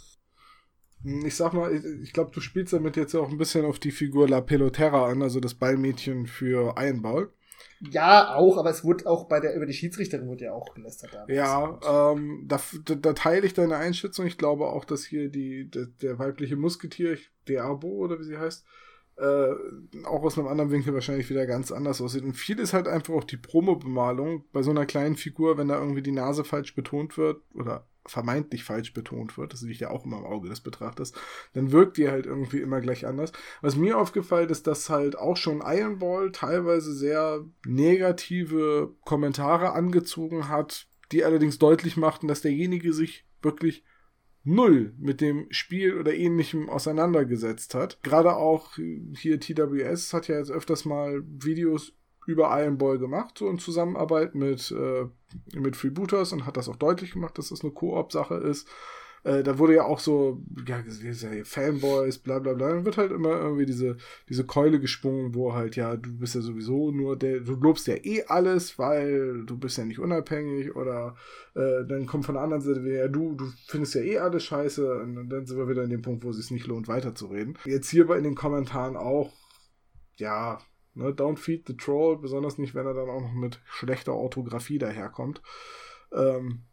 Speaker 4: Hm, Ich sag mal, ich, ich glaube, du spielst damit jetzt auch ein bisschen auf die Figur La Pelotera an, also das Ballmädchen für Ironball.
Speaker 3: Ja, auch, aber es wurde auch bei der, über die Schiedsrichterin wurde ja auch gelästert. damals.
Speaker 4: Ja, ähm, da, da, da teile ich deine Einschätzung. Ich glaube auch, dass hier die, der, der weibliche Musketier, Diabo oder wie sie heißt, äh, auch aus einem anderen Winkel wahrscheinlich wieder ganz anders aussieht. Und viel ist halt einfach auch die Promo-Bemalung bei so einer kleinen Figur, wenn da irgendwie die Nase falsch betont wird oder vermeintlich falsch betont wird, das liegt ja auch immer im Auge des Betrachters, dann wirkt die halt irgendwie immer gleich anders. Was mir aufgefallen ist, dass halt auch schon Iron Ball teilweise sehr negative Kommentare angezogen hat, die allerdings deutlich machten, dass derjenige sich wirklich null mit dem Spiel oder ähnlichem auseinandergesetzt hat. Gerade auch hier TWS hat ja jetzt öfters mal Videos über Ball gemacht, so in Zusammenarbeit mit, äh, mit Freebooters und hat das auch deutlich gemacht, dass das eine Koop-Sache ist. Äh, da wurde ja auch so, ja, Fanboys, bla bla bla, dann wird halt immer irgendwie diese, diese Keule gesprungen, wo halt, ja, du bist ja sowieso nur der, du lobst ja eh alles, weil du bist ja nicht unabhängig oder äh, dann kommt von der anderen Seite ja, du, du findest ja eh alles scheiße und dann sind wir wieder in dem Punkt, wo es sich nicht lohnt, weiterzureden. Jetzt hier bei in den Kommentaren auch, ja, ne, don't feed the troll, besonders nicht, wenn er dann auch noch mit schlechter Orthographie daherkommt. Ähm,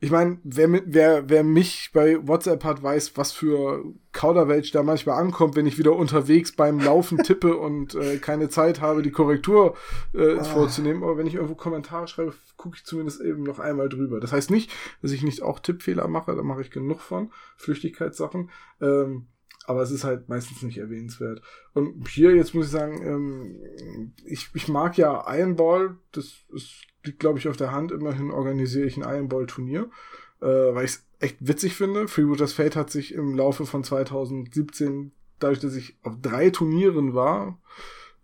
Speaker 4: ich meine, wer, wer, wer mich bei WhatsApp hat, weiß, was für Kauderwelsch da manchmal ankommt, wenn ich wieder unterwegs beim Laufen tippe und äh, keine Zeit habe, die Korrektur äh, ah. vorzunehmen. Aber wenn ich irgendwo Kommentare schreibe, gucke ich zumindest eben noch einmal drüber. Das heißt nicht, dass ich nicht auch Tippfehler mache, da mache ich genug von, Flüchtigkeitssachen. Ähm, aber es ist halt meistens nicht erwähnenswert. Und hier, jetzt muss ich sagen, ähm, ich, ich mag ja Ironball, das ist, liegt, glaube ich, auf der Hand. Immerhin organisiere ich ein Ironball-Turnier, äh, weil ich es echt witzig finde. Freebooters Fate hat sich im Laufe von 2017, dadurch, dass ich auf drei Turnieren war,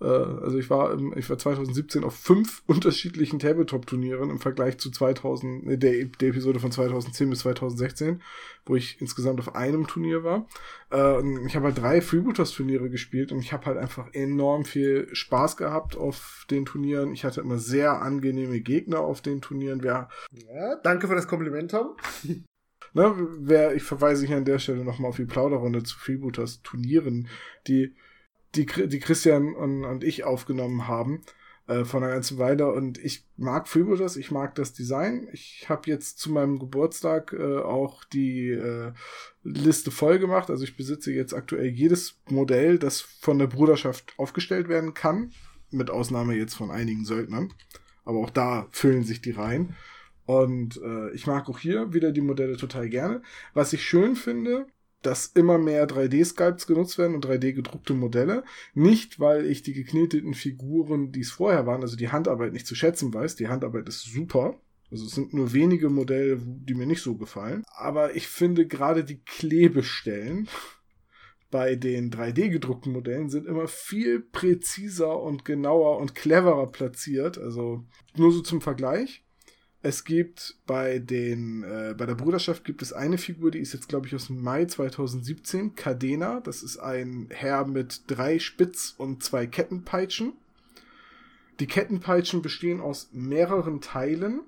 Speaker 4: äh, also ich war, im, ich war 2017 auf fünf unterschiedlichen Tabletop-Turnieren im Vergleich zu 2000, äh, der, der Episode von 2010 bis 2016, wo ich insgesamt auf einem Turnier war. Äh, ich habe halt drei Freebooters-Turniere gespielt und ich habe halt einfach enorm viel Spaß gehabt auf den Turnieren. Ich hatte immer sehr angenehme Gegner auf den Turnieren. Wer,
Speaker 3: ja, danke für das Kompliment, Tom.
Speaker 4: Ne, wer, ich verweise hier an der Stelle nochmal auf die Plauderrunde zu Freebooters Turnieren, die die, die Christian und, und ich aufgenommen haben äh, von einer ganzen Weile. Und ich mag Freebooters, ich mag das Design. Ich habe jetzt zu meinem Geburtstag äh, auch die äh, Liste voll gemacht. Also ich besitze jetzt aktuell jedes Modell, das von der Bruderschaft aufgestellt werden kann. Mit Ausnahme jetzt von einigen Söldnern. Aber auch da füllen sich die Reihen. Und äh, ich mag auch hier wieder die Modelle total gerne. Was ich schön finde, dass immer mehr 3D-Sculpts genutzt werden und 3D-gedruckte Modelle. Nicht, weil ich die gekneteten Figuren, die es vorher waren, also die Handarbeit nicht zu schätzen weiß. Die Handarbeit ist super. Also es sind nur wenige Modelle, die mir nicht so gefallen. Aber ich finde gerade die Klebestellen bei den 3D gedruckten Modellen sind immer viel präziser und genauer und cleverer platziert. Also nur so zum Vergleich. Es gibt bei den, äh, bei der Bruderschaft gibt es eine Figur, die ist jetzt, glaube ich, aus Mai 2017, Cadena. Das ist ein Herr mit drei Spitz- und zwei Kettenpeitschen. Die Kettenpeitschen bestehen aus mehreren Teilen,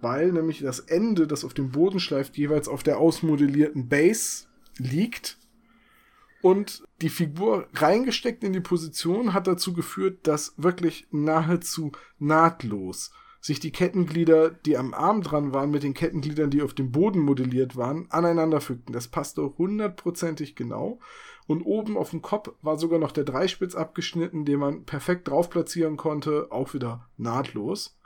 Speaker 4: weil nämlich das Ende, das auf dem Boden schleift, jeweils auf der ausmodellierten Base liegt. Und die Figur reingesteckt in die Position hat dazu geführt, dass wirklich nahezu nahtlos sich die Kettenglieder, die am Arm dran waren, mit den Kettengliedern, die auf dem Boden modelliert waren, aneinander fügten. Das passte hundertprozentig genau. Und oben auf dem Kopf war sogar noch der Dreispitz abgeschnitten, den man perfekt drauf platzieren konnte, auch wieder nahtlos.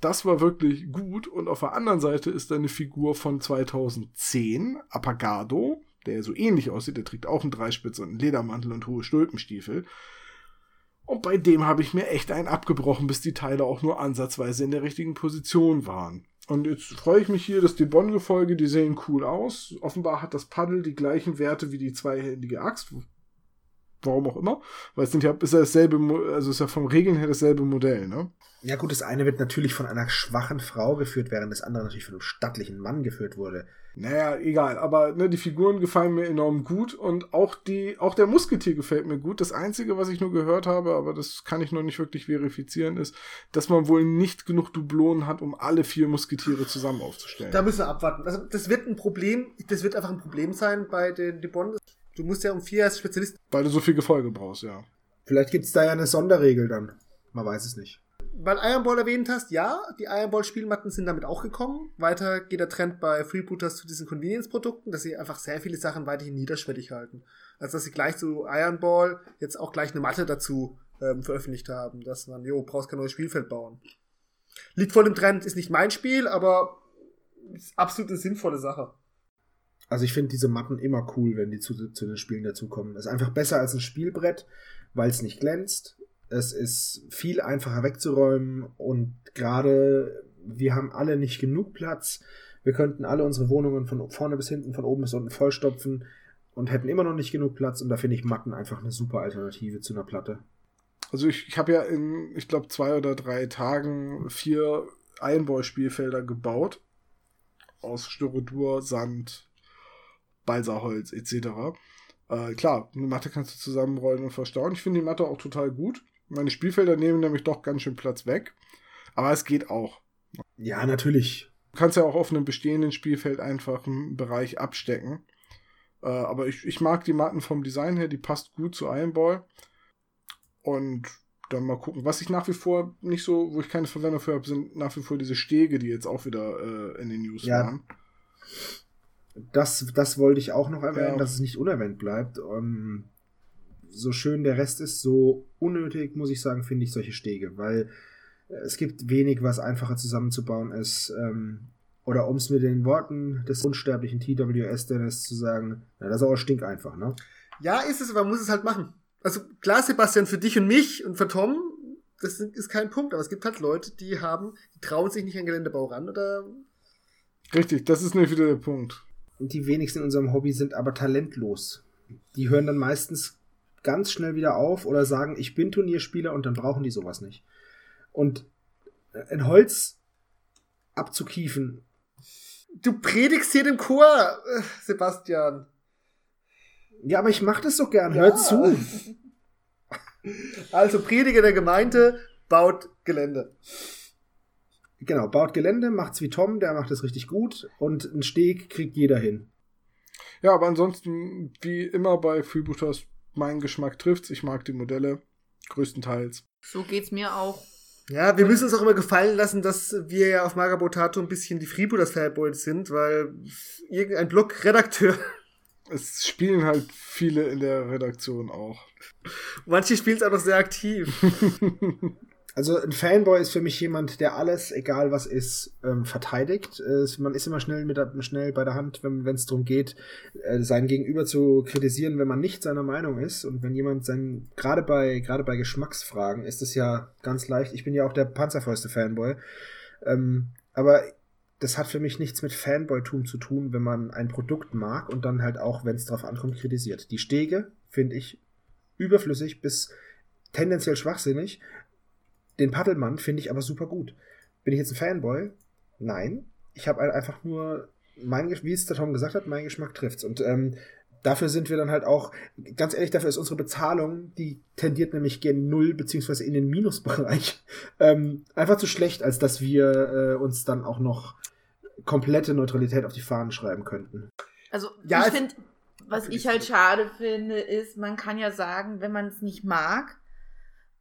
Speaker 4: Das war wirklich gut. Und auf der anderen Seite ist eine Figur von 2010, Apagado, der so ähnlich aussieht. Der trägt auch einen Dreispitz und einen Ledermantel und hohe Stulpenstiefel. Und bei dem habe ich mir echt einen abgebrochen, bis die Teile auch nur ansatzweise in der richtigen Position waren. Und jetzt freue ich mich hier, dass die Bonn-Gefolge, die sehen cool aus. Offenbar hat das Paddel die gleichen Werte wie die zweihändige Axt. Warum auch immer. Weil es sind ja, ist ja dasselbe, also ist ja vom Regeln her dasselbe Modell, ne?
Speaker 1: Ja gut, das eine wird natürlich von einer schwachen Frau geführt, während das andere natürlich von einem stattlichen Mann geführt wurde.
Speaker 4: Naja, egal, aber ne, die Figuren gefallen mir enorm gut und auch die, auch der Musketier gefällt mir gut. Das Einzige, was ich nur gehört habe, aber das kann ich noch nicht wirklich verifizieren, ist, dass man wohl nicht genug Dublonen hat, um alle vier Musketiere zusammen aufzustellen.
Speaker 3: Da müssen wir abwarten. Also das wird ein Problem, das wird einfach ein Problem sein bei den Debon. Du musst ja um vier als Spezialist.
Speaker 4: Weil du so viel Gefolge brauchst, ja.
Speaker 1: Vielleicht gibt's da ja eine Sonderregel dann. Man weiß es nicht
Speaker 3: weil Iron Ball erwähnt hast, ja, die Iron Ball Spielmatten sind damit auch gekommen. Weiter geht der Trend bei Freebooters zu diesen Convenience-Produkten, dass sie einfach sehr viele Sachen weiterhin niederschwellig halten. Also dass sie gleich zu Iron Ball jetzt auch gleich eine Matte dazu ähm, veröffentlicht haben, dass man, jo, brauchst kein neues Spielfeld bauen. Liegt voll im Trend, ist nicht mein Spiel, aber ist absolut eine sinnvolle Sache.
Speaker 1: Also ich finde diese Matten immer cool, wenn die zu, zu den Spielen dazukommen. Ist einfach besser als ein Spielbrett, weil es nicht glänzt es ist viel einfacher wegzuräumen und gerade wir haben alle nicht genug Platz. Wir könnten alle unsere Wohnungen von vorne bis hinten, von oben bis unten vollstopfen und hätten immer noch nicht genug Platz. Und da finde ich Matten einfach eine super Alternative zu einer Platte.
Speaker 4: Also ich, ich habe ja in, ich glaube, zwei oder drei Tagen vier Einbauspielfelder gebaut. Aus Styrodur, Sand, Balsaholz etc. Äh, klar, eine Matte kannst du zusammenrollen und verstauen. Ich finde die Matte auch total gut. Meine Spielfelder nehmen nämlich doch ganz schön Platz weg. Aber es geht auch.
Speaker 1: Ja, natürlich.
Speaker 4: Du kannst ja auch auf einem bestehenden Spielfeld einfach einen Bereich abstecken. Äh, aber ich, ich mag die Matten vom Design her, die passt gut zu Iron Ball. Und dann mal gucken. Was ich nach wie vor nicht so, wo ich keine Verwendung für habe, sind nach wie vor diese Stege, die jetzt auch wieder äh, in den News ja. waren.
Speaker 1: Das, das wollte ich auch noch erwähnen,
Speaker 4: Ja.
Speaker 1: dass es nicht unerwähnt bleibt. Ähm, so schön der Rest ist, so unnötig, muss ich sagen, finde ich solche Stege, weil es gibt wenig, was einfacher zusammenzubauen ist. Ähm, oder um es mit den Worten des unsterblichen TWS Dennis zu sagen, na, das ist aber stinkeinfach, ne?
Speaker 3: Ja, ist es, aber man muss es halt machen. Also klar, Sebastian, für dich und mich und für Tom, das ist kein Punkt, aber es gibt halt Leute, die haben, die trauen sich nicht an Geländebau ran oder
Speaker 4: Richtig, das ist nämlich wieder der Punkt.
Speaker 1: Die wenigsten in unserem Hobby sind aber talentlos. Die hören dann meistens ganz schnell wieder auf oder sagen, ich bin Turnierspieler und dann brauchen die sowas nicht. Und ein Holz abzukiefen,
Speaker 3: du predigst hier dem Chor, äh, Sebastian.
Speaker 1: ja, aber ich mach das so gern,
Speaker 3: Ja.
Speaker 1: hört zu.
Speaker 3: Also Prediger der Gemeinde baut Gelände.
Speaker 1: Genau, baut Gelände, macht's wie Tom, der macht es richtig gut und einen Steg kriegt jeder hin.
Speaker 4: Ja, aber ansonsten, wie immer bei Freebooters, mein Geschmack trifft's. Ich mag die Modelle größtenteils.
Speaker 2: So geht's mir auch.
Speaker 3: Ja, wir müssen uns auch immer gefallen lassen, dass wir ja auf Magabotato ein bisschen die Freebooters Fanboys sind, weil irgendein Blog-Redakteur,
Speaker 4: Es spielen halt viele in der Redaktion auch.
Speaker 3: manche spielen es auch noch sehr aktiv.
Speaker 1: Also ein Fanboy ist für mich jemand, der alles, egal was ist, ähm, verteidigt. Äh, man ist immer schnell mit schnell bei der Hand, wenn es darum geht, äh, sein Gegenüber zu kritisieren, wenn man nicht seiner Meinung ist. Und wenn jemand sein, gerade bei gerade bei Geschmacksfragen ist es ja ganz leicht. Ich bin ja auch der Panzerfäuste Fanboy, ähm, aber das hat für mich nichts mit Fanboytum zu tun, wenn man ein Produkt mag und dann halt auch, wenn es drauf ankommt, kritisiert. Die Stege finde ich überflüssig bis tendenziell schwachsinnig. Den Paddelmann finde ich aber super gut. Bin ich jetzt ein Fanboy? Nein. Ich habe einfach nur, mein, wie es der Tom gesagt hat, mein Geschmack trifft's. Und ähm, dafür sind wir dann halt auch, ganz ehrlich, dafür ist unsere Bezahlung, die tendiert nämlich gen Null, beziehungsweise in den Minusbereich, ähm, einfach zu schlecht, als dass wir äh, uns dann auch noch komplette Neutralität auf die Fahnen schreiben könnten.
Speaker 2: Also
Speaker 3: Ja,
Speaker 2: ich finde, was ich halt schade finde, ist, man kann ja sagen, wenn man es nicht mag,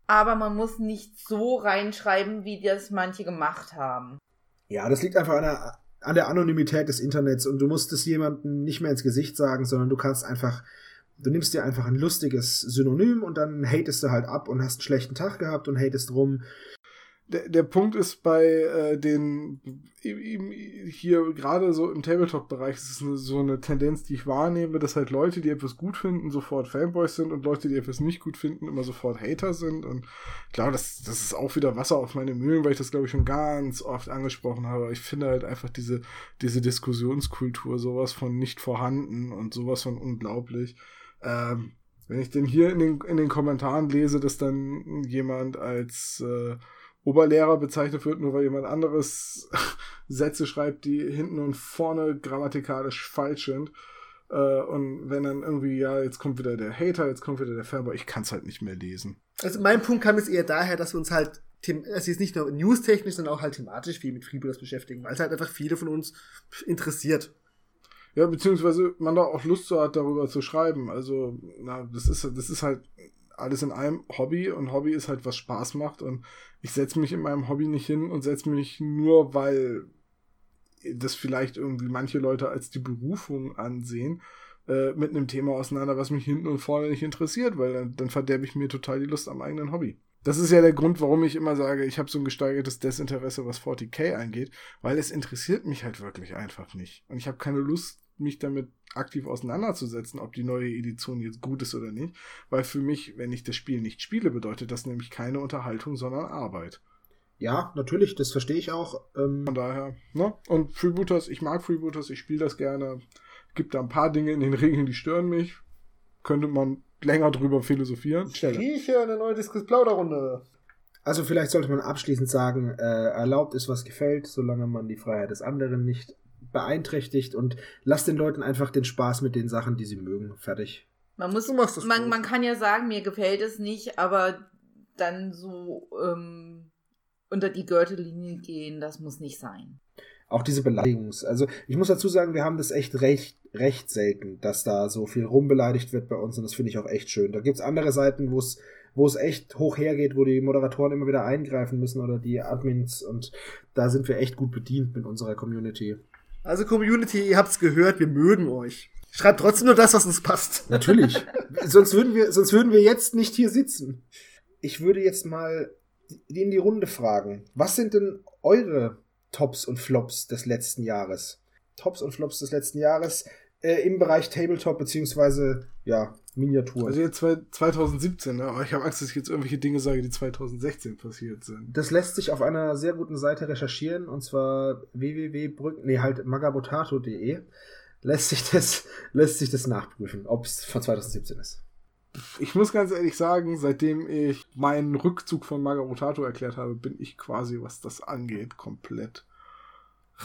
Speaker 2: aber man muss nicht so reinschreiben, wie das manche gemacht haben.
Speaker 1: Ja, das liegt einfach an der, an der Anonymität des Internets und du musst es jemandem nicht mehr ins Gesicht sagen, sondern du kannst einfach, du nimmst dir einfach ein lustiges Synonym und dann hatest du halt ab und hast einen schlechten Tag gehabt und hatest rum.
Speaker 4: Der, der Punkt ist bei äh, den hier gerade so im Tabletop-Bereich ist es so eine Tendenz, die ich wahrnehme, dass halt Leute, die etwas gut finden, sofort Fanboys sind und Leute, die etwas nicht gut finden, immer sofort Hater sind. Und klar, das, das ist auch wieder Wasser auf meine Mühlen, weil ich das, glaube ich, schon ganz oft angesprochen habe. Ich finde halt einfach diese, diese Diskussionskultur sowas von nicht vorhanden und sowas von unglaublich. Ähm, wenn ich denn hier in den, in den Kommentaren lese, dass dann jemand als äh, Oberlehrer bezeichnet wird, nur weil jemand anderes Sätze schreibt, die hinten und vorne grammatikalisch falsch sind. Äh, und wenn dann irgendwie, ja, jetzt kommt wieder der Hater, jetzt kommt wieder der Fanboy, ich kann es halt nicht mehr lesen.
Speaker 3: Also mein Punkt kam jetzt eher daher, dass wir uns halt, es ist nicht nur newstechnisch, sondern auch halt thematisch viel mit Freebooters beschäftigen, weil es halt einfach viele von uns interessiert.
Speaker 4: Ja, beziehungsweise man da auch Lust so hat, darüber zu schreiben. Also, na, das ist, das ist halt alles in einem Hobby und Hobby ist halt, was Spaß macht und ich setze mich in meinem Hobby nicht hin und setze mich nur, weil das vielleicht irgendwie manche Leute als die Berufung ansehen, äh, mit einem Thema auseinander, was mich hinten und vorne nicht interessiert, weil dann, dann verderbe ich mir total die Lust am eigenen Hobby. Das ist ja der Grund, warum ich immer sage, ich habe so ein gesteigertes Desinteresse, was 40k angeht, weil es interessiert mich halt wirklich einfach nicht. Und ich habe keine Lust, mich damit aktiv auseinanderzusetzen, ob die neue Edition jetzt gut ist oder nicht. Weil für mich, wenn ich das Spiel nicht spiele, bedeutet das nämlich keine Unterhaltung, sondern Arbeit.
Speaker 1: Ja, natürlich, das verstehe ich auch. Ähm,
Speaker 4: Von daher, ne? Und Freebooters, ich mag Freebooters, ich spiele das gerne. Gibt da ein paar Dinge in den Regeln, die stören mich. Könnte man länger drüber philosophieren.
Speaker 1: Stelle.
Speaker 3: Rieche eine neue Diskus-Plauderrunde.
Speaker 1: Also vielleicht sollte man abschließend sagen, äh, erlaubt ist, was gefällt, solange man die Freiheit des anderen nicht beeinträchtigt und lasst den Leuten einfach den Spaß mit den Sachen, die sie mögen. Fertig.
Speaker 2: Man muss,
Speaker 3: Du machst das
Speaker 2: man, man kann ja sagen, mir gefällt es nicht, aber dann so ähm, unter die Gürtellinie gehen, das muss nicht sein.
Speaker 1: Auch diese Beleidigungs. Also ich muss dazu sagen, wir haben das echt recht, recht selten, dass da so viel rumbeleidigt wird bei uns und das finde ich auch echt schön. Da gibt's andere Seiten, wo es wo es echt hoch hergeht, wo die Moderatoren immer wieder eingreifen müssen oder die Admins und da sind wir echt gut bedient mit unserer Community.
Speaker 3: Also Community, ihr habt's gehört, wir mögen euch. Schreibt trotzdem nur das, was uns passt.
Speaker 1: Natürlich. sonst, würden wir, sonst würden wir jetzt nicht hier sitzen. Ich würde jetzt mal in die Runde fragen. Was sind denn eure Tops und Flops des letzten Jahres? Tops und Flops des letzten Jahres äh, im Bereich Tabletop beziehungsweise ja, Miniatur.
Speaker 4: Also jetzt 2017, ne? aber ich habe Angst, dass ich jetzt irgendwelche Dinge sage, die 2016 passiert sind.
Speaker 1: Das lässt sich auf einer sehr guten Seite recherchieren und zwar www. nee, halt magabotato.de lässt sich das lässt sich das nachprüfen, ob es von 2017 ist.
Speaker 4: Ich muss ganz ehrlich sagen, seitdem ich meinen Rückzug von Magabotato erklärt habe, bin ich quasi, was das angeht, komplett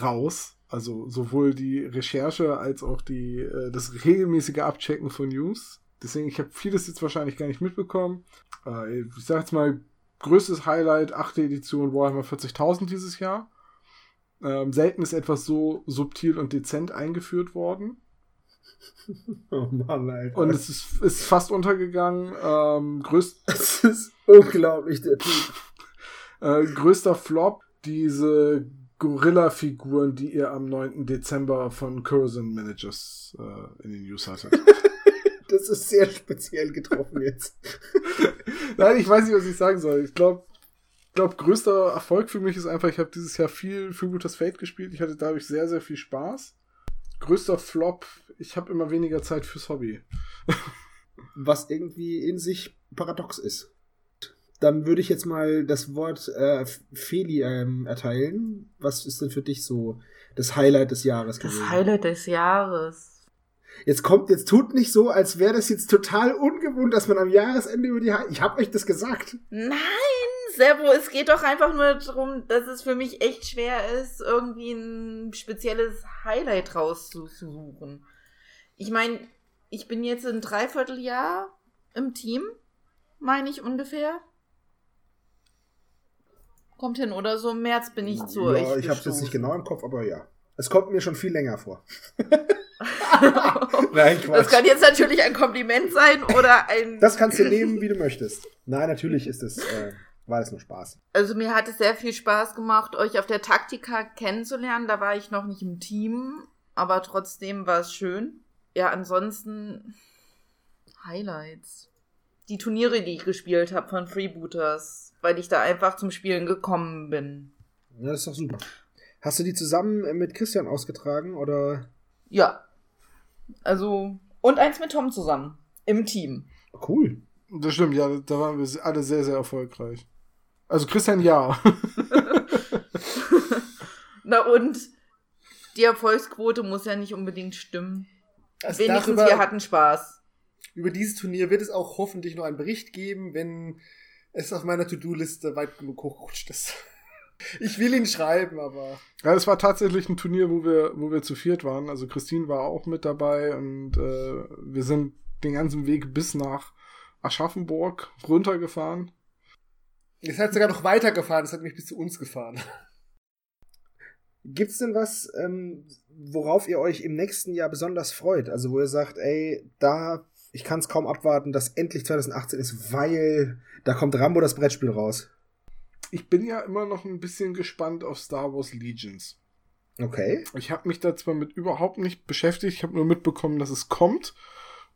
Speaker 4: raus. Also sowohl die Recherche als auch die, äh, das regelmäßige Abchecken von News. Deswegen, ich habe vieles jetzt wahrscheinlich gar nicht mitbekommen. Äh, ich sag jetzt mal, größtes Highlight, achte Edition Warhammer 40.000 dieses Jahr. Ähm, selten ist etwas so subtil und dezent eingeführt worden.
Speaker 1: Oh Mann, Alter.
Speaker 4: Und es ist, ist fast untergegangen. Ähm, größt
Speaker 1: es ist unglaublich, der Typ.
Speaker 4: Äh, größter Flop, diese Gorilla-Figuren, die ihr am 9. Dezember von Curzon Managers äh, in den News hattet.
Speaker 1: Das ist sehr speziell getroffen jetzt.
Speaker 4: Nein, ich weiß nicht, was ich sagen soll. Ich glaube, glaube, größter Erfolg für mich ist einfach, ich habe dieses Jahr viel Freebooters Fate gespielt. Ich hatte dadurch sehr, sehr viel Spaß. Größter Flop, ich habe immer weniger Zeit fürs Hobby.
Speaker 1: Was irgendwie in sich paradox ist. Dann würde ich jetzt mal das Wort äh, Feli ähm, erteilen. Was ist denn für dich so das Highlight des Jahres
Speaker 2: das gewesen? Das Highlight des Jahres.
Speaker 1: Jetzt kommt, jetzt tut nicht so, als wäre das jetzt total ungewohnt, dass man am Jahresende über die. Ha ich habe euch das gesagt.
Speaker 2: Nein, Servo, es geht doch einfach nur darum, dass es für mich echt schwer ist, irgendwie ein spezielles Highlight rauszusuchen. Ich meine, ich bin jetzt ein Dreivierteljahr im Team, meine ich ungefähr. Kommt hin, oder so im März bin ich zu
Speaker 1: ja, euch. Ich habe es jetzt nicht genau im Kopf, aber ja. Es kommt mir schon viel länger vor.
Speaker 2: Nein, Quatsch. Das kann jetzt natürlich ein Kompliment sein oder ein.
Speaker 1: Das kannst du nehmen, wie du möchtest. Nein, natürlich ist es. Äh, war das nur Spaß.
Speaker 2: Also mir hat es sehr viel Spaß gemacht, euch auf der Taktika kennenzulernen. Da war ich noch nicht im Team, aber trotzdem war es schön. Ja, ansonsten Highlights. Die Turniere, die ich gespielt habe von Freebooters, weil ich da einfach zum Spielen gekommen bin.
Speaker 1: Ja, das ist doch super. Hast du die zusammen mit Christian ausgetragen oder?
Speaker 2: Ja. Also und eins mit Tom zusammen im Team.
Speaker 1: Cool.
Speaker 4: Das stimmt, ja, da waren wir alle sehr, sehr erfolgreich. Also Christian, ja.
Speaker 2: Na und die Erfolgsquote muss ja nicht unbedingt stimmen. Also Wenigstens darüber, wir hatten Spaß.
Speaker 3: Über dieses Turnier wird es auch hoffentlich noch einen Bericht geben, wenn es auf meiner To-Do-Liste weit genug hochrutscht ist. Ich will ihn schreiben, aber.
Speaker 4: Ja, es war tatsächlich ein Turnier, wo wir, wo wir zu viert waren. Also Christine war auch mit dabei und äh, wir sind den ganzen Weg bis nach Aschaffenburg runtergefahren.
Speaker 3: Ihr seid sogar noch weitergefahren, es hat mich bis zu uns gefahren.
Speaker 1: Gibt's denn was, ähm, worauf ihr euch im nächsten Jahr besonders freut? Also wo ihr sagt, ey, da, ich kann es kaum abwarten, dass endlich 2018 ist, weil da kommt Rambo das Brettspiel raus.
Speaker 4: Ich bin ja immer noch ein bisschen gespannt auf Star Wars Legions.
Speaker 1: Okay.
Speaker 4: Ich habe mich da zwar mit überhaupt nicht beschäftigt, ich habe nur mitbekommen, dass es kommt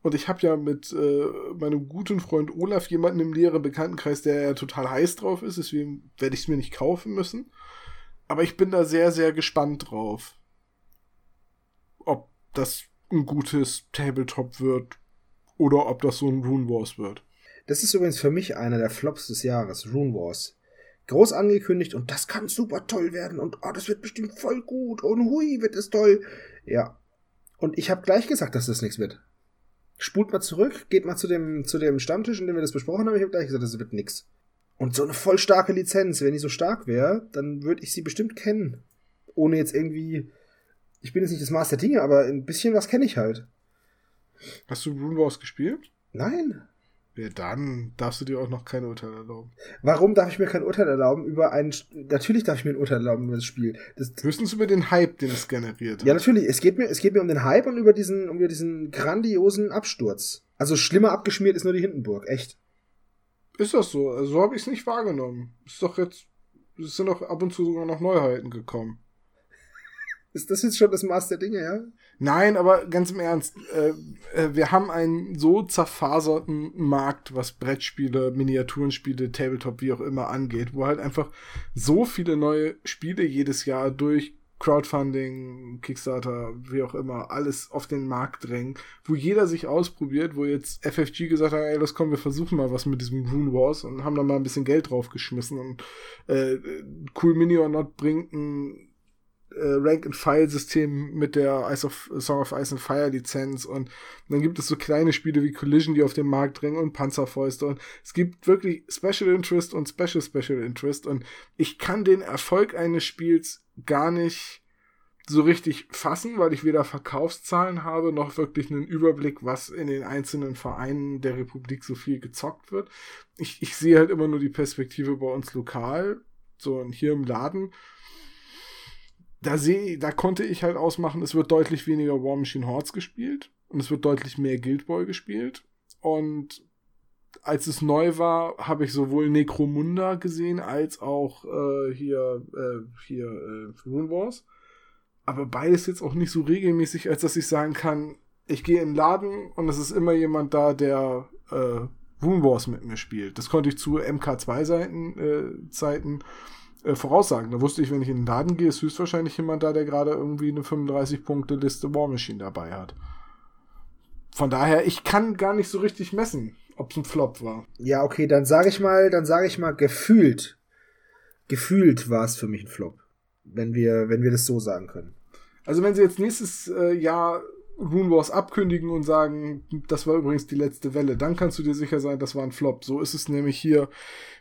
Speaker 4: und ich habe ja mit äh, meinem guten Freund Olaf jemanden im näheren Bekanntenkreis, der ja total heiß drauf ist, deswegen werde ich es mir nicht kaufen müssen. Aber ich bin da sehr, sehr gespannt drauf. Ob das ein gutes Tabletop wird oder ob das so ein Rune Wars wird.
Speaker 1: Das ist übrigens für mich einer der Flops des Jahres, Rune Wars. Groß angekündigt und das kann super toll werden und oh, das wird bestimmt voll gut und hui, wird es toll. Ja. Und ich habe gleich gesagt, dass das nichts wird spult mal zurück, geht mal zu dem, zu dem Stammtisch, in dem wir das besprochen haben. Ich habe gleich gesagt, das wird nix. Und so eine voll starke Lizenz, wenn die so stark wäre, dann würde ich sie bestimmt kennen. Ohne jetzt irgendwie. Ich bin jetzt nicht das Maß der Dinge, aber ein bisschen was kenne ich halt.
Speaker 4: Hast du Rune Wars gespielt?
Speaker 1: Nein.
Speaker 4: Ja, dann darfst du dir auch noch kein Urteil erlauben.
Speaker 1: Warum darf ich mir kein Urteil erlauben über ein. Natürlich darf ich mir ein Urteil erlauben über das Spiel. Das
Speaker 4: Höchstens über den Hype, den es generiert.
Speaker 1: Ja, natürlich. Es geht, mir, es geht mir um den Hype und über diesen, um diesen grandiosen Absturz. Also schlimmer abgeschmiert ist nur die Hindenburg, echt.
Speaker 4: Ist das so? Also so habe ich es nicht wahrgenommen. Ist doch jetzt. Es sind doch ab und zu sogar noch Neuheiten gekommen.
Speaker 1: Ist das jetzt schon das Maß der Dinge, ja?
Speaker 4: Nein, aber ganz im Ernst, äh, äh, wir haben einen so zerfaserten Markt, was Brettspiele, Miniaturenspiele, Tabletop, wie auch immer angeht, wo halt einfach so viele neue Spiele jedes Jahr durch Crowdfunding, Kickstarter, wie auch immer, alles auf den Markt drängen, wo jeder sich ausprobiert, wo jetzt FFG gesagt hat, ey, los komm, wir versuchen mal was mit diesem Rune Wars und haben da mal ein bisschen Geld draufgeschmissen und äh, Cool Mini or Not bringt ein äh, Rank-and-File-System mit der Ice of, Song of Ice and Fire Lizenz und dann gibt es so kleine Spiele wie Collision, die auf den Markt drängen und Panzerfäuste und es gibt wirklich Special Interest und Special Special Interest und ich kann den Erfolg eines Spiels gar nicht so richtig fassen, weil ich weder Verkaufszahlen habe, noch wirklich einen Überblick, was in den einzelnen Vereinen der Republik so viel gezockt wird. Ich, ich sehe halt immer nur die Perspektive bei uns lokal, so hier im Laden da sehe, da konnte ich halt ausmachen, es wird deutlich weniger War Machine Hordes gespielt und es wird deutlich mehr Guild Boy gespielt. Und als es neu war, habe ich sowohl Necromunda gesehen als auch äh, hier äh, hier äh, Rune Wars. Aber beides jetzt auch nicht so regelmäßig, als dass ich sagen kann, ich gehe in den Laden und es ist immer jemand da, der äh, Rune Wars mit mir spielt. Das konnte ich zu MK2-Seiten äh, Zeiten äh, voraussagen. Da wusste ich, wenn ich in den Laden gehe, ist höchstwahrscheinlich jemand da, der gerade irgendwie eine 35-Punkte-Liste War Machine dabei hat. Von daher, ich kann gar nicht so richtig messen, ob es ein Flop war.
Speaker 1: Ja, okay, dann sage ich mal, dann sage ich mal, gefühlt, gefühlt war es für mich ein Flop. Wenn wir, wenn wir das so sagen können.
Speaker 4: Also wenn sie jetzt nächstes äh, Jahr Rune Wars abkündigen und sagen, das war übrigens die letzte Welle, dann kannst du dir sicher sein, das war ein Flop. So ist es nämlich hier.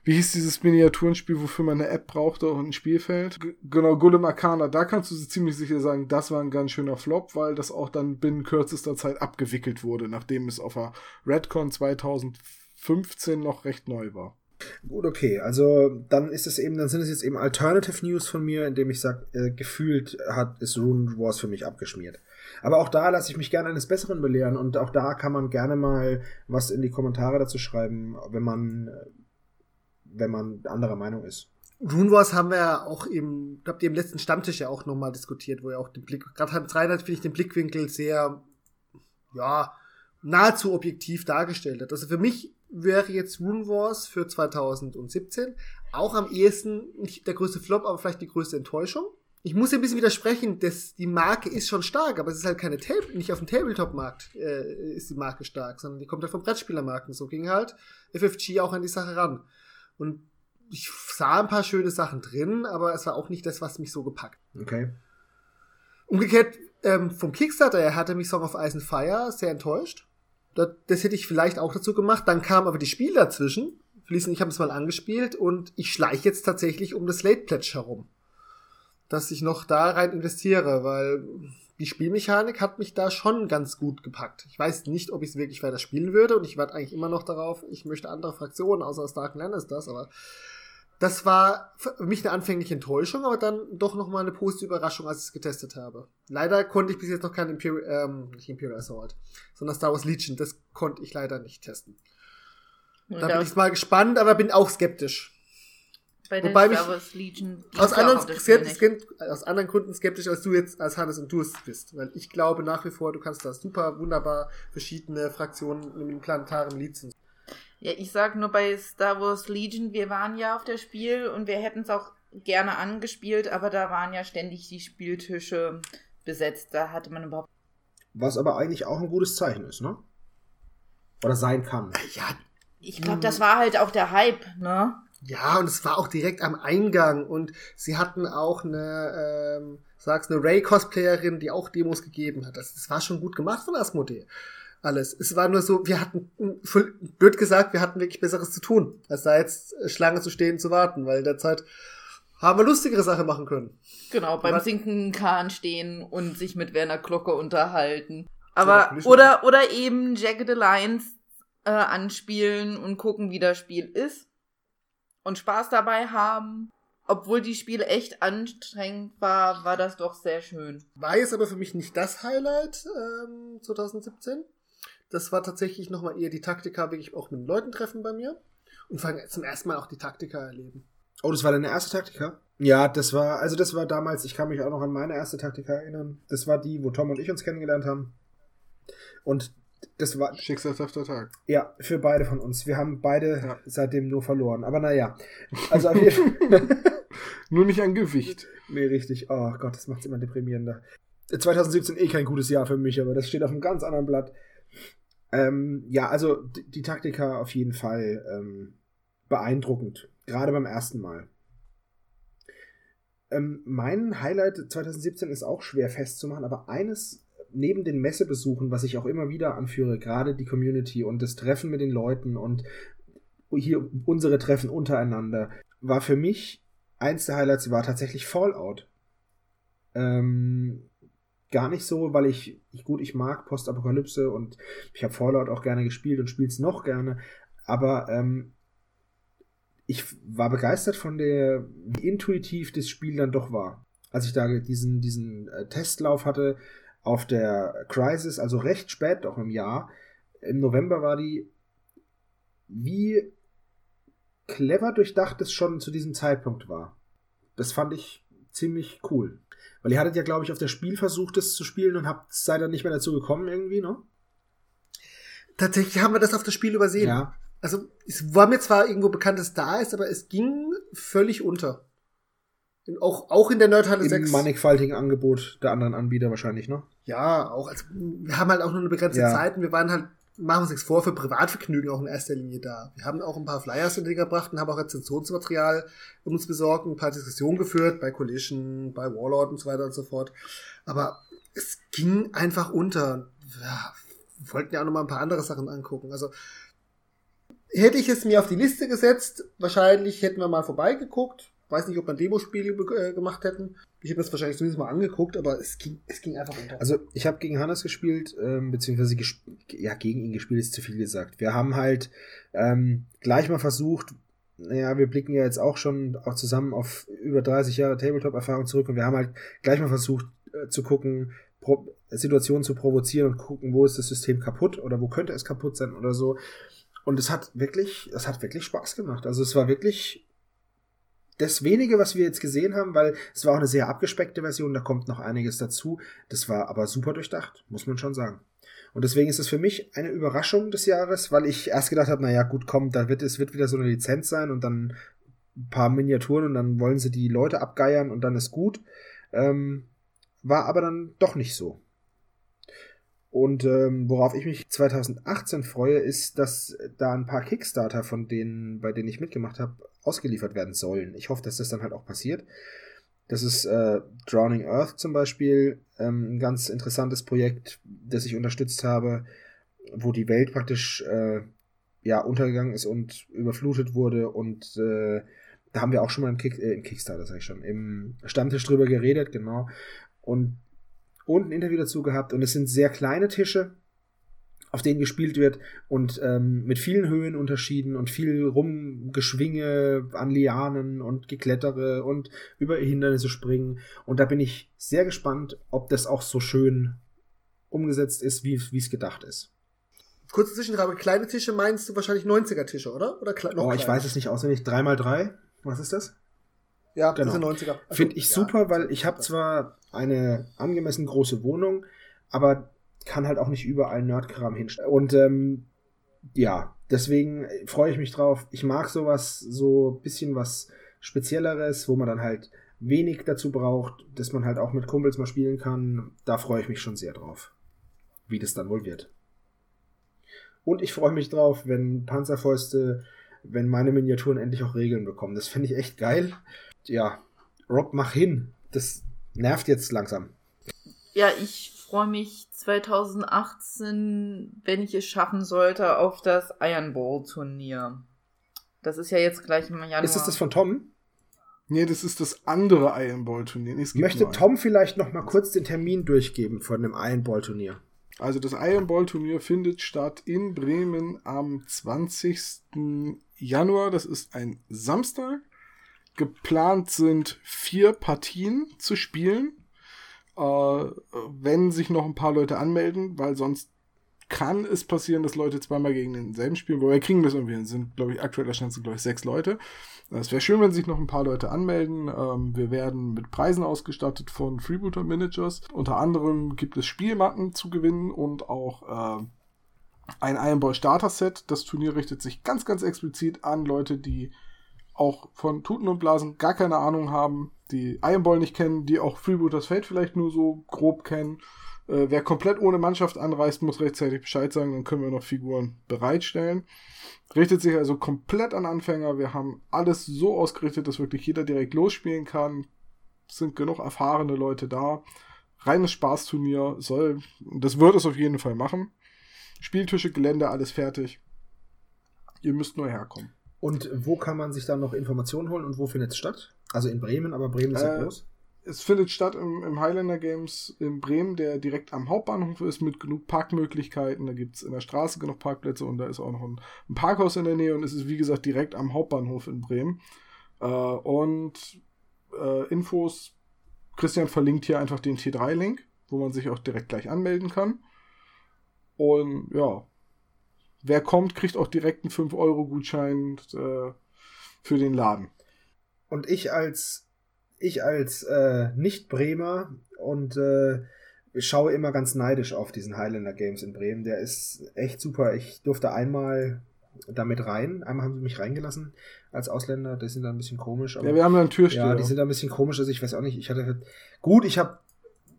Speaker 4: Wie hieß dieses Miniaturenspiel, wofür man eine App brauchte und ein Spielfeld? G genau, Golem Arcana. Da kannst du ziemlich sicher sagen, das war ein ganz schöner Flop, weil das auch dann binnen kürzester Zeit abgewickelt wurde, nachdem es auf der Redcon 2015 noch recht neu war.
Speaker 1: Gut, okay. Also dann ist es eben, dann sind es jetzt eben Alternative News von mir, indem ich sage, äh, gefühlt hat ist Rune Wars für mich abgeschmiert. Aber auch da lasse ich mich gerne eines Besseren belehren und auch da kann man gerne mal was in die Kommentare dazu schreiben, wenn man, wenn man anderer Meinung ist.
Speaker 3: Rune Wars haben wir ja auch im, glaubt ihr, im letzten Stammtisch ja auch nochmal diskutiert, wo er auch den Blick, gerade Hans Reinhardt finde ich den Blickwinkel sehr, ja, nahezu objektiv dargestellt hat. Also für mich wäre jetzt Rune Wars für 2017 auch am ehesten nicht der größte Flop, aber vielleicht die größte Enttäuschung ich muss ein bisschen widersprechen, dass die Marke ist schon stark, aber es ist halt keine Table, nicht auf dem Tabletop-Markt äh, ist die Marke stark, sondern die kommt halt vom Brettspielermarken. So ging halt FFG auch an die Sache ran. Und ich sah ein paar schöne Sachen drin, aber es war auch nicht das, was mich so gepackt.
Speaker 1: Okay.
Speaker 3: Umgekehrt, ähm, vom Kickstarter her hatte mich Song of Ice and Fire sehr enttäuscht. Das, das hätte ich vielleicht auch dazu gemacht. Dann kam aber die Spiel dazwischen. Fließen, ich habe es mal angespielt und ich schleiche jetzt tatsächlich um das Late Pledge herum dass ich noch da rein investiere, weil die Spielmechanik hat mich da schon ganz gut gepackt. Ich weiß nicht, ob ich es wirklich weiter spielen würde und ich warte eigentlich immer noch darauf, ich möchte andere Fraktionen außer Stark Lannisters, aber das war für mich eine anfängliche Enttäuschung, aber dann doch nochmal eine positive Überraschung, als ich es getestet habe. Leider konnte ich bis jetzt noch kein Imperial, ähm, nicht Imperial Assault, sondern Star Wars Legion, das konnte ich leider nicht testen. Da bin ich mal gespannt, aber bin auch skeptisch.
Speaker 2: Bei der
Speaker 3: Wobei
Speaker 2: Star Wars Legion
Speaker 3: aus anderen, aus anderen Gründen skeptisch, als du jetzt als Hannes und du es bist. Weil ich glaube nach wie vor, du kannst da super wunderbar verschiedene Fraktionen mit dem planetaren Lied
Speaker 2: Ja, ich sag nur bei Star Wars Legion, wir waren ja auf der Spiel und wir hätten es auch gerne angespielt, aber da waren ja ständig die Spieltische besetzt. Da hatte man überhaupt.
Speaker 1: Was aber eigentlich auch ein gutes Zeichen ist, ne? Oder sein kann.
Speaker 3: Ja,
Speaker 2: Ich glaube, das war halt auch der Hype, ne?
Speaker 3: Ja, und es war auch direkt am Eingang und sie hatten auch eine, ähm, sag's, eine Ray-Cosplayerin, die auch Demos gegeben hat. Das, das war schon gut gemacht von Asmodee. Alles. Es war nur so, wir hatten, blöd gesagt, wir hatten wirklich Besseres zu tun, als da jetzt Schlange zu stehen zu warten, weil derzeit haben wir lustigere Sachen machen können.
Speaker 2: Genau, beim
Speaker 3: Was-
Speaker 2: sinkenden Kahn stehen und sich mit Werner Glocke unterhalten. Aber,
Speaker 3: natürlich
Speaker 2: oder, oder eben Jagged Alliance äh, anspielen und gucken, wie das Spiel ist. Und Spaß dabei haben. Obwohl die Spiele echt anstrengend war, war das doch sehr schön.
Speaker 3: War jetzt aber für mich nicht das Highlight ähm, 2017. Das war tatsächlich nochmal eher die Taktika, wirklich auch mit den Leuten treffen bei mir. Und vor allem zum ersten Mal auch die Taktika erleben.
Speaker 1: Oh, das war deine erste Taktika? Ja, das war, also das war damals, ich kann mich auch noch an meine erste Taktika erinnern. Das war die, wo Tom und ich uns kennengelernt haben. Und das war,
Speaker 4: Schicksalshafter Tag.
Speaker 1: ja, für beide von uns. Wir haben beide
Speaker 4: Ja.
Speaker 1: seitdem nur verloren. Aber naja. Also auf jeden Fall.
Speaker 4: Nur nicht an Gewicht.
Speaker 1: nee, richtig. Oh Gott, das macht's immer deprimierender. 2017 eh kein gutes Jahr für mich, aber das steht auf einem ganz anderen Blatt. Ähm, ja, also die, die Taktika auf jeden Fall ähm, beeindruckend. Gerade beim ersten Mal. Ähm, mein Highlight 2017 ist auch schwer festzumachen, aber eines neben den Messebesuchen, was ich auch immer wieder anführe, gerade die Community und das Treffen mit den Leuten und hier unsere Treffen untereinander, war für mich eins der Highlights war tatsächlich Fallout. Ähm, gar nicht so, weil ich, ich gut, ich mag Postapokalypse und ich habe Fallout auch gerne gespielt und spiele es noch gerne, aber ähm, ich war begeistert von der, wie intuitiv das Spiel dann doch war. Als ich da diesen, diesen äh, Testlauf hatte auf der Crisis, also recht spät doch im Jahr, im November war die, wie clever durchdacht es schon zu diesem Zeitpunkt war. Das fand ich ziemlich cool. Weil ihr hattet ja, glaube ich, auf der Spiel versucht, das zu spielen und habt seid dann nicht mehr dazu gekommen irgendwie, ne?
Speaker 3: Tatsächlich haben wir das auf das Spiel übersehen.
Speaker 1: Ja.
Speaker 3: Also, es war mir zwar irgendwo bekannt, dass es da ist, aber es ging völlig unter. Auch, auch in der Nerdhalle
Speaker 1: Im
Speaker 3: 6.
Speaker 1: mannigfaltigen Angebot der anderen Anbieter wahrscheinlich, ne?
Speaker 3: Ja, auch. Also, wir haben halt auch nur eine begrenzte
Speaker 1: Ja.
Speaker 3: Zeit und wir waren halt, machen wir uns nichts vor, für Privatvergnügen auch in erster Linie da. Wir haben auch ein paar Flyers in gebracht und haben auch Rezensionsmaterial uns besorgt, ein paar Diskussionen geführt, bei Collision, bei Warlord und so weiter und so fort. Aber es ging einfach unter. Ja, wir wollten ja auch noch mal ein paar andere Sachen angucken. Also, hätte ich es mir auf die Liste gesetzt, wahrscheinlich hätten wir mal vorbeigeguckt. Weiß nicht, ob wir Demospiele äh, gemacht hätten. Ich habe das wahrscheinlich zumindest mal angeguckt, aber es ging, es ging einfach unter.
Speaker 1: Also ich habe gegen Hannes gespielt, ähm, beziehungsweise gesp ja, gegen ihn gespielt ist zu viel gesagt. Wir haben halt ähm, gleich mal versucht, naja, wir blicken ja jetzt auch schon auch zusammen auf über 30 Jahre Tabletop-Erfahrung zurück und wir haben halt gleich mal versucht äh, zu gucken, Situationen zu provozieren und gucken, wo ist das System kaputt oder wo könnte es kaputt sein oder so. Und es hat wirklich, es hat wirklich Spaß gemacht. Also es war wirklich das wenige, was wir jetzt gesehen haben, weil es war auch eine sehr abgespeckte Version, da kommt noch einiges dazu. Das war aber super durchdacht, muss man schon sagen. Und deswegen ist es für mich eine Überraschung des Jahres, weil ich erst gedacht habe, naja, gut, komm, da wird es wird wieder so eine Lizenz sein und dann ein paar Miniaturen und dann wollen sie die Leute abgeiern und dann ist gut. Ähm, war aber dann doch nicht so. Und ähm, worauf ich mich 2018 freue, ist, dass da ein paar Kickstarter von denen, bei denen ich mitgemacht habe, ausgeliefert werden sollen. Ich hoffe, dass das dann halt auch passiert. Das ist äh, Drowning Earth zum Beispiel, ähm, ein ganz interessantes Projekt, das ich unterstützt habe, wo die Welt praktisch äh, ja untergegangen ist und überflutet wurde und äh, da haben wir auch schon mal im, Kick, äh, im Kickstarter, sag ich schon, im Stammtisch drüber geredet, genau. Und, und ein Interview dazu gehabt. Und es sind sehr kleine Tische, auf denen gespielt wird und ähm, mit vielen Höhenunterschieden und viel Rumgeschwinge an Lianen und Geklettere und über Hindernisse springen. Und da bin ich sehr gespannt, ob das auch so schön umgesetzt ist, wie es gedacht ist.
Speaker 3: Kurze Zwischenfrage, kleine Tische meinst du wahrscheinlich 90er Tische, oder? Oder kle noch
Speaker 1: Oh, ich
Speaker 3: kleiner?
Speaker 1: weiß es nicht auswendig. 3x3? Was ist das?
Speaker 3: Ja,
Speaker 1: Genau.
Speaker 3: sind 90er. Also,
Speaker 1: Finde ich
Speaker 3: ja,
Speaker 1: super, weil ich habe zwar eine angemessen große Wohnung, aber kann halt auch nicht überall Nerdkram hinstellen. Und ähm, ja, deswegen freue ich mich drauf. Ich mag sowas, so bisschen was Spezielleres, wo man dann halt wenig dazu braucht, dass man halt auch mit Kumpels mal spielen kann. Da freue ich mich schon sehr drauf, wie das dann wohl wird. Und ich freue mich drauf, wenn Panzerfäuste, wenn meine Miniaturen endlich auch Regeln bekommen. Das finde ich echt geil. Ja, Rob, mach hin. Das nervt jetzt langsam.
Speaker 2: Ja, ich freue mich 2018, wenn ich es schaffen sollte, auf das Iron Bowl Turnier. Das ist ja jetzt gleich im Januar.
Speaker 1: Ist es das von Tom?
Speaker 4: Nee, das ist das andere Iron Ball Turnier. Nee,
Speaker 1: Möchte. Tom vielleicht noch mal kurz den Termin durchgeben von dem Iron Ball Turnier?
Speaker 4: Also das Iron Ball Turnier findet statt in Bremen am 20. Januar. Das ist ein Samstag. Geplant sind vier Partien zu spielen. Äh, wenn sich noch ein paar Leute anmelden, weil sonst kann es passieren, dass Leute zweimal gegen denselben spielen, wobei wir kriegen das irgendwie. Sind, glaube ich, aktuell Stand sind, glaube ich, sechs Leute. Es wäre schön, wenn sich noch ein paar Leute anmelden. Ähm, wir werden mit Preisen ausgestattet von Freebooter Managers. Unter anderem gibt es Spielmatten zu gewinnen und auch äh, ein Iron Ball Starter Set. Das Turnier richtet sich ganz, ganz explizit an Leute, die auch von Tuten und Blasen gar keine Ahnung haben, die Iron Ball nicht kennen, die auch Freebooters Fate vielleicht nur so grob kennen äh, wer komplett ohne Mannschaft anreist, muss rechtzeitig Bescheid sagen, dann können wir noch Figuren bereitstellen. Richtet sich also komplett an Anfänger. Wir haben alles so ausgerichtet, dass wirklich jeder direkt losspielen kann. Es sind genug erfahrene Leute da. Reines Spaßturnier soll, das wird es auf jeden Fall machen. Spieltische, Gelände, alles fertig. Ihr müsst nur herkommen.
Speaker 1: Und wo kann man sich dann noch Informationen holen und wo findet es statt? Also in Bremen, aber Bremen ist ja
Speaker 4: Äh,
Speaker 1: groß.
Speaker 4: es findet statt im, im Highlander Games in Bremen, der direkt am Hauptbahnhof ist, mit genug Parkmöglichkeiten. Da gibt es in der Straße genug Parkplätze und da ist auch noch ein, ein Parkhaus in der Nähe und es ist, wie gesagt, direkt am Hauptbahnhof in Bremen. Äh, und äh, Infos, Christian verlinkt hier einfach den T3-Link, wo man sich auch direkt gleich anmelden kann. Und ja, wer kommt, kriegt auch direkt einen 5-Euro-Gutschein äh, für den Laden.
Speaker 1: Und ich als ich als äh, Nicht-Bremer und äh, schaue immer ganz neidisch auf diesen Highlander Games in Bremen. Der ist echt super. Ich durfte einmal damit rein. Einmal haben sie mich reingelassen als Ausländer. Das sind da ein bisschen komisch.
Speaker 4: Ja, wir haben da einen Türsteher.
Speaker 1: ja, die sind da ein bisschen komisch. Also ich weiß auch nicht. Ich hatte gut. Ich habe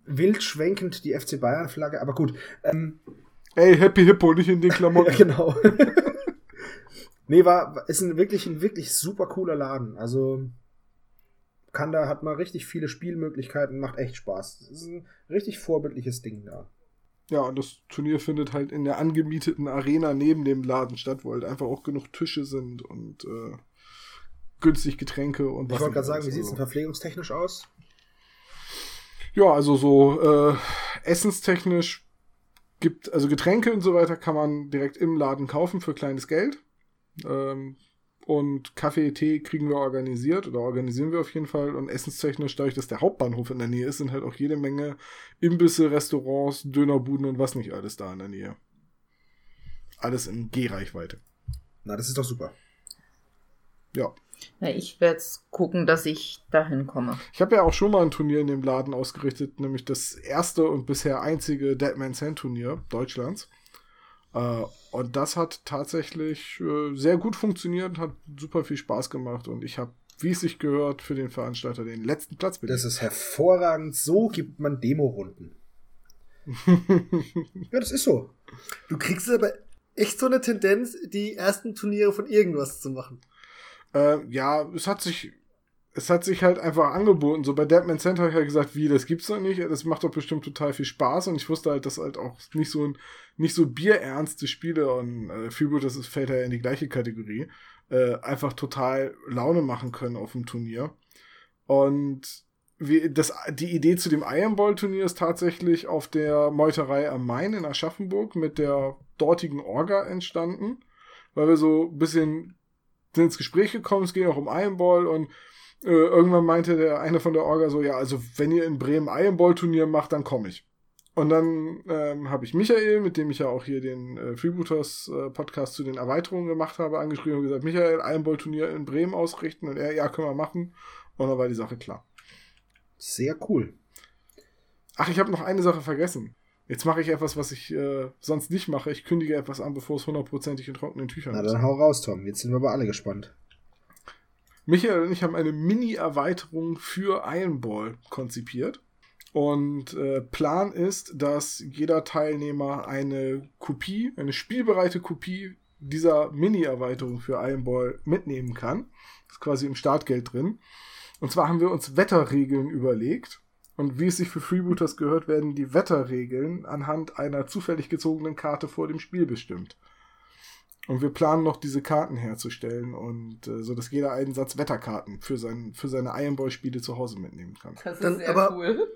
Speaker 1: wild schwenkend die FC Bayern Flagge. Aber gut. Ähm,
Speaker 4: Ey, Happy Hippo, nicht in den Klamotten.
Speaker 1: ja, genau. nee, war, ist ein wirklich, ein wirklich super cooler Laden. Also, kann da, hat man richtig viele Spielmöglichkeiten, macht echt Spaß. Das ist ein richtig vorbildliches Ding da.
Speaker 4: Ja, und das Turnier findet halt in der angemieteten Arena neben dem Laden statt, wo halt einfach auch genug Tische sind und äh, günstig Getränke und
Speaker 1: Ich wollte gerade sagen, wie sieht es denn verpflegungstechnisch aus?
Speaker 4: Ja, also so äh, essenstechnisch gibt, also Getränke und so weiter kann man direkt im Laden kaufen für kleines Geld. Ähm, und Kaffee, Tee kriegen wir organisiert oder organisieren wir auf jeden Fall. Und essenstechnisch, dadurch, dass der Hauptbahnhof in der Nähe ist, sind halt auch jede Menge Imbisse, Restaurants, Dönerbuden und was nicht alles da in der Nähe. Alles in Gehreichweite.
Speaker 1: Na, das ist doch super.
Speaker 4: Ja.
Speaker 2: Ja, ich werde gucken, dass ich dahin komme.
Speaker 4: Ich habe ja auch schon mal ein Turnier in dem Laden ausgerichtet, nämlich das erste und bisher einzige Deadman's Hand Turnier Deutschlands. Äh, und das hat tatsächlich äh, sehr gut funktioniert, hat super viel Spaß gemacht und ich habe, wie es sich gehört, für den Veranstalter den letzten Platz belegt.
Speaker 1: Das ist hervorragend. So gibt man Demo-Runden. ja, das ist so.
Speaker 3: Du kriegst aber echt so eine Tendenz, die ersten Turniere von irgendwas zu machen.
Speaker 4: Äh, ja, es hat sich, es hat sich halt einfach angeboten. So bei Deadman Center habe ich halt gesagt, wie, das gibt's doch nicht. Das macht doch bestimmt total viel Spaß. Und ich wusste halt, dass halt auch nicht so ein, nicht so bierernste Spiele und äh, Freeboot, das ist, fällt ja in die gleiche Kategorie, äh, einfach total Laune machen können auf dem Turnier. Und wie, das, die Idee zu dem Iron Ball Turnier ist tatsächlich auf der Meuterei am Main in Aschaffenburg mit der dortigen Orga entstanden, weil wir so ein bisschen sind ins Gespräch gekommen, es ging auch um Iron Ball und äh, irgendwann meinte der eine von der Orga so, ja, also wenn ihr in Bremen Iron Ball Turnier macht, dann komme ich. Und dann ähm, habe ich Michael, mit dem ich ja auch hier den äh, Freebooters äh, Podcast zu den Erweiterungen gemacht habe, angeschrieben und gesagt, Michael, Iron Ball Turnier in Bremen ausrichten und er, ja, können wir machen. Und dann war die Sache klar.
Speaker 1: Sehr cool.
Speaker 4: Ach, ich habe noch eine Sache vergessen. Jetzt mache ich etwas, was ich äh, sonst nicht mache. Ich kündige etwas an, bevor es hundertprozentig in trockenen Tüchern
Speaker 1: Na,
Speaker 4: ist.
Speaker 1: dann hau raus, Tom. Jetzt sind wir aber alle gespannt.
Speaker 4: Michael und ich haben eine Mini-Erweiterung für Iron Ball konzipiert. Und äh, Plan ist, dass jeder Teilnehmer eine Kopie, eine spielbereite Kopie dieser Mini-Erweiterung für Iron Ball mitnehmen kann. ist quasi im Startgeld drin. Und zwar haben wir uns Wetterregeln überlegt. Und wie es sich für Freebooters gehört, werden die Wetterregeln anhand einer zufällig gezogenen Karte vor dem Spiel bestimmt. Und wir planen noch diese Karten herzustellen und äh, so dass jeder einen Satz Wetterkarten für, sein, für seine Iron Ball Spiele zu Hause mitnehmen kann.
Speaker 2: Das ist
Speaker 3: Dann
Speaker 2: sehr
Speaker 3: aber-
Speaker 2: cool.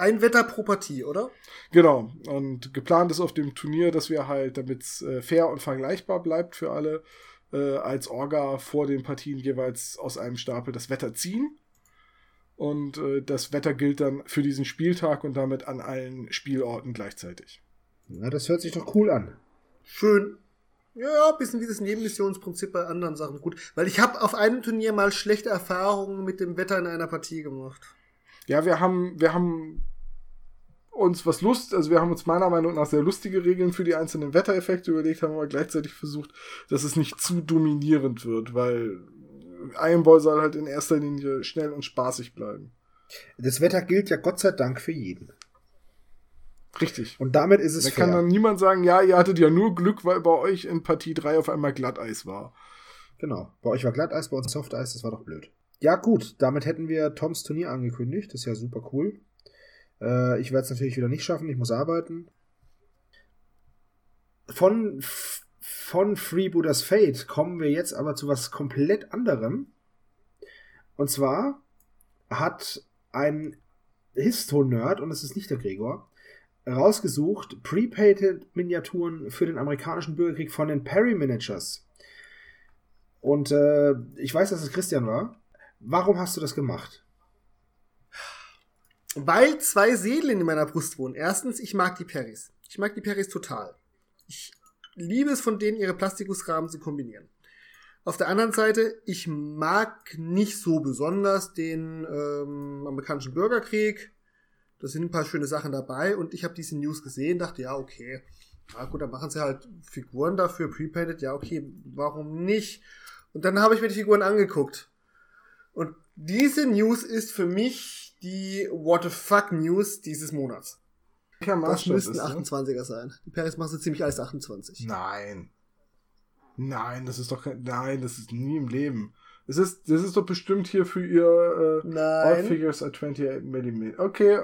Speaker 3: Ein Wetter pro Partie, oder?
Speaker 4: Genau. Und geplant ist auf dem Turnier, dass wir halt, damit es äh, fair und vergleichbar bleibt für alle, äh, als Orga vor den Partien jeweils aus einem Stapel das Wetter ziehen. Und äh, das Wetter gilt dann für diesen Spieltag und damit an allen Spielorten gleichzeitig.
Speaker 1: Na, das hört sich doch cool an.
Speaker 3: Schön. Ja, ein bisschen wie das Nebenmissionsprinzip bei anderen Sachen gut. Weil ich habe auf einem Turnier mal schlechte Erfahrungen mit dem Wetter in einer Partie gemacht.
Speaker 4: Ja, wir haben, wir haben uns was Lust, also wir haben uns meiner Meinung nach sehr lustige Regeln für die einzelnen Wettereffekte überlegt, haben aber gleichzeitig versucht, dass es nicht zu dominierend wird, weil Iron Ball soll halt in erster Linie schnell und spaßig bleiben.
Speaker 1: Das Wetter gilt ja Gott sei Dank für jeden.
Speaker 4: Richtig.
Speaker 1: Und damit ist es
Speaker 4: Da
Speaker 1: fair.
Speaker 4: kann dann niemand sagen, ja, ihr hattet ja nur Glück, weil bei euch in Partie 3 auf einmal Glatteis war.
Speaker 1: Genau. Bei euch war Glatteis, bei uns Softeis, das war doch blöd. Ja, gut, damit hätten wir Toms Turnier angekündigt. Das ist ja super cool. Äh, ich werde es natürlich wieder nicht schaffen, ich muss arbeiten. Von, von Freebooters Fate kommen wir jetzt aber zu was komplett anderem. Und zwar hat ein Histo-Nerd, und es ist nicht der Gregor, rausgesucht Prepaid Miniaturen für den amerikanischen Bürgerkrieg von den Perry Miniatures. Und äh, ich weiß, dass es Christian war. Warum hast du das gemacht?
Speaker 3: Weil zwei Seelen in meiner Brust wohnen. Erstens, ich mag die Perrys. Ich mag die Perrys total. Ich liebe es, von denen ihre Plastikusrahmen zu kombinieren. Auf der anderen Seite, ich mag nicht so besonders den ähm, amerikanischen Bürgerkrieg. Da sind ein paar schöne Sachen dabei und ich habe diese News gesehen, dachte, ja, okay. Ja gut, dann machen sie halt Figuren dafür, prepainted, ja, okay, warum nicht? Und dann habe ich mir die Figuren angeguckt. Und diese News ist für mich die What the fuck News dieses Monats. Das müssten
Speaker 4: ist das?
Speaker 3: 28er sein. Die Paris machen so ziemlich alles 28.
Speaker 4: Nein. Nein, das ist doch kein, nein, das ist nie im Leben. Es ist, das ist doch bestimmt hier für ihr, äh, All. Figures at 28 mm. Okay.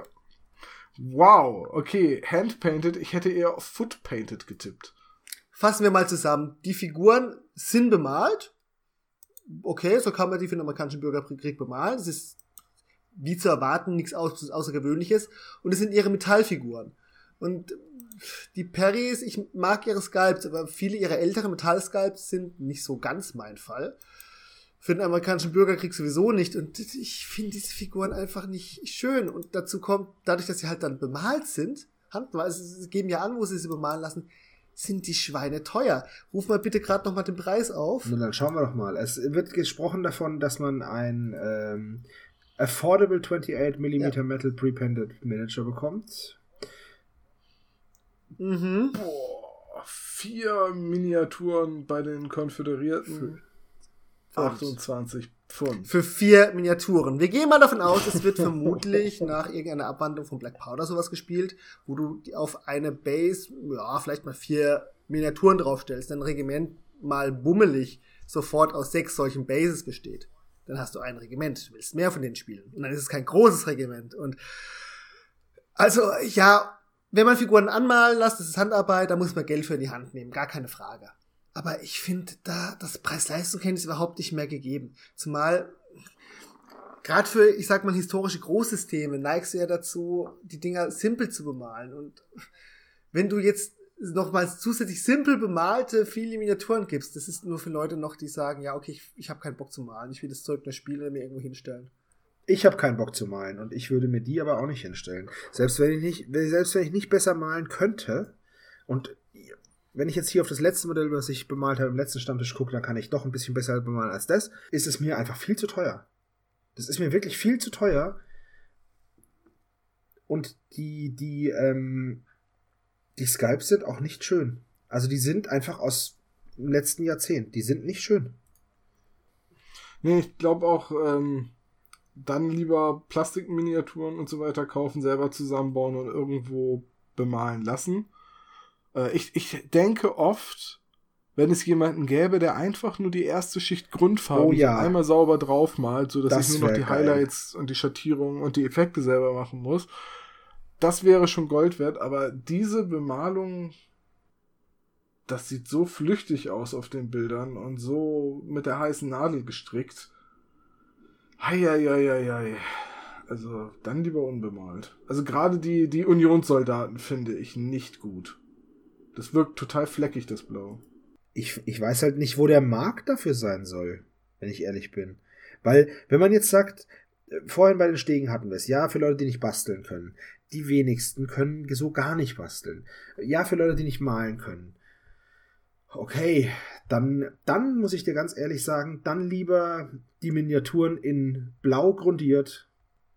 Speaker 4: Wow, okay, Hand-painted, ich hätte eher auf Foot-painted getippt.
Speaker 3: Fassen wir mal zusammen. Die Figuren sind bemalt. Okay, so kann man die für den amerikanischen Bürgerkrieg bemalen. Das ist wie zu erwarten, nichts Au- Außergewöhnliches. Und es sind ihre Metallfiguren. Und die Perrys, ich mag ihre Sculpts, aber viele ihrer älteren Metallsculpts sind nicht so ganz mein Fall. Für den amerikanischen Bürgerkrieg sowieso nicht. Und ich finde diese Figuren einfach nicht schön. Und dazu kommt, dadurch, dass sie halt dann bemalt sind, handmal, also sie geben ja an, wo sie sie bemalen lassen, sind die Schweine teuer. Ruf mal bitte gerade noch mal den Preis auf.
Speaker 1: Nun, dann schauen wir doch mal. Es wird gesprochen davon, dass man ein ähm, Affordable 28 mm
Speaker 3: Ja.
Speaker 1: Metal Prepainted Miniature bekommt.
Speaker 3: Mhm.
Speaker 4: Boah, vier Miniaturen bei den Konföderierten. 28 Pfund.
Speaker 3: Für vier Miniaturen. Wir gehen mal davon aus, es wird vermutlich nach irgendeiner Abwandlung von Black Powder sowas gespielt, wo du auf eine Base, ja, vielleicht mal vier Miniaturen draufstellst, dein Regiment mal bummelig sofort aus sechs solchen Bases besteht. Dann hast du ein Regiment, du willst mehr von denen spielen. Und dann ist es kein großes Regiment. Und also, ja, wenn man Figuren anmalen lässt, das ist Handarbeit, da muss man Geld für in die Hand nehmen, gar keine Frage. Aber ich finde, da das Preis-Leistung-Kenntnis überhaupt nicht mehr gegeben. Zumal gerade für, ich sag mal, historische Großsysteme neigst du ja dazu, die Dinger simpel zu bemalen. Und wenn du jetzt nochmals zusätzlich simpel bemalte viele Miniaturen gibst, das ist nur für Leute noch, die sagen, ja, okay, ich, ich habe keinen Bock zu malen, ich will das Zeug nur spielen oder mir irgendwo hinstellen.
Speaker 1: Ich habe keinen Bock zu malen und ich würde mir die aber auch nicht hinstellen. Selbst wenn ich nicht, selbst wenn ich nicht besser malen könnte und wenn ich jetzt hier auf das letzte Modell, was ich bemalt habe, im letzten Stammtisch gucke, dann kann ich doch ein bisschen besser bemalen als das, ist es mir einfach viel zu teuer. Das ist mir wirklich viel zu teuer. Und die, die, ähm, die Skypes sind auch nicht schön. Also die sind einfach aus dem letzten Jahrzehnt. Die sind nicht schön.
Speaker 4: Nee, ich glaube auch, ähm, dann lieber Plastikminiaturen und so weiter kaufen, selber zusammenbauen und irgendwo bemalen lassen. Äh, ich, ich denke oft, wenn es jemanden gäbe, der einfach nur die erste Schicht Grundfarben
Speaker 1: Oh ja.
Speaker 4: einmal sauber draufmalt, sodass
Speaker 1: Das
Speaker 4: ich nur noch die
Speaker 1: geil.
Speaker 4: Highlights und die Schattierungen und die Effekte selber machen muss. Das wäre schon Gold wert, aber diese Bemalung, das sieht so flüchtig aus auf den Bildern und so mit der heißen Nadel gestrickt. Heieieiei. Also, dann lieber unbemalt. Also gerade die, die Unionssoldaten finde ich nicht gut. Das wirkt total fleckig, das Blau.
Speaker 1: ich, ich weiß halt nicht, wo der Markt dafür sein soll, wenn ich ehrlich bin. Weil, wenn man jetzt sagt, äh, vorhin bei den Stegen hatten wir es, ja, für Leute, die nicht basteln können. Die wenigsten können so gar nicht basteln. Ja, für Leute, die nicht malen können. Okay, dann, dann muss ich dir ganz ehrlich sagen, dann lieber die Miniaturen in blau grundiert,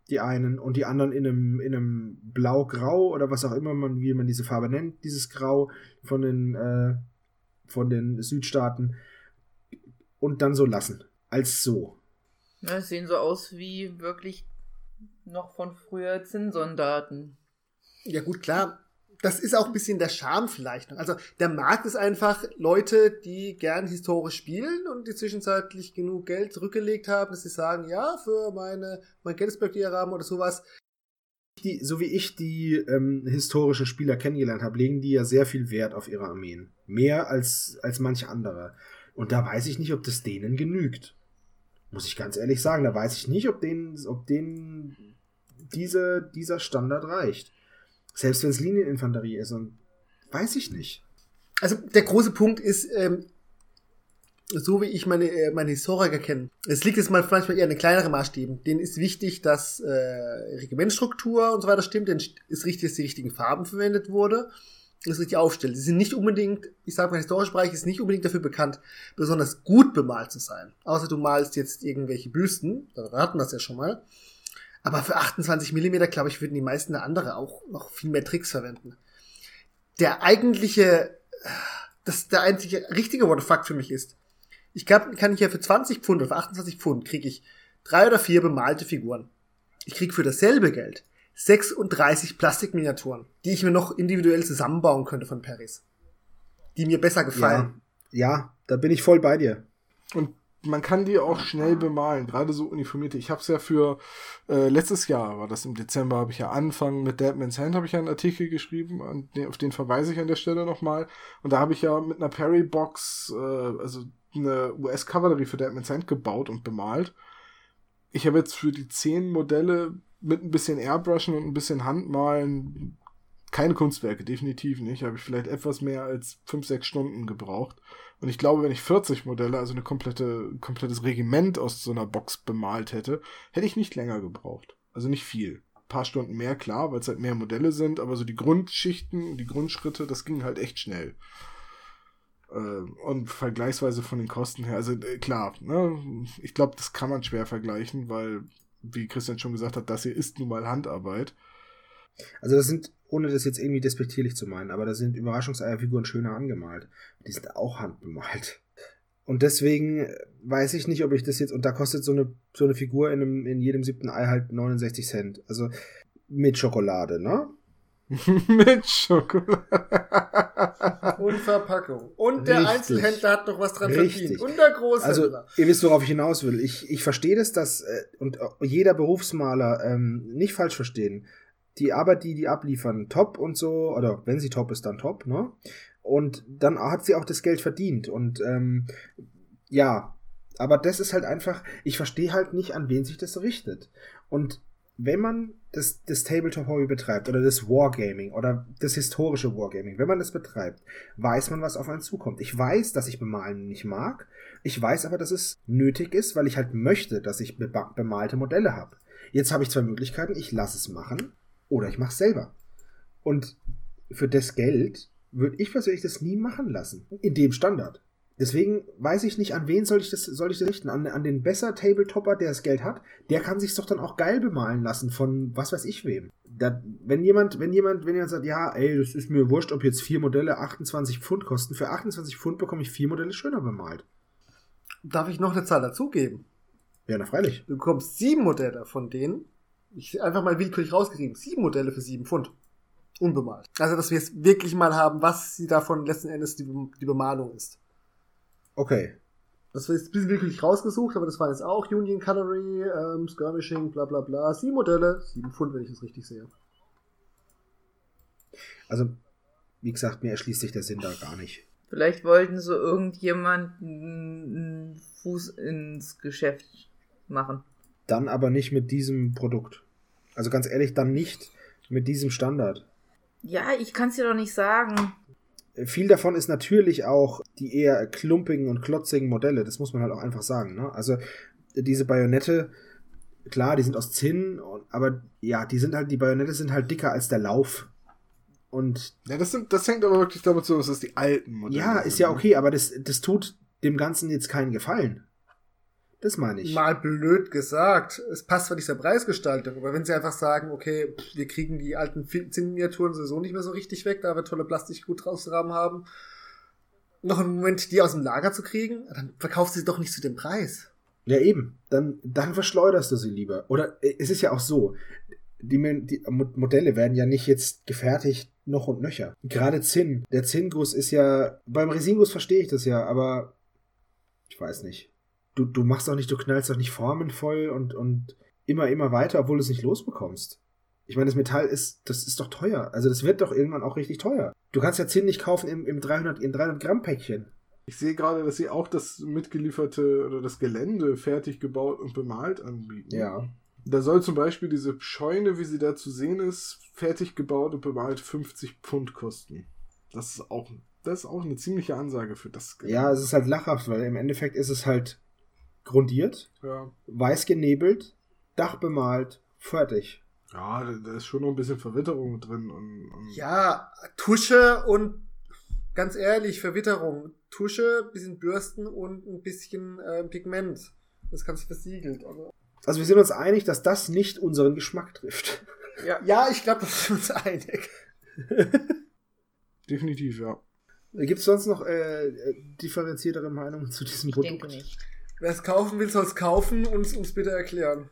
Speaker 1: die einen, und die anderen in einem, in einem blau-grau oder was auch immer man, wie man diese Farbe nennt, dieses Grau von den, äh, von den Südstaaten und dann so lassen. Als so.
Speaker 2: Ja, sehen so aus wie wirklich noch von früher Zinssoldaten.
Speaker 3: Ja, gut, klar. Das ist auch ein bisschen der Charme vielleicht. Also der Markt ist einfach Leute, die gern historisch spielen und die zwischenzeitlich genug Geld zurückgelegt haben, dass sie sagen, ja, für meine, mein Gettysburg-Diagramm oder sowas.
Speaker 1: Die, so wie ich die ähm, historischen Spieler kennengelernt habe, legen die ja sehr viel Wert auf ihre Armeen. Mehr als, als manche andere. Und da weiß ich nicht, ob das denen genügt. Muss ich ganz ehrlich sagen, da weiß ich nicht, ob denen, ob denen diese, dieser Standard reicht. Selbst wenn es Linieninfanterie ist und weiß ich nicht.
Speaker 3: Also der große Punkt ist, ähm, so wie ich meine, äh, meine Historiker kenne, es liegt jetzt mal manchmal eher eine kleinere Maßstäben. Denen ist wichtig, dass äh, Regimentstruktur und so weiter stimmt, denn ist richtig, dass die richtigen Farben verwendet wurde, das richtig aufstellt. Sie sind nicht unbedingt, ich sage mal, historischer Bereich ist nicht unbedingt dafür bekannt, besonders gut bemalt zu sein. Außer du malst jetzt irgendwelche Büsten, da raten wir das ja schon mal. Aber für 28 Millimeter, glaube ich, würden die meisten andere auch noch viel mehr Tricks verwenden. Der eigentliche, das der einzige richtige What the fuck für mich ist, ich glaube, kann ich ja für 20 Pfund oder für 28 Pfund kriege ich drei oder vier bemalte Figuren. Ich kriege für dasselbe Geld 36 Plastikminiaturen, die ich mir noch individuell zusammenbauen könnte von Paris. Die mir besser gefallen.
Speaker 1: Ja, ja da bin ich voll bei dir.
Speaker 4: Und man kann die auch schnell bemalen, gerade so uniformierte. Ich habe es ja für äh, letztes Jahr, war das im Dezember, habe ich ja angefangen mit Deadman's Hand, habe ich ja einen Artikel geschrieben, an auf den verweise ich an der Stelle nochmal. Und da habe ich ja mit einer Perry-Box, äh, also eine US-Kavallerie für Deadman's Hand gebaut und bemalt. Ich habe jetzt für die zehn Modelle mit ein bisschen Airbrushen und ein bisschen Handmalen keine Kunstwerke, definitiv nicht. Habe ich vielleicht etwas mehr als fünf, sechs Stunden gebraucht. Und ich glaube, wenn ich 40 Modelle, also eine komplette, komplettes Regiment aus so einer Box bemalt hätte, hätte ich nicht länger gebraucht. Also nicht viel. Ein paar Stunden mehr, klar, weil es halt mehr Modelle sind, aber so die Grundschichten, die Grundschritte, das ging halt echt schnell. Äh, und vergleichsweise von den Kosten her, also äh, klar, ne, ich glaube, das kann man schwer vergleichen, weil, wie Christian schon gesagt hat, das hier ist nun mal Handarbeit.
Speaker 1: Also das sind, ohne das jetzt irgendwie despektierlich zu meinen, aber da sind Überraschungseierfiguren schöner angemalt. Die sind auch handbemalt. Und deswegen weiß ich nicht, ob ich das jetzt, und da kostet so eine, so eine Figur in, einem, in jedem siebten Ei halt 69 Cent. Also mit Schokolade, ne?
Speaker 4: mit Schokolade.
Speaker 3: Und Verpackung. Und der
Speaker 1: Richtig.
Speaker 3: Einzelhändler hat noch was dran
Speaker 1: Richtig.
Speaker 3: verdient. Und der Großhändler.
Speaker 1: Also, ihr wisst, worauf ich hinaus will. Ich, ich verstehe das, dass, äh, und äh, jeder Berufsmaler ähm, nicht falsch verstehen. Die Arbeit, die die abliefern, top und so, oder wenn sie top ist, dann top, ne? Und dann hat sie auch das Geld verdient. Und ähm, ja, aber das ist halt einfach, ich verstehe halt nicht, an wen sich das richtet. Und wenn man das, das Tabletop-Hobby betreibt oder das Wargaming oder das historische Wargaming, wenn man das betreibt, weiß man, was auf einen zukommt. Ich weiß, dass ich bemalen nicht mag. Ich weiß aber, dass es nötig ist, weil ich halt möchte, dass ich beba- bemalte Modelle habe. Jetzt habe ich zwei Möglichkeiten. Ich lasse es machen oder ich mache es selber. Und für das Geld würde ich persönlich das nie machen lassen. In dem Standard. Deswegen weiß ich nicht, an wen soll ich das, soll ich das richten? An, an den besser Tabletopper, der das Geld hat, der kann sich doch dann auch geil bemalen lassen von was weiß ich wem. Da, wenn jemand, wenn jemand, wenn jemand sagt, ja, ey, das ist mir wurscht, ob jetzt vier Modelle 28 Pfund kosten, für 28 Pfund bekomme ich vier Modelle schöner bemalt.
Speaker 3: Darf ich noch eine Zahl dazugeben?
Speaker 1: Ja, na freilich.
Speaker 3: Du bekommst sieben Modelle von denen. Ich einfach mal willkürlich rausgeschrieben. Sieben Modelle für sieben Pfund. Unbemalt. Also, dass wir es wirklich mal haben, was sie davon letzten Endes die, die Bemalung ist.
Speaker 1: Okay.
Speaker 3: Das war jetzt ein bisschen willkürlich rausgesucht, aber das waren jetzt auch Union Cutlery, ähm, Skirmishing, bla bla bla. Sieben Modelle, sieben Pfund, wenn ich das richtig sehe.
Speaker 1: Also, wie gesagt, mir erschließt sich der Sinn da gar nicht.
Speaker 2: Vielleicht wollten so irgendjemanden einen Fuß ins Geschäft machen.
Speaker 1: Dann aber nicht mit diesem Produkt. Also ganz ehrlich, dann nicht mit diesem Standard.
Speaker 2: Ja, ich kann's dir doch nicht sagen.
Speaker 1: Viel davon ist natürlich auch die eher klumpigen und klotzigen Modelle. Das muss man halt auch einfach sagen. Ne? Also diese Bajonette klar, die sind aus Zinn, aber ja, die sind halt, die Bajonette sind halt dicker als der Lauf. Und
Speaker 4: Ja, das, sind, das hängt aber wirklich damit zusammen, dass das die alten Modelle
Speaker 1: ja,
Speaker 4: sind,
Speaker 1: ist ja
Speaker 4: ne?
Speaker 1: okay, aber das, das tut dem Ganzen jetzt keinen Gefallen. Das meine ich.
Speaker 3: Mal blöd gesagt, es passt zwar nicht zur Preisgestaltung, aber wenn sie einfach sagen, okay, wir kriegen die alten Zinnminiaturen sowieso nicht mehr so richtig weg, da wir tolle Plastik gut rausrahmen haben, noch einen Moment die aus dem Lager zu kriegen, dann verkauft sie doch nicht zu dem Preis.
Speaker 1: Ja, eben. Dann, dann verschleuderst du sie lieber. Oder äh, es ist ja auch so, die, die Mo- Modelle werden ja nicht jetzt gefertigt noch und nöcher. Gerade Zinn. Der Zinnguss ist ja, beim Resinguss verstehe ich das ja, aber ich weiß nicht. Du, du machst doch nicht, du knallst doch nicht Formen voll und, und immer, immer weiter, obwohl du es nicht losbekommst. Ich meine, das Metall ist, das ist doch teuer. Also das wird doch irgendwann auch richtig teuer. Du kannst ja Zinn nicht kaufen im, im 300, in 300 Gramm Päckchen.
Speaker 4: Ich sehe gerade, dass sie auch das mitgelieferte oder das Gelände fertig gebaut und bemalt anbieten.
Speaker 1: Ja.
Speaker 4: Da soll zum Beispiel diese Scheune, wie sie da zu sehen ist, fertig gebaut und bemalt 50 Pfund kosten. Das ist auch, das ist auch eine ziemliche Ansage für das
Speaker 1: Ja, es ist halt lachhaft, weil im Endeffekt ist es halt grundiert,
Speaker 4: ja.
Speaker 1: weiß genebelt, Dach bemalt, fertig.
Speaker 4: Ja, da, ist schon noch ein bisschen Verwitterung drin und, und
Speaker 3: Ja, Tusche und ganz ehrlich, Verwitterung. Tusche, bisschen Bürsten und ein bisschen äh, Pigment. Das Ganze versiegelt. Oder?
Speaker 1: Also wir sind uns einig, dass das nicht unseren Geschmack trifft.
Speaker 3: Ja, ja, ich glaube, das sind wir uns einig.
Speaker 4: definitiv, ja.
Speaker 1: Gibt es sonst noch äh, äh, differenziertere Meinungen zu diesem
Speaker 2: Ich
Speaker 1: Produkt?
Speaker 2: denke nicht.
Speaker 3: Wer es kaufen will, soll es kaufen und es uns bitte erklären.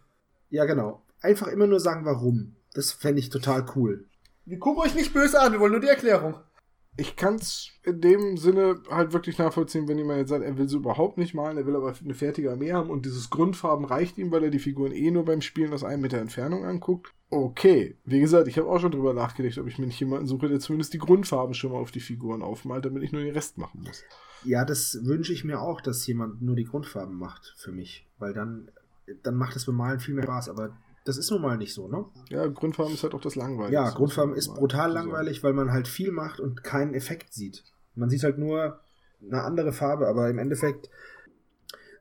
Speaker 1: Ja, genau. Einfach immer nur sagen, warum. Das fände ich total cool.
Speaker 3: Wir gucken euch nicht böse an, wir wollen nur die Erklärung.
Speaker 4: Ich kann es in dem Sinne halt wirklich nachvollziehen, wenn jemand jetzt sagt, er will sie überhaupt nicht malen, er will aber eine fertige Armee haben und dieses Grundfarben reicht ihm, weil er die Figuren eh nur beim Spielen aus einem Meter Entfernung anguckt. Okay, wie gesagt, ich habe auch schon drüber nachgedacht, ob ich mir nicht jemanden suche, der zumindest die Grundfarben schon mal auf die Figuren aufmalt, damit ich nur den Rest machen muss.
Speaker 1: Ja, das wünsche ich mir auch, dass jemand nur die Grundfarben macht für mich. Weil dann, dann macht das Bemalen viel mehr Spaß. Aber das ist nun mal nicht so, ne?
Speaker 4: Ja, Grundfarben ist halt auch das Langweilige.
Speaker 1: Ja, Grundfarben ist brutal
Speaker 4: mal so sagen.
Speaker 1: langweilig, weil man halt viel macht und keinen Effekt sieht. Man sieht halt nur eine andere Farbe, aber im Endeffekt.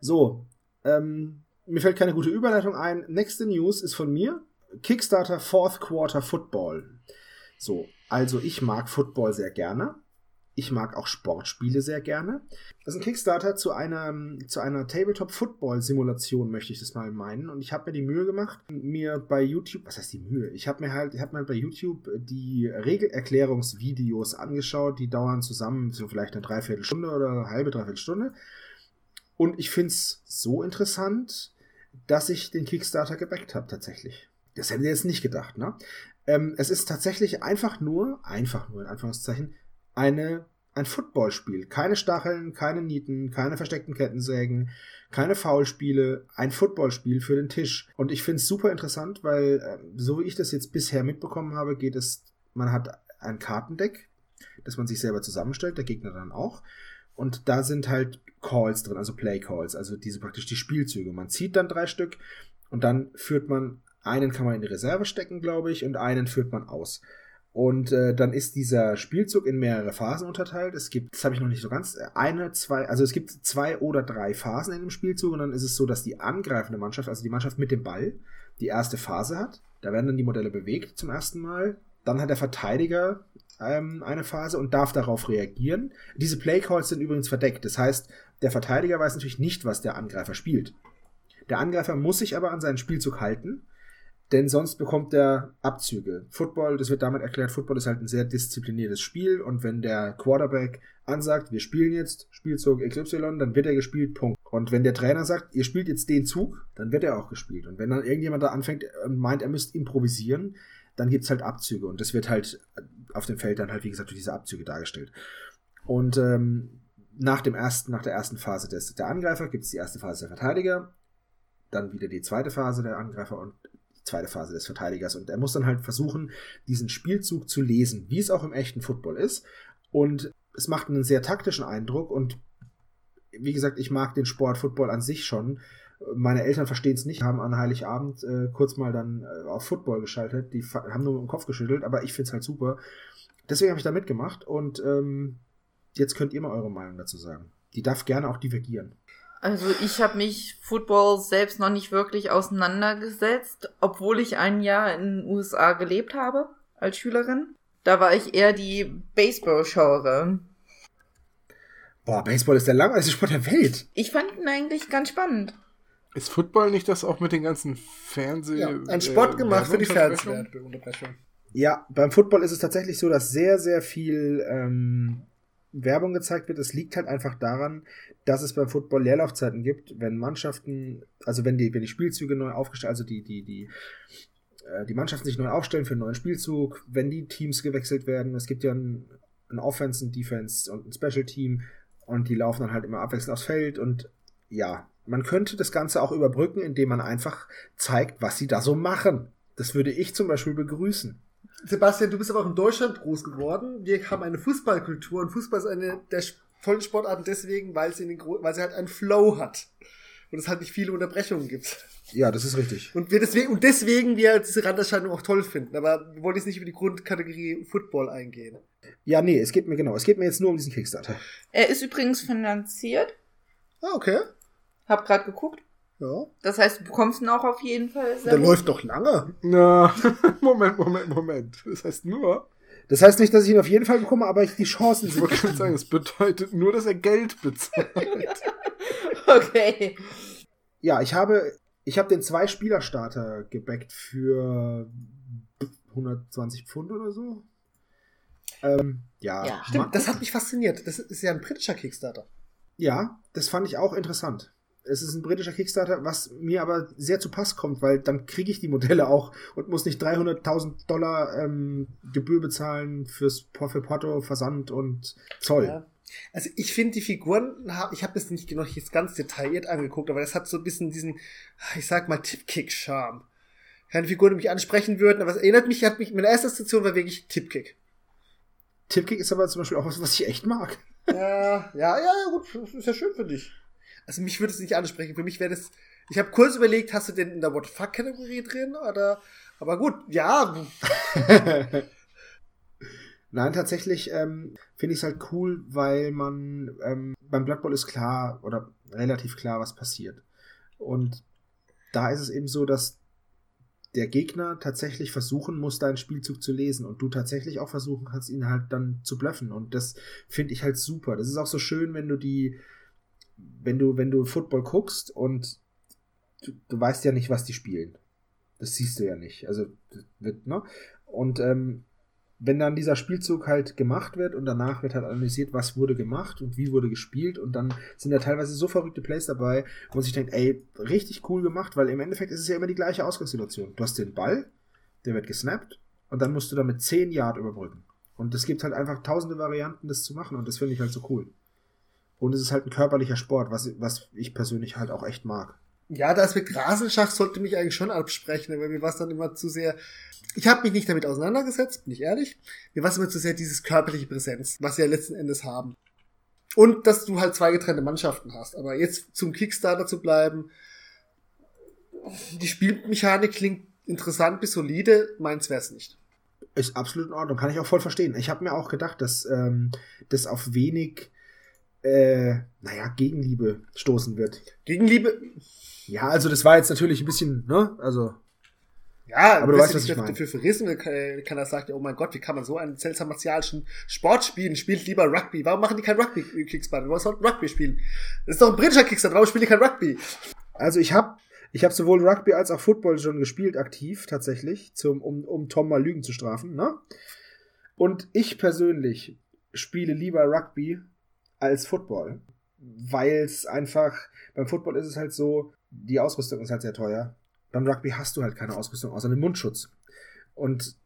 Speaker 1: So, ähm, mir fällt keine gute Überleitung ein. Nächste News ist von mir. Kickstarter Fourth Quarter Football. So, also ich mag Football sehr gerne. Ich mag auch Sportspiele sehr gerne. Das ist ein Kickstarter zu einer, zu einer Tabletop-Football-Simulation, möchte ich das mal meinen. Und ich habe mir die Mühe gemacht, mir bei YouTube, was heißt die Mühe? Ich habe mir halt, ich habe mir bei YouTube die Regelerklärungsvideos angeschaut, die dauern zusammen so vielleicht eine Dreiviertelstunde oder eine halbe Dreiviertelstunde. Und ich finde es so interessant, dass ich den Kickstarter gebackt habe, tatsächlich. Das hätte ich jetzt nicht gedacht, ne? Ähm, es ist tatsächlich einfach nur, einfach nur in Anführungszeichen, eine, ein Footballspiel. Keine Stacheln, keine Nieten, keine versteckten Kettensägen, keine Foulspiele, ein Footballspiel für den Tisch. Und ich finde es super interessant, weil, äh, so wie ich das jetzt bisher mitbekommen habe, geht es, man hat ein Kartendeck, das man sich selber zusammenstellt, der Gegner dann auch. Und da sind halt Calls drin, also Play Calls, also diese praktisch die Spielzüge. Man zieht dann drei Stück und dann führt man, einen kann man in die Reserve stecken, glaube ich, und einen führt man aus. Und äh, dann ist dieser Spielzug in mehrere Phasen unterteilt. Es gibt, das habe ich noch nicht so ganz, eine, zwei, also es gibt zwei oder drei Phasen in dem Spielzug und dann ist es so, dass die angreifende Mannschaft, also die Mannschaft mit dem Ball, die erste Phase hat. Da werden dann die Modelle bewegt zum ersten Mal. Dann hat der Verteidiger ähm, eine Phase und darf darauf reagieren. Diese Playcalls sind übrigens verdeckt. Das heißt, der Verteidiger weiß natürlich nicht, was der Angreifer spielt. Der Angreifer muss sich aber an seinen Spielzug halten, denn sonst bekommt er Abzüge. Football, das wird damit erklärt, Football ist halt ein sehr diszipliniertes Spiel und wenn der Quarterback ansagt, wir spielen jetzt Spielzug XY, dann wird er gespielt, Punkt. Und wenn der Trainer sagt, ihr spielt jetzt den Zug, dann wird er auch gespielt. Und wenn dann irgendjemand da anfängt und meint, er müsste improvisieren, dann gibt's halt Abzüge und das wird halt auf dem Feld dann halt, wie gesagt, durch diese Abzüge dargestellt. Und ähm, nach dem ersten, nach der ersten Phase des, der Angreifer gibt's die erste Phase der Verteidiger, dann wieder die zweite Phase der Angreifer und zweite Phase des Verteidigers. Und er muss dann halt versuchen, diesen Spielzug zu lesen, wie es auch im echten Football ist. Und es macht einen sehr taktischen Eindruck und wie gesagt, ich mag den Sport Football an sich schon. Meine Eltern verstehen es nicht, haben an Heiligabend äh, kurz mal dann äh, auf Football geschaltet. Die haben nur mit dem Kopf geschüttelt, aber ich finde es halt super. Deswegen habe ich da mitgemacht und ähm, jetzt könnt ihr mal eure Meinung dazu sagen. Die darf gerne auch divergieren.
Speaker 2: Also ich habe mich Football selbst noch nicht wirklich auseinandergesetzt, obwohl ich ein Jahr in den USA gelebt habe als Schülerin. Da war ich eher die Baseball-Schauerin.
Speaker 1: Boah, Baseball ist der langweiligste Sport der Welt.
Speaker 2: Ich fand ihn eigentlich ganz spannend.
Speaker 4: Ist Football nicht das auch mit den ganzen Fernseh...
Speaker 3: Ja, ein Sport
Speaker 4: äh,
Speaker 3: gemacht für die? Fernsehunterbrechung.
Speaker 1: Ja, beim Football ist es tatsächlich so, dass sehr, sehr viel ähm, Werbung gezeigt wird. Es liegt halt einfach daran, dass es beim Football Leerlaufzeiten gibt, wenn Mannschaften, also wenn die, wenn die Spielzüge neu aufgestellt, also die, die, die, äh, die Mannschaften sich neu aufstellen für einen neuen Spielzug, wenn die Teams gewechselt werden, es gibt ja ein, ein Offense, ein Defense und ein Special Team und die laufen dann halt immer abwechselnd aufs Feld und ja, man könnte das Ganze auch überbrücken, indem man einfach zeigt, was sie da so machen. Das würde ich zum Beispiel begrüßen.
Speaker 3: Sebastian, du bist aber auch in Deutschland groß geworden. Wir haben eine Fußballkultur und Fußball ist eine der vollen Sportarten deswegen, weil sie, in den weil sie halt einen Flow hat. Und es halt nicht viele Unterbrechungen gibt.
Speaker 1: Ja, das ist richtig.
Speaker 3: Und wir deswegen, und deswegen wir diese Randerscheinung auch toll finden. Aber wir wollen jetzt nicht über die Grundkategorie Football eingehen.
Speaker 1: Ja, nee, es geht mir genau. Es geht mir jetzt nur um diesen Kickstarter.
Speaker 2: Er ist übrigens finanziert.
Speaker 3: Ah, okay.
Speaker 2: Hab grad geguckt.
Speaker 3: Ja.
Speaker 2: Das heißt, du bekommst ihn auch auf jeden Fall.
Speaker 3: Der läuft doch lange.
Speaker 4: Na, Moment, Moment, Moment. Das heißt nur,
Speaker 1: Das heißt nicht, dass ich ihn auf jeden Fall bekomme, aber ich die Chancen
Speaker 4: ich wollte sagen, das bedeutet nur, dass er Geld bezahlt.
Speaker 2: Okay.
Speaker 1: Ja, ich habe, ich habe den Zwei-Spieler-Starter gebackt für 120 Pfund oder so. Ähm, ja.
Speaker 2: Ja.
Speaker 3: Stimmt, das hat mich fasziniert. Das ist ja ein britischer Kickstarter.
Speaker 1: Ja, das fand ich auch interessant. Es ist ein britischer Kickstarter, was mir aber sehr zu Pass kommt, weil dann kriege ich die Modelle auch und muss nicht 300.000 Dollar ähm, Gebühr bezahlen fürs für Porto, Versand und Zoll.
Speaker 3: Ja. Also ich finde die Figuren, ich habe das nicht noch jetzt ganz detailliert angeguckt, aber das hat so ein bisschen diesen, ich sag mal, Tipkick-Charme. Keine Figuren, die mich ansprechen würden, aber es erinnert mich, hat mich, meine erste Station war wirklich Tipkick.
Speaker 1: Tipkick ist aber zum Beispiel auch was, was ich echt mag.
Speaker 3: Ja, ja, ja, gut, das ist ja schön für dich. Also mich würde es nicht ansprechen. Für mich wäre das. Ich habe kurz überlegt, hast du den in der What the fuck-Kategorie drin? Oder. Aber gut, ja.
Speaker 1: Nein, tatsächlich ähm, finde ich es halt cool, weil man ähm, beim Blood Bowl ist klar oder relativ klar, was passiert. Und da ist es eben so, dass der Gegner tatsächlich versuchen muss, deinen Spielzug zu lesen und du tatsächlich auch versuchen kannst, ihn halt dann zu bluffen. Und das finde ich halt super. Das ist auch so schön, wenn du die, wenn du, wenn du Football guckst und du, du weißt ja nicht, was die spielen. Das siehst du ja nicht. Also, wird, ne? Und ähm, wenn dann dieser Spielzug halt gemacht wird und danach wird halt analysiert, was wurde gemacht und wie wurde gespielt und dann sind da teilweise so verrückte Plays dabei, wo man sich denkt, ey, richtig cool gemacht, weil im Endeffekt ist es ja immer die gleiche Ausgangssituation. Du hast den Ball, der wird gesnappt und dann musst du damit 10 Yard überbrücken. Und es gibt halt einfach tausende Varianten, das zu machen und das finde ich halt so cool. Und es ist halt ein körperlicher Sport, was, was ich persönlich halt auch echt mag.
Speaker 3: Ja, das mit Rasenschach sollte mich eigentlich schon absprechen, weil mir war es dann immer zu sehr. Ich habe mich nicht damit auseinandergesetzt, bin ich ehrlich. Mir war es immer zu sehr dieses körperliche Präsenz, was wir ja letzten Endes haben. Und dass du halt zwei getrennte Mannschaften hast. Aber jetzt zum Kickstarter zu bleiben, die Spielmechanik klingt interessant bis solide, meins wär's nicht.
Speaker 1: Ist absolut in Ordnung, kann ich auch voll verstehen. Ich habe mir auch gedacht, dass ähm, das auf wenig, äh, naja, Gegenliebe stoßen wird.
Speaker 3: Gegenliebe,
Speaker 1: Ja, also das war jetzt natürlich ein bisschen, ne? Also,
Speaker 3: ja,
Speaker 1: Aber du weißt, was ich meine.
Speaker 3: dafür verrissen will, kann, er sagen, oh mein Gott, wie kann man so einen seltsam martialischen Sport spielen? Spielt lieber Rugby. Warum machen die kein Rugby-Kickstarter? Warum sollten Rugby spielen? Das ist doch ein britischer Kickstarter, warum spielen die kein Rugby?
Speaker 1: also ich habe ich hab sowohl Rugby als auch Football schon gespielt, aktiv tatsächlich, zum, um, um Tom mal Lügen zu strafen, ne? Und ich persönlich spiele lieber Rugby als Football, weil es einfach, beim Football ist es halt so, die Ausrüstung ist halt sehr teuer. Beim Rugby hast du halt keine Ausrüstung außer einen Mundschutz. Und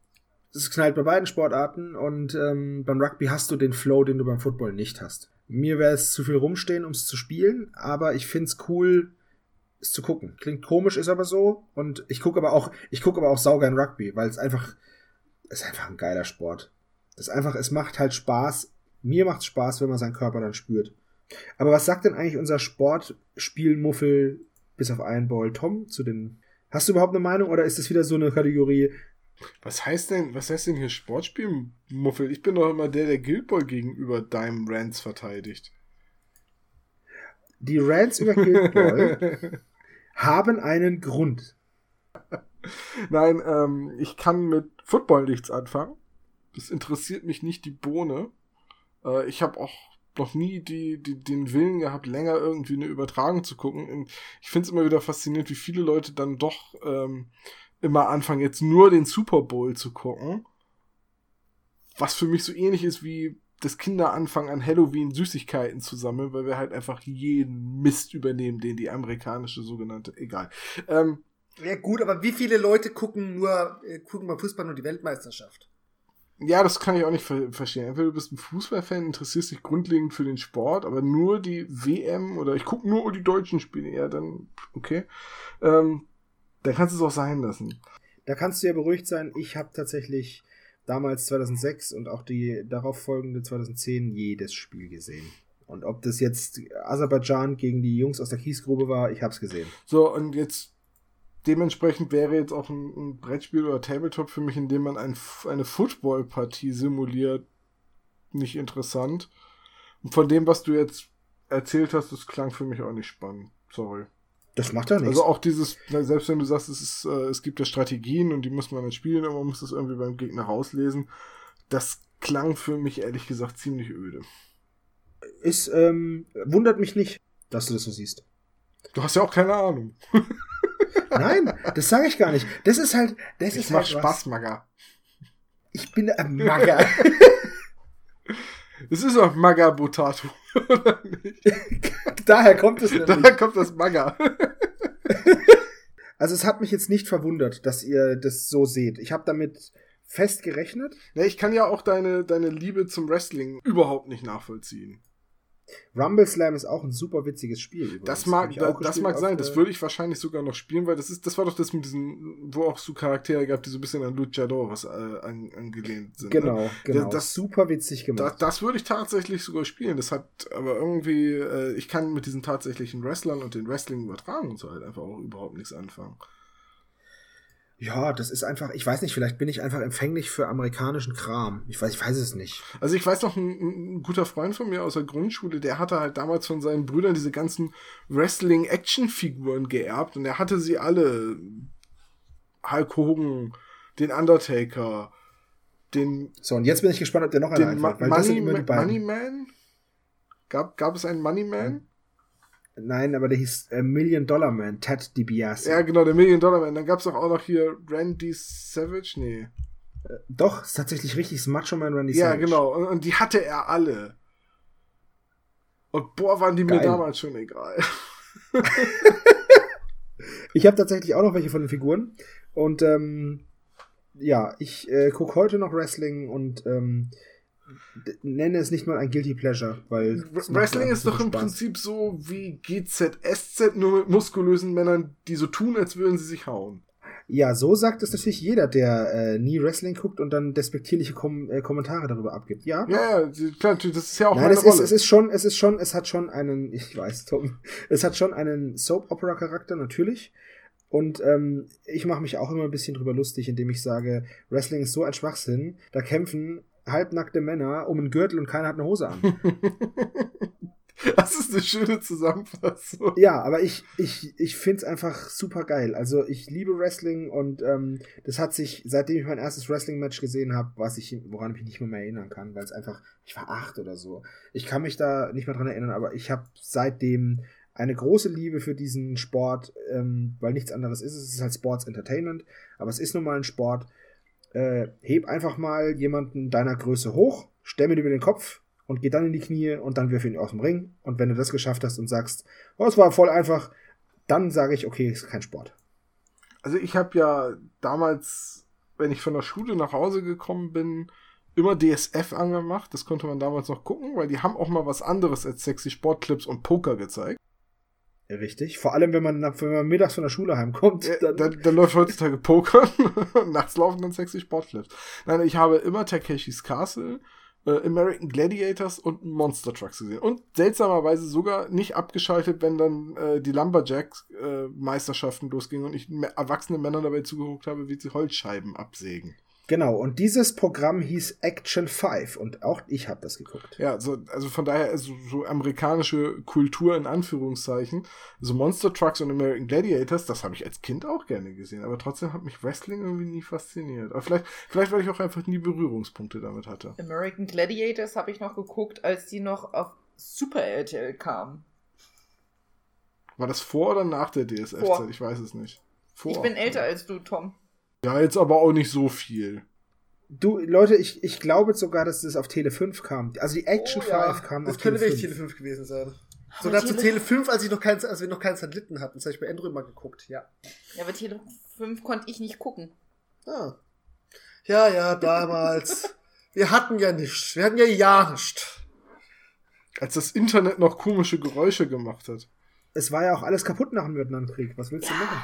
Speaker 1: es knallt bei beiden Sportarten und ähm, beim Rugby hast du den Flow, den du beim Football nicht hast. Mir wäre es zu viel rumstehen, um es zu spielen, aber ich find's cool, es zu gucken. Klingt komisch, ist aber so. Und ich gucke aber auch, ich gucke aber auch saugern Rugby, weil es einfach, es ist einfach ein geiler Sport. Das ist einfach, es macht halt Spaß. Mir macht's Spaß, wenn man seinen Körper dann spürt. Aber was sagt denn eigentlich unser Sportspielmuffel bis auf einen Ball Tom zu den Hast du überhaupt eine Meinung oder ist das wieder so eine Kategorie?
Speaker 4: Was heißt denn, was heißt denn hier Sportspielmuffel? Ich bin doch immer der, der Guild Ball gegenüber deinem Rants verteidigt.
Speaker 1: Die Rants über Guild Ball haben einen Grund.
Speaker 4: Nein, ähm, ich kann mit Football nichts anfangen. Das interessiert mich nicht die Bohne. Äh, ich habe auch noch nie die, die, den Willen gehabt, länger irgendwie eine Übertragung zu gucken. Und ich finde es immer wieder faszinierend, wie viele Leute dann doch ähm, immer anfangen, jetzt nur den Super Bowl zu gucken. Was für mich so ähnlich ist wie das Kinder anfangen an Halloween Süßigkeiten zu sammeln, weil wir halt einfach jeden Mist übernehmen, den die amerikanische sogenannte, egal. Ähm,
Speaker 3: Ja gut, aber wie viele Leute gucken nur, äh, gucken beim Fußball nur die Weltmeisterschaft?
Speaker 4: Ja, das kann ich auch nicht ver verstehen. Entweder du bist ein Fußballfan, interessierst dich grundlegend für den Sport, aber nur die WM oder ich gucke nur die deutschen Spiele, ja, dann okay. Ähm, dann kannst du es auch sein lassen.
Speaker 1: Da kannst du ja beruhigt sein. Ich habe tatsächlich damals 2006 und auch die darauf folgende 2010 jedes Spiel gesehen. Und ob das jetzt Aserbaidschan gegen die Jungs aus der Kiesgrube war, ich habe es gesehen.
Speaker 4: So, und jetzt dementsprechend wäre jetzt auch ein, ein Brettspiel oder Tabletop für mich, in dem man ein, eine Footballpartie simuliert, nicht interessant. Und von dem, was du jetzt erzählt hast, das klang für mich auch nicht spannend. Sorry.
Speaker 1: Das macht ja nichts.
Speaker 4: Also auch dieses, selbst wenn du sagst, es, ist, äh, es gibt ja Strategien und die muss man dann spielen und man muss das irgendwie beim Gegner rauslesen, das klang für mich ehrlich gesagt ziemlich öde.
Speaker 1: ist, ähm, wundert mich nicht, dass du das so siehst.
Speaker 4: Du hast ja auch keine Ahnung.
Speaker 1: Nein, das sage ich gar nicht. Das ist halt, das
Speaker 4: Es
Speaker 1: ist
Speaker 4: macht
Speaker 1: halt
Speaker 4: Spaß, Maga.
Speaker 1: Was. Ich bin ein Magger.
Speaker 4: Es ist auch Maga Botato. oder nicht?
Speaker 1: Daher kommt es nämlich.
Speaker 4: Daher kommt das Maga.
Speaker 1: Also es hat mich jetzt nicht verwundert, dass ihr das so seht. Ich habe damit fest gerechnet.
Speaker 4: Ja, ich kann ja auch deine, deine Liebe zum Wrestling überhaupt nicht nachvollziehen.
Speaker 1: Rumble Slam ist auch ein super witziges Spiel. Übrigens.
Speaker 4: Das mag, da, das mag sein,
Speaker 1: äh,
Speaker 4: das würde ich wahrscheinlich sogar noch spielen, weil das ist, das war doch das mit diesen, wo auch so Charaktere gab, die so ein bisschen an Luchador was äh, an, angelehnt sind. ne?
Speaker 1: Genau, genau.
Speaker 4: Das- das-
Speaker 1: super witzig
Speaker 4: Das,
Speaker 1: gemacht.
Speaker 4: das würde ich tatsächlich sogar spielen. Das hat aber irgendwie, äh, ich kann mit diesen tatsächlichen Wrestlern und den Wrestling übertragen und so halt einfach auch überhaupt nichts anfangen.
Speaker 1: Ja, das ist einfach, ich weiß nicht, vielleicht bin ich einfach empfänglich für amerikanischen Kram. Ich weiß, ich weiß es nicht.
Speaker 4: Also ich weiß noch, ein, ein guter Freund von mir aus der Grundschule, der hatte halt damals von seinen Brüdern diese ganzen Wrestling-Action-Figuren geerbt und er hatte sie alle. Hulk Hogan, den Undertaker, den,
Speaker 1: So, und jetzt bin ich gespannt, ob der noch
Speaker 4: Ma
Speaker 1: einfällt,
Speaker 4: Money. Money Man? Gab, gab es einen Money Man?
Speaker 1: Nein, aber der hieß äh, Million Dollar Man, Ted DiBiase.
Speaker 4: Ja, genau, der Million Dollar Man. Dann gab es auch noch hier Randy Savage? Nee.
Speaker 1: Doch, ist tatsächlich richtig, ist Macho Man Randy
Speaker 4: Ja,
Speaker 1: Savage.
Speaker 4: genau. Und, und die hatte er alle. Und boah, waren die mir
Speaker 1: Geil.
Speaker 4: damals schon egal.
Speaker 1: Ich habe tatsächlich auch noch welche von den Figuren. Und ähm, ja, ich äh, gucke heute noch Wrestling und ähm, nenne es nicht mal ein Guilty Pleasure, weil
Speaker 4: Wrestling ist doch im
Speaker 1: Spaß.
Speaker 4: Prinzip so wie GZSZ, nur mit muskulösen Männern, die so tun, als würden sie sich hauen.
Speaker 1: Ja, so sagt es natürlich jeder, der äh, nie Wrestling guckt und dann despektierliche Kom äh, Kommentare darüber abgibt. Ja,
Speaker 4: Ja, ja, klar, natürlich, das ist ja auch
Speaker 1: Nein,
Speaker 4: meine
Speaker 1: es ist,
Speaker 4: Rolle.
Speaker 1: es ist schon, es ist schon, es hat schon einen, ich weiß, Tom, es hat schon einen Soap-Opera-Charakter, natürlich. Und ähm, ich mache mich auch immer ein bisschen drüber lustig, indem ich sage, Wrestling ist so ein Schwachsinn, da kämpfen halbnackte Männer um einen Gürtel und keiner hat eine Hose an.
Speaker 4: das ist eine schöne Zusammenfassung.
Speaker 1: ja, aber ich, ich, ich find's einfach super geil. Also ich liebe Wrestling und ähm, das hat sich, seitdem ich mein erstes Wrestling-Match gesehen habe, was ich, woran ich mich nicht mehr, mehr erinnern kann, weil es einfach, ich war acht oder so. Ich kann mich da nicht mehr dran erinnern, aber ich habe seitdem eine große Liebe für diesen Sport, ähm, weil nichts anderes ist. Es ist halt Sports Entertainment, aber es ist nun mal ein Sport. Äh, heb einfach mal jemanden deiner Größe hoch, stell ihn über den Kopf und geh dann in die Knie und dann wirf ihn aus dem Ring. Und wenn du das geschafft hast und sagst, oh, es war voll einfach, dann sage ich, okay, ist kein Sport.
Speaker 4: Also ich habe ja damals, wenn ich von der Schule nach Hause gekommen bin, immer DSF angemacht. Das konnte man damals noch gucken, weil die haben auch mal was anderes als sexy Sportclips und Poker gezeigt.
Speaker 1: Richtig. Vor allem, wenn man, wenn man mittags von der Schule heimkommt,
Speaker 4: Äh,
Speaker 1: dann,
Speaker 4: da, da läuft heutzutage Poker und nachts laufen dann sexy Sportclips. Nein, ich habe immer Takeshis Castle, äh, American Gladiators und Monster Trucks gesehen. Und seltsamerweise sogar nicht abgeschaltet, wenn dann äh, die Lumberjacks-Meisterschaften losgingen und ich erwachsene Männer dabei zugeguckt habe, wie sie Holzscheiben absägen.
Speaker 1: Genau, und dieses Programm hieß Action 5 und auch ich habe das geguckt.
Speaker 4: Ja, so, also von daher so, so amerikanische Kultur in Anführungszeichen. So Monster Trucks und American Gladiators, das habe ich als Kind auch gerne gesehen, aber trotzdem hat mich Wrestling irgendwie nie fasziniert. Aber vielleicht, vielleicht weil ich auch einfach nie Berührungspunkte damit hatte.
Speaker 2: American Gladiators habe ich noch geguckt, als die noch auf Super RTL kamen.
Speaker 4: War das vor oder nach der DSF-Zeit? Ich weiß es nicht. Vor.
Speaker 2: Ich bin älter als du, Tom.
Speaker 4: Ja, jetzt aber auch nicht so viel.
Speaker 1: Du, Leute, ich, ich glaube sogar, dass das auf Tele 5 kam. Also die Action
Speaker 3: Oh, ja.
Speaker 1: 5 kam
Speaker 3: Das
Speaker 1: auf
Speaker 3: könnte
Speaker 1: Tele
Speaker 3: wirklich
Speaker 1: 5.
Speaker 3: Tele 5 gewesen sein.
Speaker 2: Aber
Speaker 3: Sogar zu
Speaker 2: Tele-
Speaker 3: Tele 5, als, ich noch keinen, als wir noch keinen Satelliten hatten. Das habe ich bei Andrew mal geguckt, ja.
Speaker 2: Ja, aber Tele 5 konnte ich nicht gucken.
Speaker 3: Ah. Ja, ja, damals. wir hatten ja nichts. Wir hatten ja ja nichts.
Speaker 4: Als das Internet noch komische Geräusche gemacht hat.
Speaker 1: Es war ja auch alles kaputt nach dem Vietnamkrieg. Was willst du machen?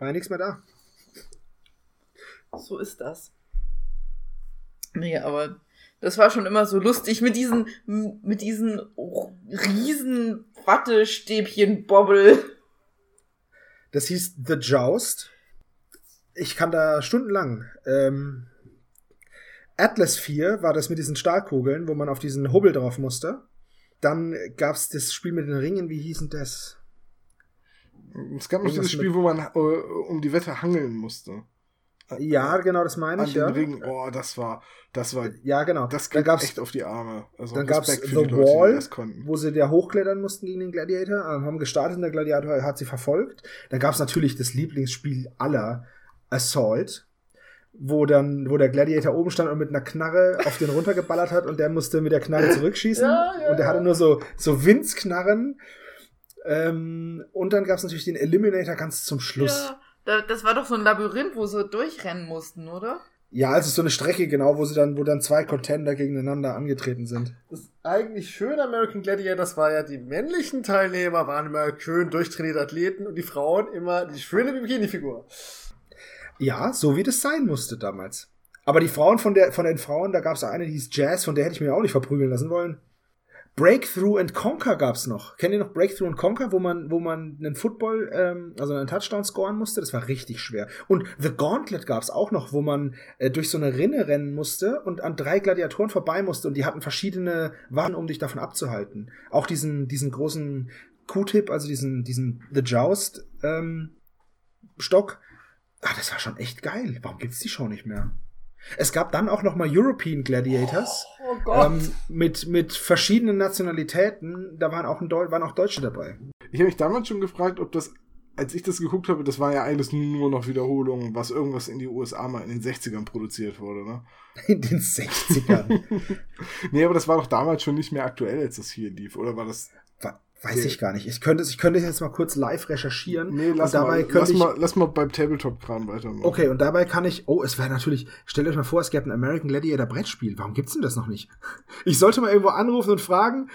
Speaker 1: War ja nichts mehr da.
Speaker 2: So ist das. Nee, aber das war schon immer so lustig mit diesen, mit diesen riesen Wattestäbchen-Bobbel.
Speaker 1: Das hieß The Joust. Ich kann da stundenlang. Ähm, Atlas 4 war das mit diesen Stahlkugeln, wo man auf diesen Hubbel drauf musste. Dann gab's das Spiel mit den Ringen, wie hieß denn das?
Speaker 4: Es gab noch dieses Spiel, wo man äh, um die Wette hangeln musste.
Speaker 1: Ja, genau, das meine
Speaker 4: An
Speaker 1: ich,
Speaker 4: den
Speaker 1: ja.
Speaker 4: Ringen. Oh, das war, das war,
Speaker 1: Ja, genau.
Speaker 4: das
Speaker 1: gab's,
Speaker 4: echt auf die Arme. Also
Speaker 1: dann gab's
Speaker 4: Respekt
Speaker 1: The
Speaker 4: Leute,
Speaker 1: Wall, wo sie da hochklettern mussten gegen den Gladiator, ähm, haben gestartet und der Gladiator hat sie verfolgt. Dann gab's natürlich das Lieblingsspiel aller, Assault, wo dann, wo der Gladiator oben stand und mit einer Knarre auf den runtergeballert hat und der musste mit der Knarre zurückschießen.
Speaker 3: Ja, ja,
Speaker 1: und der hatte nur so, so Winzknarren. Ähm, und dann gab's natürlich den Eliminator ganz zum Schluss.
Speaker 2: Ja, da- das war doch so ein Labyrinth, wo sie durchrennen mussten, oder?
Speaker 1: Ja, also so eine Strecke, genau, wo sie dann, wo dann zwei Contender gegeneinander angetreten sind.
Speaker 3: Das eigentlich schöne American Gladiators war ja, die männlichen Teilnehmer waren immer schön durchtrainierte Athleten und die Frauen immer die schöne Bikini-Figur.
Speaker 1: Ja, so wie das sein musste damals. Aber die Frauen von der, von den Frauen, da gab's eine, die hieß Jazz, von der hätte ich mir auch nicht verprügeln lassen wollen. Breakthrough and Conquer gab's noch. Kennt ihr noch Breakthrough and Conquer, wo man, wo man einen Football, ähm, also einen Touchdown scoren musste? Das war richtig schwer. Und The Gauntlet gab's auch noch, wo man äh, durch so eine Rinne rennen musste und an drei Gladiatoren vorbei musste und die hatten verschiedene Waffen, um dich davon abzuhalten. Auch diesen, diesen großen Q-Tip, also diesen, diesen The Joust, ähm, Stock. Ah, das war schon echt geil. Warum gibt's die Show nicht mehr? Es gab dann auch noch mal European Gladiators
Speaker 3: Oh Gott.
Speaker 1: ähm, mit mit verschiedenen Nationalitäten. Da waren auch, ein Deu waren auch Deutsche dabei.
Speaker 4: Ich habe mich damals schon gefragt, ob das, als ich das geguckt habe, das war ja alles nur noch Wiederholung, was irgendwas in die USA mal in den 60ern produziert wurde, ne?
Speaker 1: In den 60ern.
Speaker 4: Nee, aber das war doch damals schon nicht mehr aktuell, als das hier lief, oder war das?
Speaker 1: Weiß ich gar nicht. Ich könnte, ich könnte jetzt mal kurz live recherchieren.
Speaker 4: Nee, lass mal, lass
Speaker 1: ich,
Speaker 4: mal, lass mal beim Tabletop-Kram weitermachen.
Speaker 1: Okay, und dabei kann ich. Oh, es wäre natürlich. Stellt euch mal vor, es gäbe ein American Gladiator Brettspiel. Warum gibt's denn das noch nicht? Ich sollte mal irgendwo anrufen und fragen.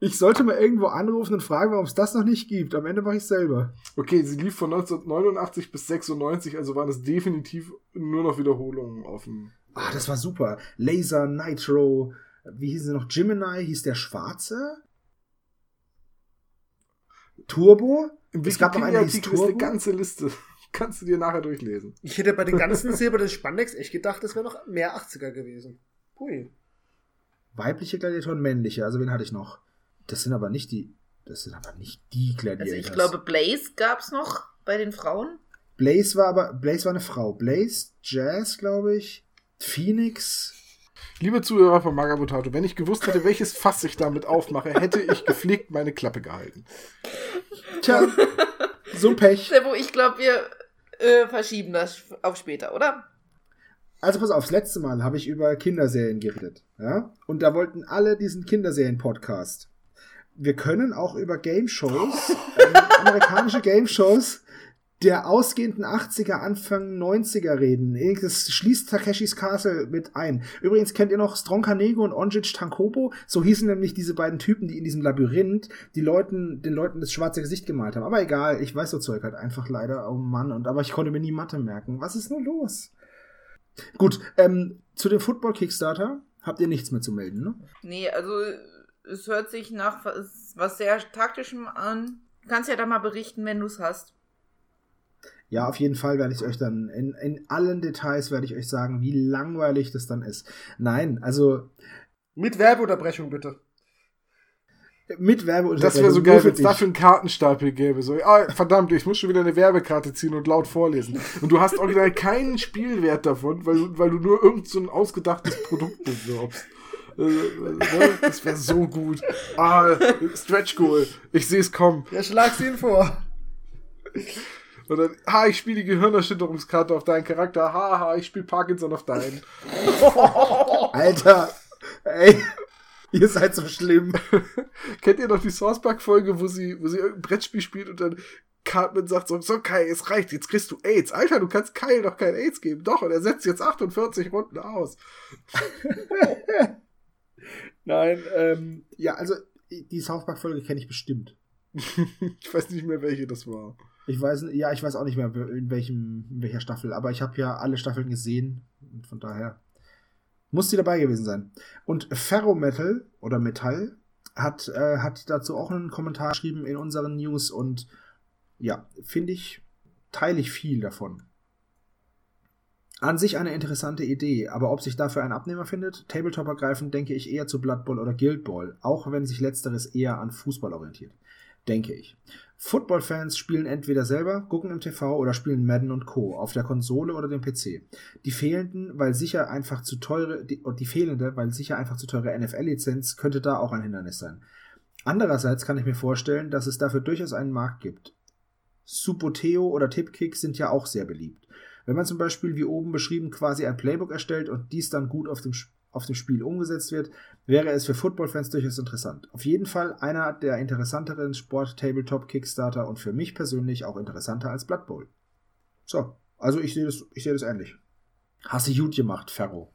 Speaker 1: Ich sollte mal irgendwo anrufen und fragen, warum es das noch nicht gibt. Am Ende mache ich selber.
Speaker 4: Okay, sie lief von 1989 bis 96, also waren es definitiv nur noch Wiederholungen dem.
Speaker 1: Ah, das war super. Laser, Nitro. Wie hieß sie noch? Gemini hieß der Schwarze. Turbo.
Speaker 4: Im
Speaker 1: Es gab noch
Speaker 4: Wikipedia-Artikel ist eine ganze Liste. Kannst du dir nachher durchlesen.
Speaker 3: Ich hätte bei den ganzen silbernen Spandex echt gedacht, es wäre noch mehr 80er gewesen. Hui.
Speaker 1: Weibliche Gladiatoren, männliche. Also wen hatte ich noch? Das sind aber nicht die. Das sind aber nicht die Gladiators.
Speaker 2: Also ich glaube, Blaze gab's noch bei den Frauen.
Speaker 1: Blaze war aber. Blaze war eine Frau. Blaze, Jazz, glaube ich. Phoenix.
Speaker 4: Liebe Zuhörer von Magabotato, wenn ich gewusst hätte, welches Fass ich damit aufmache, hätte ich gepflegt meine Klappe gehalten.
Speaker 1: Tja, so ein Pech.
Speaker 2: Sebo, ich glaube, wir äh, verschieben das auf später, oder?
Speaker 1: Also pass auf, das letzte Mal habe ich über Kinderserien geredet. Ja? Und da wollten alle diesen Kinderserien-Podcast. Wir können auch über Game-Shows, ähm, amerikanische Game-Shows der ausgehenden 80er, Anfang 90er reden. Das schließt Takeshis Castle mit ein. Übrigens kennt ihr noch Strong Kanego und Onjic Tankobo? So hießen nämlich diese beiden Typen, die in diesem Labyrinth die Leuten, den Leuten das schwarze Gesicht gemalt haben. Aber egal, ich weiß so Zeug halt einfach leider. Oh Mann, und aber ich konnte mir nie Mathe merken. Was ist nur los? Gut, ähm, zu dem Football Kickstarter habt ihr nichts mehr zu melden, ne?
Speaker 2: Nee, also es hört sich nach was, was sehr taktischem an. Du kannst ja da mal berichten, wenn du's hast.
Speaker 1: Ja, auf jeden Fall werde ich euch dann in, in allen Details werde ich euch sagen, wie langweilig das dann ist. Nein, also
Speaker 3: Mit Werbeunterbrechung bitte.
Speaker 1: mit Werbe
Speaker 4: Das wäre so geil, wenn es dafür einen Kartenstapel gäbe. So, ah, verdammt, ich muss schon wieder eine Werbekarte ziehen und laut vorlesen. Und du hast original keinen Spielwert davon, weil, du- weil du nur irgend so ein ausgedachtes Produkt bewirbst. Äh, äh, Das wäre so gut. Ah, Stretch Goal. Ich sehe es kommen.
Speaker 3: Ja, schlag's ihn vor.
Speaker 4: Und dann, ha, ich spiele die Gehirnerschütterungskarte auf deinen Charakter. Ha, ha, ich spiele Parkinson auf deinen.
Speaker 1: Alter, ey, ihr seid so schlimm.
Speaker 4: Kennt ihr noch die Source Park Folge, wo sie, wo sie irgendein Brettspiel spielt und dann Cartman sagt so, so Kai, es reicht, jetzt kriegst du AIDS. Alter, du kannst Kyle doch kein AIDS geben. Doch, und er setzt jetzt 48 Runden aus.
Speaker 1: Nein, ähm, ja, also die South Park Folge kenne ich bestimmt.
Speaker 4: ich weiß nicht mehr, welche das war.
Speaker 1: Ich weiß, ja, ich weiß auch nicht mehr in welchem, in welcher Staffel, aber ich habe ja alle Staffeln gesehen und von daher muss sie dabei gewesen sein. Und Ferrometal oder Metall hat, äh, hat dazu auch einen Kommentar geschrieben in unseren News und ja, finde ich, teile ich viel davon. An sich eine interessante Idee, aber ob sich dafür ein Abnehmer findet, Tabletop ergreifend, denke ich eher zu Blood Bowl oder Guild Ball, auch wenn sich letzteres eher an Fußball orientiert. Denke ich. Football-Fans spielen entweder selber, gucken im TV oder spielen Madden und Co. auf der Konsole oder dem PC. Die fehlenden, weil sicher einfach zu teure, die, die fehlende, weil sicher einfach zu teure NFL-Lizenz könnte da auch ein Hindernis sein. Andererseits kann ich mir vorstellen, dass es dafür durchaus einen Markt gibt. Supoteo oder Tipkick sind ja auch sehr beliebt. Wenn man zum Beispiel, wie oben beschrieben, quasi ein Playbook erstellt und dies dann gut auf dem, auf dem Spiel umgesetzt wird, wäre es für Football-Fans durchaus interessant. Auf jeden Fall einer der interessanteren Sport-Tabletop-Kickstarter und für mich persönlich auch interessanter als Blood Bowl. So, also ich sehe das, ich sehe das ähnlich. Hast du gut gemacht, Ferro.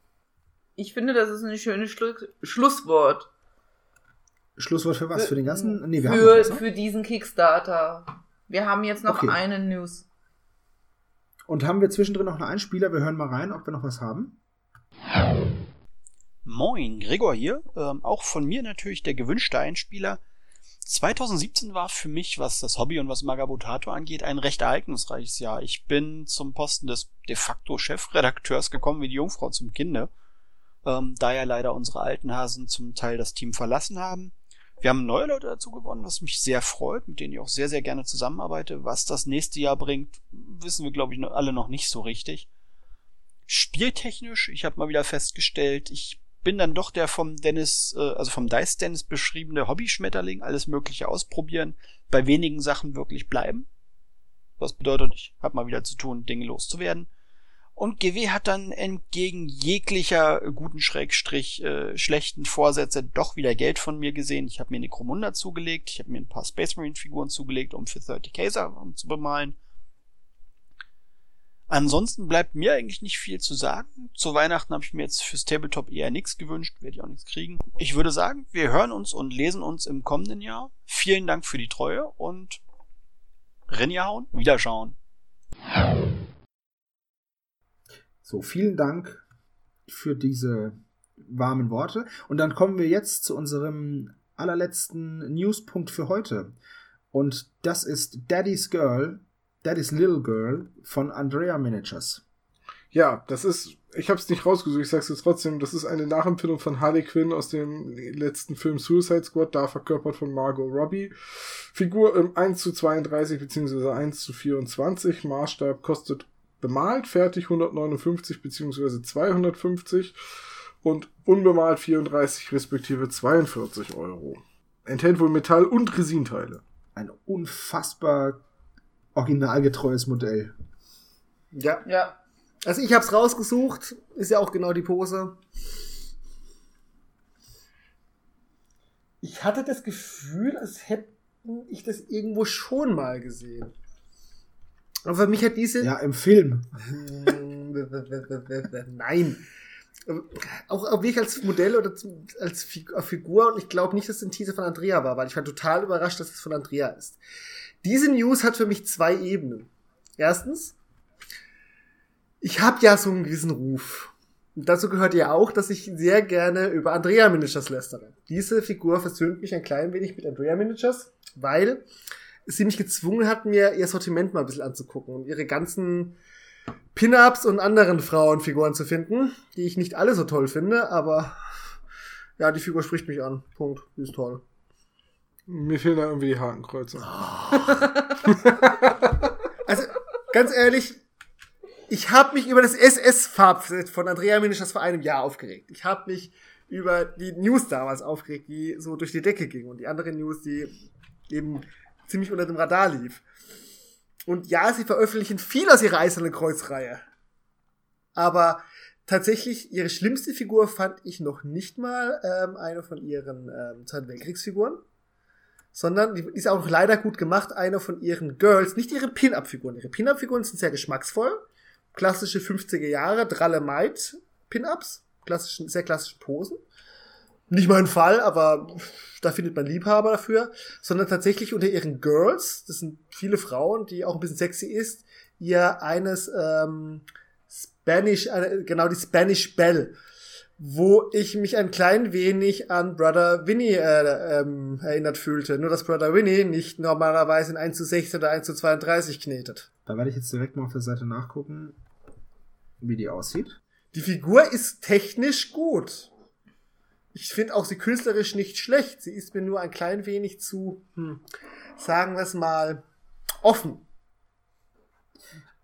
Speaker 2: Ich finde, das ist ein schönes Schlu Schlusswort.
Speaker 1: Schlusswort für was? Für den ganzen? Nee, wir
Speaker 2: für,
Speaker 1: haben was, ne?
Speaker 2: für diesen Kickstarter. Wir haben jetzt noch
Speaker 1: Okay.
Speaker 2: eine News.
Speaker 1: Und haben wir zwischendrin noch einen Einspieler? Wir hören mal rein, ob wir noch was haben.
Speaker 6: Moin, Gregor hier. Ähm, auch von mir natürlich der gewünschte Einspieler. 2017 war für mich, was das Hobby und was Magabotato angeht, ein recht ereignisreiches Jahr. Ich bin zum Posten des de facto Chefredakteurs gekommen wie die Jungfrau zum Kinde, ähm, da ja leider unsere alten Hasen zum Teil das Team verlassen haben. Wir haben neue Leute dazu gewonnen, was mich sehr freut, mit denen ich auch sehr, sehr gerne zusammenarbeite. Was das nächste Jahr bringt, wissen wir, glaube ich, alle noch nicht so richtig. Spieltechnisch, ich habe mal wieder festgestellt, ich bin dann doch der vom Dennis, äh, also vom Dice Dennis beschriebene Hobby-Schmetterling, alles Mögliche ausprobieren, bei wenigen Sachen wirklich bleiben. Was bedeutet, ich habe mal wieder zu tun, Dinge loszuwerden. Und GW hat dann entgegen jeglicher guten Schrägstrich äh, schlechten Vorsätze doch wieder Geld von mir gesehen. Ich habe mir Necromunda zugelegt, ich habe mir ein paar Space Marine Figuren zugelegt, um für 30k Sachen zu bemalen. Ansonsten bleibt mir eigentlich nicht viel zu sagen. Zu Weihnachten habe ich mir jetzt fürs Tabletop eher nichts gewünscht, werde ich auch nichts kriegen. Ich würde sagen, wir hören uns und lesen uns im kommenden Jahr. Vielen Dank für die Treue und Rinjahauen, Wiederschauen.
Speaker 1: So, vielen Dank für diese warmen Worte. Und dann kommen wir jetzt zu unserem allerletzten Newspunkt für heute. Und das ist Daddy's Girl, Daddy's Little Girl von Andrea Miniatures.
Speaker 4: Ja, das ist, ich habe es nicht rausgesucht, ich sag's jetzt trotzdem, das ist eine Nachempfindung von Harley Quinn aus dem letzten Film Suicide Squad, da verkörpert von Margot Robbie. Figur im 1 zu 32 bzw. 1 zu 24, Maßstab kostet bemalt, fertig 159 bzw. 250 und unbemalt 34 respektive 42 Euro. Enthält wohl Metall- und Resinteile.
Speaker 1: Ein unfassbar originalgetreues Modell.
Speaker 3: Ja.
Speaker 2: Ja.
Speaker 3: Also ich hab's rausgesucht, ist ja auch genau die Pose. Ich hatte das Gefühl, als hätte ich das irgendwo schon mal gesehen. Aber für mich hat diese.
Speaker 1: Ja, im Film.
Speaker 3: Nein. Auch, auch wirklich als Modell oder als Figur. Und ich glaube nicht, dass es ein Teaser von Andrea war, weil ich war total überrascht, dass es von Andrea ist. Diese News hat für mich zwei Ebenen. Erstens, ich habe ja so einen gewissen Ruf. Und dazu gehört ja auch, dass ich sehr gerne über Andrea Miniatures lästere. Diese Figur versöhnt mich ein klein wenig mit Andrea Miniatures, weil sie mich gezwungen hat, mir ihr Sortiment mal ein bisschen anzugucken und ihre ganzen Pin-Ups und anderen Frauenfiguren zu finden, die ich nicht alle so toll finde, aber ja, die Figur spricht mich an. Punkt. Die ist toll.
Speaker 4: Mir fehlen da irgendwie die Hakenkreuze.
Speaker 3: Also, ganz ehrlich, ich habe mich über das SS-Farbset von Andrea Minischers vor einem Jahr aufgeregt. Ich habe mich über die News damals aufgeregt, die so durch die Decke ging und die andere News, die eben ziemlich unter dem Radar lief. Und ja, sie veröffentlichen viel aus ihrer Eisernen Kreuzreihe. Aber tatsächlich, ihre schlimmste Figur fand ich noch nicht mal ähm, eine von ihren ähm, Zweiten Weltkriegsfiguren. Sondern, die ist auch leider gut gemacht, eine von ihren Girls, nicht ihre Pin-Up-Figuren. Ihre Pin-Up-Figuren sind sehr geschmacksvoll. Klassische 50er Jahre, Dralle Maid Pin-Ups. Klassischen, sehr klassische Posen. Nicht mein Fall, aber da findet man Liebhaber dafür. Sondern tatsächlich unter ihren Girls, das sind viele Frauen, die auch ein bisschen sexy ist, ihr eines ähm, Spanish, äh, genau die Spanish Belle, wo ich mich ein klein wenig an Brother Winnie äh, ähm, erinnert fühlte. Nur dass Brother Winnie nicht normalerweise in 1 zu 16 oder 1 zu 32 knetet.
Speaker 1: Da werde ich jetzt direkt mal auf der Seite nachgucken, wie die aussieht.
Speaker 3: Die Figur ist technisch gut. Ich finde auch sie künstlerisch nicht schlecht. Sie ist mir nur ein klein wenig zu, hm, sagen wir es mal, offen.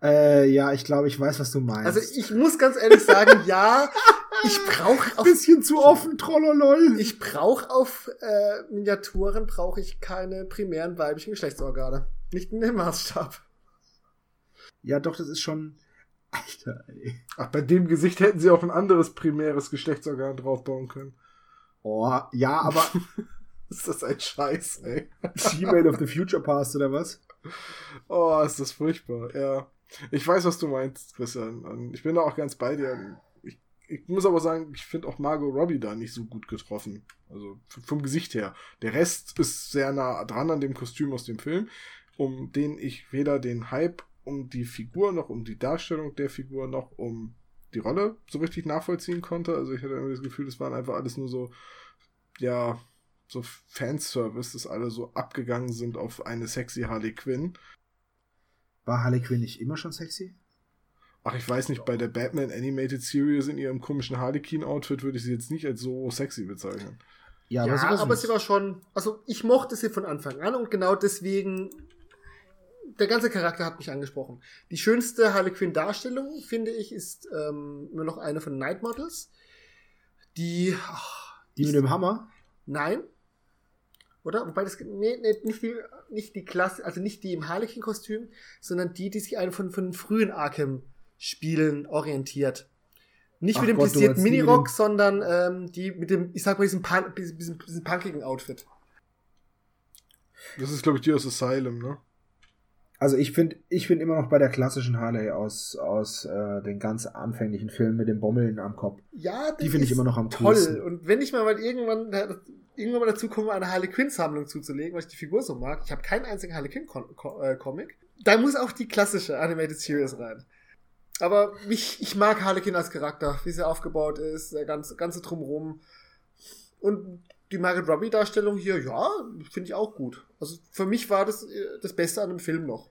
Speaker 1: Äh, ja, ich glaube, ich weiß, was du meinst.
Speaker 3: Also ich muss ganz ehrlich sagen, ja, ich brauche auf
Speaker 1: bisschen zu offen, Trollolol.
Speaker 3: ich brauche auf äh, Miniaturen brauche ich keine primären weiblichen Geschlechtsorgane. Nicht in dem Maßstab.
Speaker 1: Ja, doch, das ist schon. Alter, ey.
Speaker 4: Ach, bei dem Gesicht hätten sie auch ein anderes primäres Geschlechtsorgan draufbauen können.
Speaker 1: Oh, ja, aber
Speaker 4: Ist das ein Scheiß, ey.
Speaker 1: Gmail of the Future Past oder was?
Speaker 4: Oh, ist das furchtbar, ja. Ich weiß, was du meinst, Christian. Ich bin da auch ganz bei dir. Ich, ich muss aber sagen, ich finde auch Margot Robbie da nicht so gut getroffen. Also vom Gesicht her. Der Rest ist sehr nah dran an dem Kostüm aus dem Film, um den ich weder den Hype um die Figur noch um die Darstellung der Figur noch um die Rolle so richtig nachvollziehen konnte. Also ich hatte irgendwie das Gefühl, das waren einfach alles nur so, ja, so Fanservice, dass alle so abgegangen sind auf eine sexy Harley Quinn.
Speaker 1: War Harley Quinn nicht immer schon sexy?
Speaker 4: Ach, ich weiß nicht, bei der Batman Animated Series in ihrem komischen Harlequin-Outfit würde ich sie jetzt nicht als so sexy bezeichnen.
Speaker 1: Ja,
Speaker 3: Ja,
Speaker 1: aber, sowas
Speaker 3: aber
Speaker 1: nicht.
Speaker 3: sie war schon, also ich mochte sie von Anfang an und genau deswegen, der ganze Charakter hat mich angesprochen. Die schönste Harley Quinn Darstellung, finde ich, ist ähm, immer noch eine von Night Models. Die, ach,
Speaker 1: Die mit dem Hammer?
Speaker 3: nein, oder? Wobei das, nee, nee, nicht die, nicht die Klasse, also nicht die im Harlequin-Kostüm, sondern die, die sich an von, von den frühen Arkham-Spielen orientiert. Nicht
Speaker 1: Ach
Speaker 3: mit dem
Speaker 1: Gott,
Speaker 3: plissierten Minirock, sondern ähm, die mit dem, ich sag mal, diesem, Pun diesem, diesem punkigen Outfit.
Speaker 4: Das ist, glaube ich, die aus Asylum, ne?
Speaker 1: Also ich finde ich find immer noch bei der klassischen Harley aus, aus äh, den ganz anfänglichen Filmen mit den Bommeln am Kopf.
Speaker 3: Ja,
Speaker 1: Die finde ich immer noch am
Speaker 3: toll.
Speaker 1: coolsten.
Speaker 3: Und wenn ich mal, mal irgendwann, irgendwann mal dazu komme, eine Harley Quinn Sammlung zuzulegen, weil ich die Figur so mag, ich habe keinen einzigen Harley Quinn äh, Comic, da muss auch die klassische Animated Series rein. Aber mich, ich mag Harley Quinn als Charakter, wie sie aufgebaut ist, der ganze, ganze drumrum. Und die Margaret Robbie Darstellung hier, ja, finde ich auch gut. Also für mich war das äh, das Beste an dem Film noch.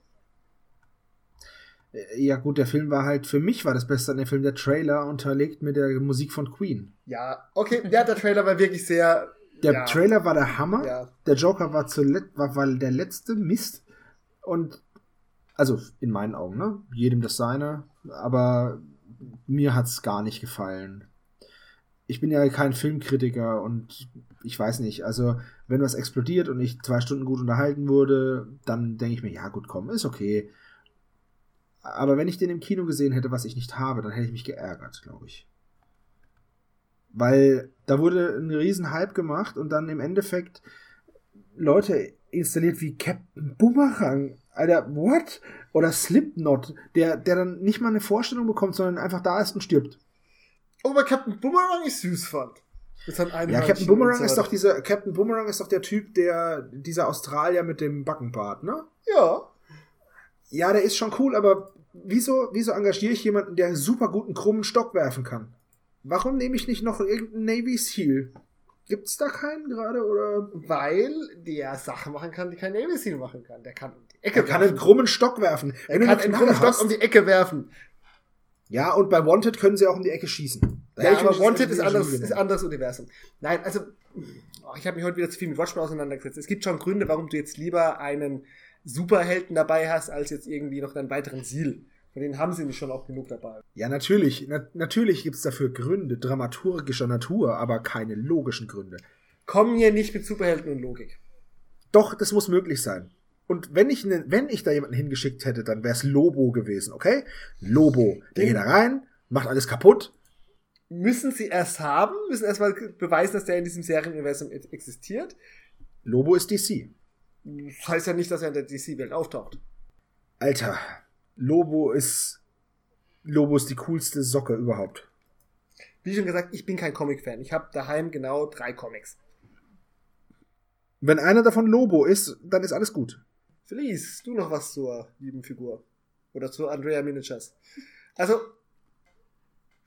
Speaker 1: Äh, Ja gut, der Film war halt, für mich war das Beste an dem Film der Trailer unterlegt mit der Musik von Queen.
Speaker 3: Ja, okay, ja, der Trailer war wirklich sehr,
Speaker 1: Der
Speaker 3: Ja.
Speaker 1: Trailer war der Hammer.
Speaker 3: ja,
Speaker 1: Der Joker war, zulet war, war der letzte Mist. Und also in meinen Augen, ne? Jedem das seine. Aber mir hat's gar nicht gefallen. Ich bin ja kein Filmkritiker und ich weiß nicht. Also, wenn was explodiert und ich zwei Stunden gut unterhalten wurde, dann denke ich mir, ja gut, komm, ist okay. Aber wenn ich den im Kino gesehen hätte, was ich nicht habe, dann hätte ich mich geärgert, glaube ich. Weil da wurde ein riesen Hype gemacht und dann im Endeffekt Leute installiert wie Captain Boomerang. Alter, what? Oder Slipknot, der, der dann nicht mal eine Vorstellung bekommt, sondern einfach da ist und stirbt.
Speaker 3: Aber Captain Boomerang ich süß fand. Das hat einen
Speaker 1: Ja, Captain Boomerang
Speaker 3: und
Speaker 1: ist
Speaker 3: so.
Speaker 1: doch dieser, Captain Boomerang ist doch der Typ, der, dieser Australier mit dem Backenbart, ne?
Speaker 3: Ja.
Speaker 1: Ja, der ist schon cool, aber wieso, wieso engagiere ich jemanden, der super guten krummen Stock werfen kann? Warum nehme ich nicht noch irgendeinen Navy Seal? Gibt's da keinen gerade oder?
Speaker 3: Weil der Sachen machen kann, die kein Navy Seal machen kann. Der kann um die Ecke
Speaker 1: Er kann einen krummen Stock werfen.
Speaker 3: Er kann
Speaker 1: eine
Speaker 3: einen krummen Stock um die Ecke werfen.
Speaker 1: Ja, und bei Wanted können sie auch um die Ecke schießen.
Speaker 3: Ja,
Speaker 1: ich
Speaker 3: aber Wanted ist anderes, ist anderes Universum. Nein, also, oh, ich habe mich heute wieder zu viel mit Watchmen auseinandergesetzt. Es gibt schon Gründe, warum du jetzt lieber einen Superhelden dabei hast, als jetzt irgendwie noch einen weiteren Seal. Von denen haben sie nicht schon auch genug dabei.
Speaker 1: Ja, natürlich. Na, natürlich gibt's dafür Gründe, dramaturgischer Natur, aber keine logischen Gründe.
Speaker 3: Kommen hier nicht mit Superhelden und Logik.
Speaker 1: Doch, das muss möglich sein. Und wenn ich, ne, wenn ich da jemanden hingeschickt hätte, dann wär's Lobo gewesen, okay? Lobo, der geht da rein, macht alles kaputt.
Speaker 3: Müssen sie erst haben, müssen erst mal beweisen, dass der in diesem Serienuniversum existiert.
Speaker 1: Lobo ist DC.
Speaker 3: Das heißt ja nicht, dass er in der DC-Welt auftaucht.
Speaker 1: Alter, Lobo ist. Lobo ist die coolste Socke überhaupt.
Speaker 3: Wie schon gesagt, ich bin kein Comic-Fan. Ich habe daheim genau drei Comics.
Speaker 1: Wenn einer davon Lobo ist, dann ist alles gut.
Speaker 3: Felice, du noch was zur lieben Figur? Oder zu Andrea Miniatures? Also,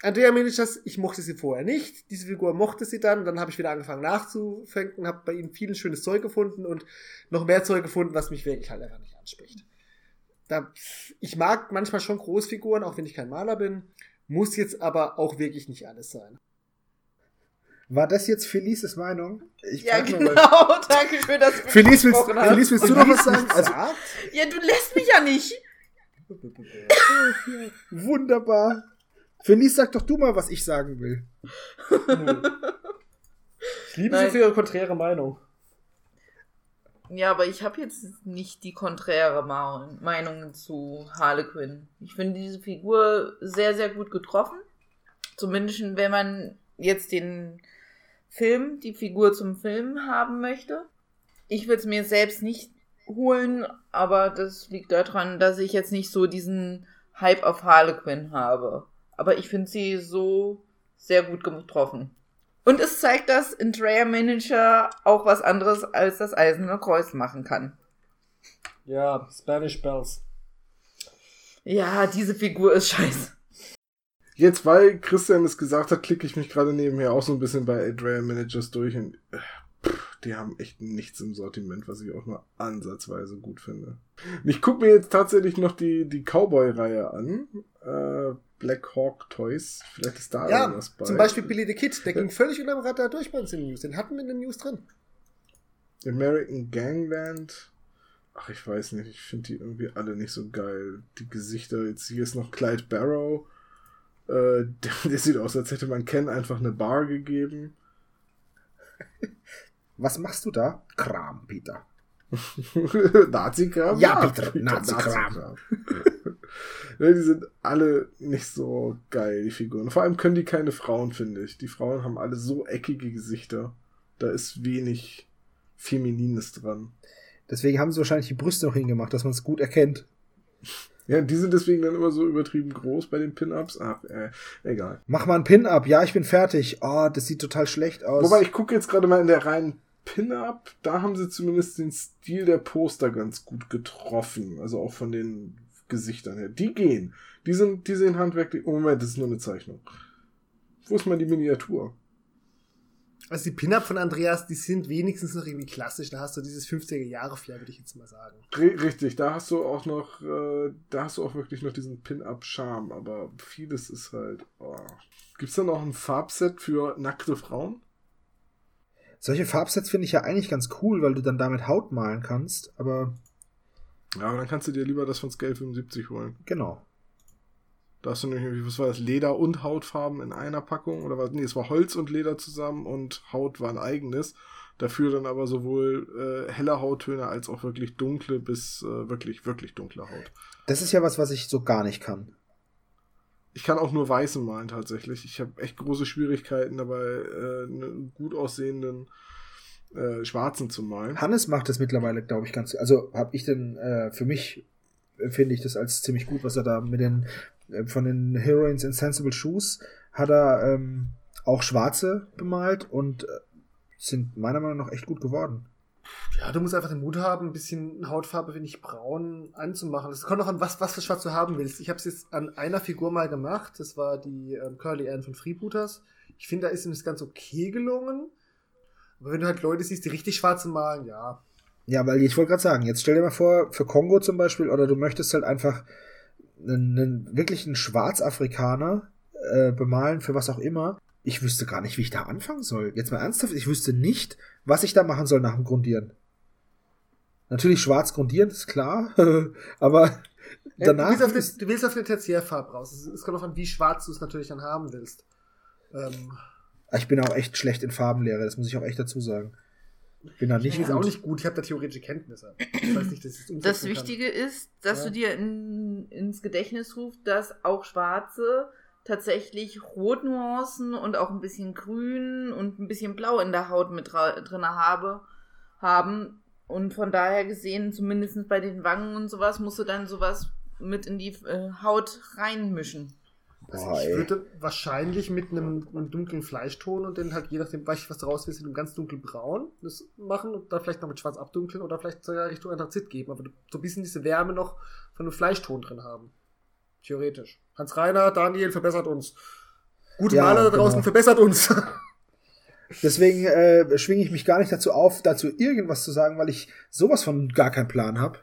Speaker 3: Andrea Miniatures, ich mochte sie vorher nicht. Diese Figur mochte sie dann. Dann habe ich wieder angefangen nachzufänken, habe bei ihnen viel schönes Zeug gefunden und noch mehr Zeug gefunden, was mich wirklich halt einfach nicht anspricht. Da, ich mag manchmal schon Großfiguren, auch wenn ich kein Maler bin. Muss jetzt aber auch wirklich nicht alles sein.
Speaker 1: War das jetzt Felices Meinung? Ich
Speaker 2: Ja,
Speaker 1: frag mal,
Speaker 2: genau. Danke schön, dass du
Speaker 1: Felice, willst. Felice, willst du noch was sagen? Also?
Speaker 2: Ja, du lässt mich ja nicht.
Speaker 1: wunderbar. Felice, sag doch du mal, was ich sagen will.
Speaker 3: Ich liebe
Speaker 2: Nein.
Speaker 3: sie für ihre konträre Meinung.
Speaker 2: Ja, aber ich habe jetzt nicht die konträre Meinung zu Harlequin. Ich finde diese Figur sehr, sehr gut getroffen. Zumindest wenn man jetzt den Film, die Figur zum Film haben möchte. Ich würde es mir selbst nicht holen, aber das liegt daran, dass ich jetzt nicht so diesen Hype auf Harlequin habe. Aber ich finde sie so sehr gut getroffen. Und es zeigt, dass ein Dreyer Manager auch was anderes als das Eiserne Kreuz machen kann.
Speaker 3: Ja, Spanish Bells.
Speaker 2: Ja, diese Figur ist scheiße.
Speaker 4: Jetzt, weil Christian es gesagt hat, klicke ich mich gerade nebenher auch so ein bisschen bei Adrian Managers durch und äh, die haben echt nichts im Sortiment, was ich auch nur ansatzweise gut finde. Ich gucke mir jetzt tatsächlich noch die, die Cowboy-Reihe an. Äh, Black Hawk Toys. Vielleicht ist da
Speaker 3: Ja,
Speaker 4: irgendwas bei.
Speaker 3: zum Beispiel Billy the Kid, der ging völlig unter dem Radar durch bei uns in den News. Den hatten wir in den News drin.
Speaker 4: American Gangland. Ach, ich weiß nicht. Ich finde die irgendwie alle nicht so geil. Die Gesichter. Jetzt hier ist noch Clyde Barrow. Äh, der, der sieht aus, als hätte man Ken einfach eine Bar gegeben.
Speaker 1: Was machst du da? Kram, Peter.
Speaker 4: Nazi-Kram?
Speaker 1: Ja, Peter, Nazi-Kram.
Speaker 4: ja, die sind alle nicht so geil, die Figuren. Vor allem können die keine Frauen, finde ich. Die Frauen haben alle so eckige Gesichter. Da ist wenig Feminines dran.
Speaker 1: Deswegen haben sie wahrscheinlich die Brüste noch hingemacht, dass man es gut erkennt.
Speaker 4: Ja, die sind deswegen dann immer so übertrieben groß bei den Pin-Ups. Ach, äh, egal.
Speaker 1: Mach mal ein Pin-Up. Ja, ich bin fertig. Oh, das sieht total schlecht aus.
Speaker 4: Wobei ich gucke jetzt gerade mal in der reinen Pin-Up, da haben sie zumindest den Stil der Poster ganz gut getroffen. Also auch von den Gesichtern her. Die gehen. Die sind, die sehen handwerklich. Oh Moment, das ist nur eine Zeichnung. Wo ist mal die Miniatur?
Speaker 3: Also die Pin-Up von Andreas, die sind wenigstens noch irgendwie klassisch. Da hast du dieses 50er-Jahre-Flair, würde ich jetzt mal sagen.
Speaker 4: Richtig, da hast du auch noch, äh, da hast du auch wirklich noch diesen Pin-Up-Charme, aber vieles ist halt. Oh. Gibt's da noch ein Farbset für nackte Frauen?
Speaker 1: Solche Farbsets finde ich ja eigentlich ganz cool, weil du dann damit Haut malen kannst. Aber
Speaker 4: Ja, aber dann kannst du dir lieber das von Scale 75 holen.
Speaker 1: genau.
Speaker 4: Da hast du nämlich, irgendwie, was war das, Leder und Hautfarben in einer Packung? Oder was? Nee, es war Holz und Leder zusammen und Haut war ein eigenes. Dafür dann aber sowohl äh, helle Hauttöne als auch wirklich dunkle bis äh, wirklich, wirklich dunkle Haut.
Speaker 1: Das ist ja was, was ich so gar nicht kann.
Speaker 4: Ich kann auch nur weiße malen tatsächlich. Ich habe echt große Schwierigkeiten dabei, äh, einen gut aussehenden äh, schwarzen zu malen.
Speaker 1: Hannes macht das mittlerweile, glaube ich, ganz. Also habe ich denn äh, für mich empfinde ich das als ziemlich gut, was er da mit den äh, von den Heroines Insensible Shoes hat er ähm, auch schwarze bemalt und äh, sind meiner Meinung nach echt gut geworden.
Speaker 3: Ja, du musst einfach den Mut haben, ein bisschen Hautfarbe, wenn ich braun, anzumachen. Das kommt auch an, was, was für Schwarz du haben willst. Ich habe es jetzt an einer Figur mal gemacht. Das war die ähm, Curly Ann von Freebooters. Ich finde, da ist ihm das ganz okay gelungen. Aber wenn du halt Leute siehst, die richtig schwarze malen, ja.
Speaker 1: Ja, weil ich wollte gerade sagen, jetzt stell dir mal vor, für Kongo zum Beispiel, oder du möchtest halt einfach einen, einen wirklichen Schwarzafrikaner äh, bemalen, für was auch immer. Ich wüsste gar nicht, wie ich da anfangen soll. Jetzt mal ernsthaft, ich wüsste nicht, was ich da machen soll nach dem Grundieren. Natürlich schwarz grundieren, ist klar, aber danach.
Speaker 3: Ja, du, willst eine, du, willst auf eine Tertiärfarbe raus. Es kommt darauf an, wie schwarz du es natürlich dann haben willst. Ähm,
Speaker 1: ich bin auch echt schlecht in Farbenlehre, das muss ich auch echt dazu sagen. Bin da nicht
Speaker 3: ich auch nicht gut, ich habe da theoretische Kenntnisse. Ich weiß nicht, dass
Speaker 2: ich das Wichtige kann. ist, dass ja. du dir in, ins Gedächtnis rufst, dass auch Schwarze tatsächlich Rotnuancen und auch ein bisschen Grün und ein bisschen Blau in der Haut mit drin habe, haben. Und von daher gesehen, zumindest bei den Wangen und sowas, musst du dann sowas mit in die äh, Haut reinmischen.
Speaker 3: Also ich würde wahrscheinlich mit einem, einem, dunklen Fleischton und dann halt je nachdem, was du raus willst, in einem ganz dunkelbraun das machen und dann vielleicht noch mit schwarz abdunkeln oder vielleicht sogar Richtung Anthrazit geben, aber so ein bisschen diese Wärme noch von einem Fleischton drin haben. Theoretisch. Hans Reiner, Daniel verbessert uns. Gute ja, Maler da draußen genau. verbessert uns.
Speaker 1: Deswegen äh, schwinge ich mich gar nicht dazu auf, dazu irgendwas zu sagen, weil ich sowas von gar keinen Plan habe.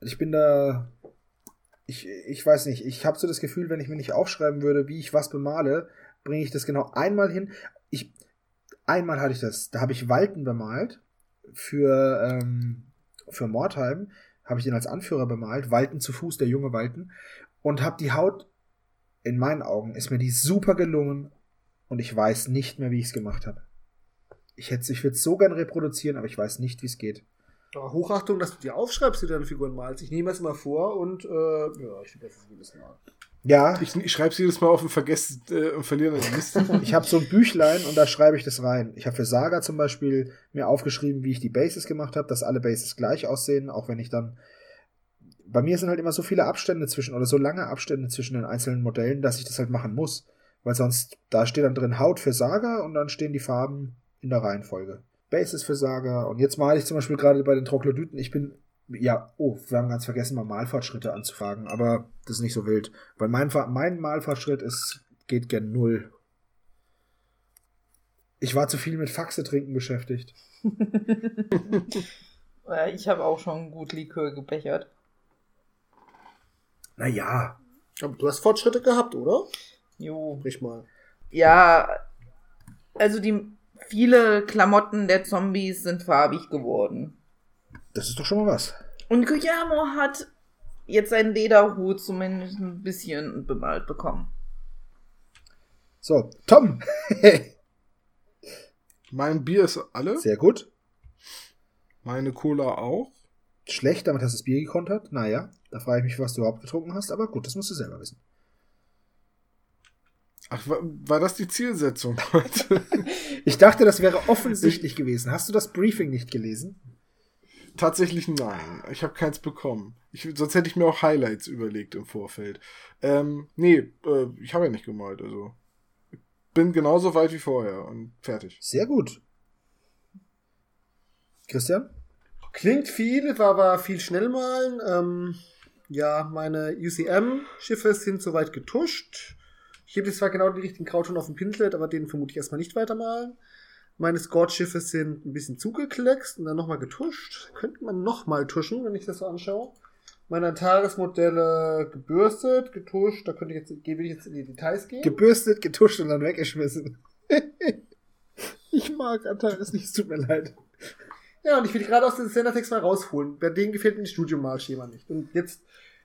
Speaker 1: Ich bin da ich, ich weiß nicht, ich habe so das Gefühl, wenn ich mir nicht aufschreiben würde, wie ich was bemale, bringe ich das genau einmal hin. Ich, einmal hatte ich das, da habe ich Walten bemalt für, ähm, für Mordheim, habe ich den als Anführer bemalt, Walten zu Fuß, der junge Walten, und habe die Haut, in meinen Augen, ist mir die super gelungen und ich weiß nicht mehr, wie ich es gemacht habe. Ich hätte, ich würde es so gern reproduzieren, aber ich weiß nicht, wie es geht.
Speaker 3: Hochachtung, dass du dir aufschreibst, wie du deine Figuren malst. Ich nehme es mal vor und äh, ja, ich vergesse es jedes Mal.
Speaker 1: Ja.
Speaker 4: Ich, ich schreibe es jedes Mal auf und vergesse äh, und verliere
Speaker 1: eine Liste. ich habe so ein Büchlein und da schreibe ich das rein. Ich habe für Saga zum Beispiel mir aufgeschrieben, wie ich die Bases gemacht habe, dass alle Bases gleich aussehen, auch wenn ich dann. Bei mir sind halt immer so viele Abstände zwischen oder so lange Abstände zwischen den einzelnen Modellen, dass ich das halt machen muss. Weil sonst, da steht dann drin Haut für Saga und dann stehen die Farben in der Reihenfolge. Basis für Saga. Und jetzt male ich zum Beispiel gerade bei den Troglodyten. Ich bin, ja, oh, wir haben ganz vergessen, mal Malfortschritte anzufragen, aber das ist nicht so wild. Weil mein, mein Malfortschritt ist, geht gern null. Ich war zu viel mit Faxe trinken beschäftigt.
Speaker 2: ich habe auch schon gut Likör gebechert.
Speaker 1: Naja.
Speaker 3: Aber du hast Fortschritte gehabt, oder?
Speaker 2: Jo.
Speaker 3: Sprich mal.
Speaker 2: Ja, also die Viele Klamotten der Zombies sind farbig geworden.
Speaker 1: Das ist doch schon mal was.
Speaker 2: Und Guillermo hat jetzt seinen Lederhut zumindest ein bisschen bemalt bekommen.
Speaker 1: So, Tom.
Speaker 4: mein Bier ist alle.
Speaker 1: Sehr gut.
Speaker 4: Meine Cola auch.
Speaker 1: Schlecht, damit hast du das Bier gekontert. Naja, da frage ich mich, was du überhaupt getrunken hast, aber gut, das musst du selber wissen.
Speaker 4: Ach, war, war das die Zielsetzung
Speaker 1: ich dachte, das wäre offensichtlich gewesen. Hast du das Briefing nicht gelesen?
Speaker 4: Tatsächlich nein. Ich habe keins bekommen. Ich, sonst hätte ich mir auch Highlights überlegt im Vorfeld. Ähm, nee, äh, ich habe ja nicht gemalt, also. Bin genauso weit wie vorher und fertig.
Speaker 1: Sehr gut. Christian?
Speaker 3: Klingt viel, war aber viel schnell malen. Ähm, ja, meine UCM-Schiffe sind soweit getuscht. Ich habe jetzt zwar genau den richtigen Grauton auf dem Pinsel, aber den vermute ich erstmal nicht weitermalen. Meine Scorch-Schiffe sind ein bisschen zugekleckst und dann nochmal getuscht. Könnte man nochmal tuschen, wenn ich das so anschaue. Meine Antares-Modelle gebürstet, getuscht. Da könnte ich jetzt, gebe ich jetzt in die Details gehen.
Speaker 1: Gebürstet, getuscht und dann weggeschmissen. ich mag Antares nicht, es tut mir leid.
Speaker 3: Ja, und ich will gerade aus dem Sendertext mal rausholen. Bei denen gefällt mir das Studiomalschema nicht. Und jetzt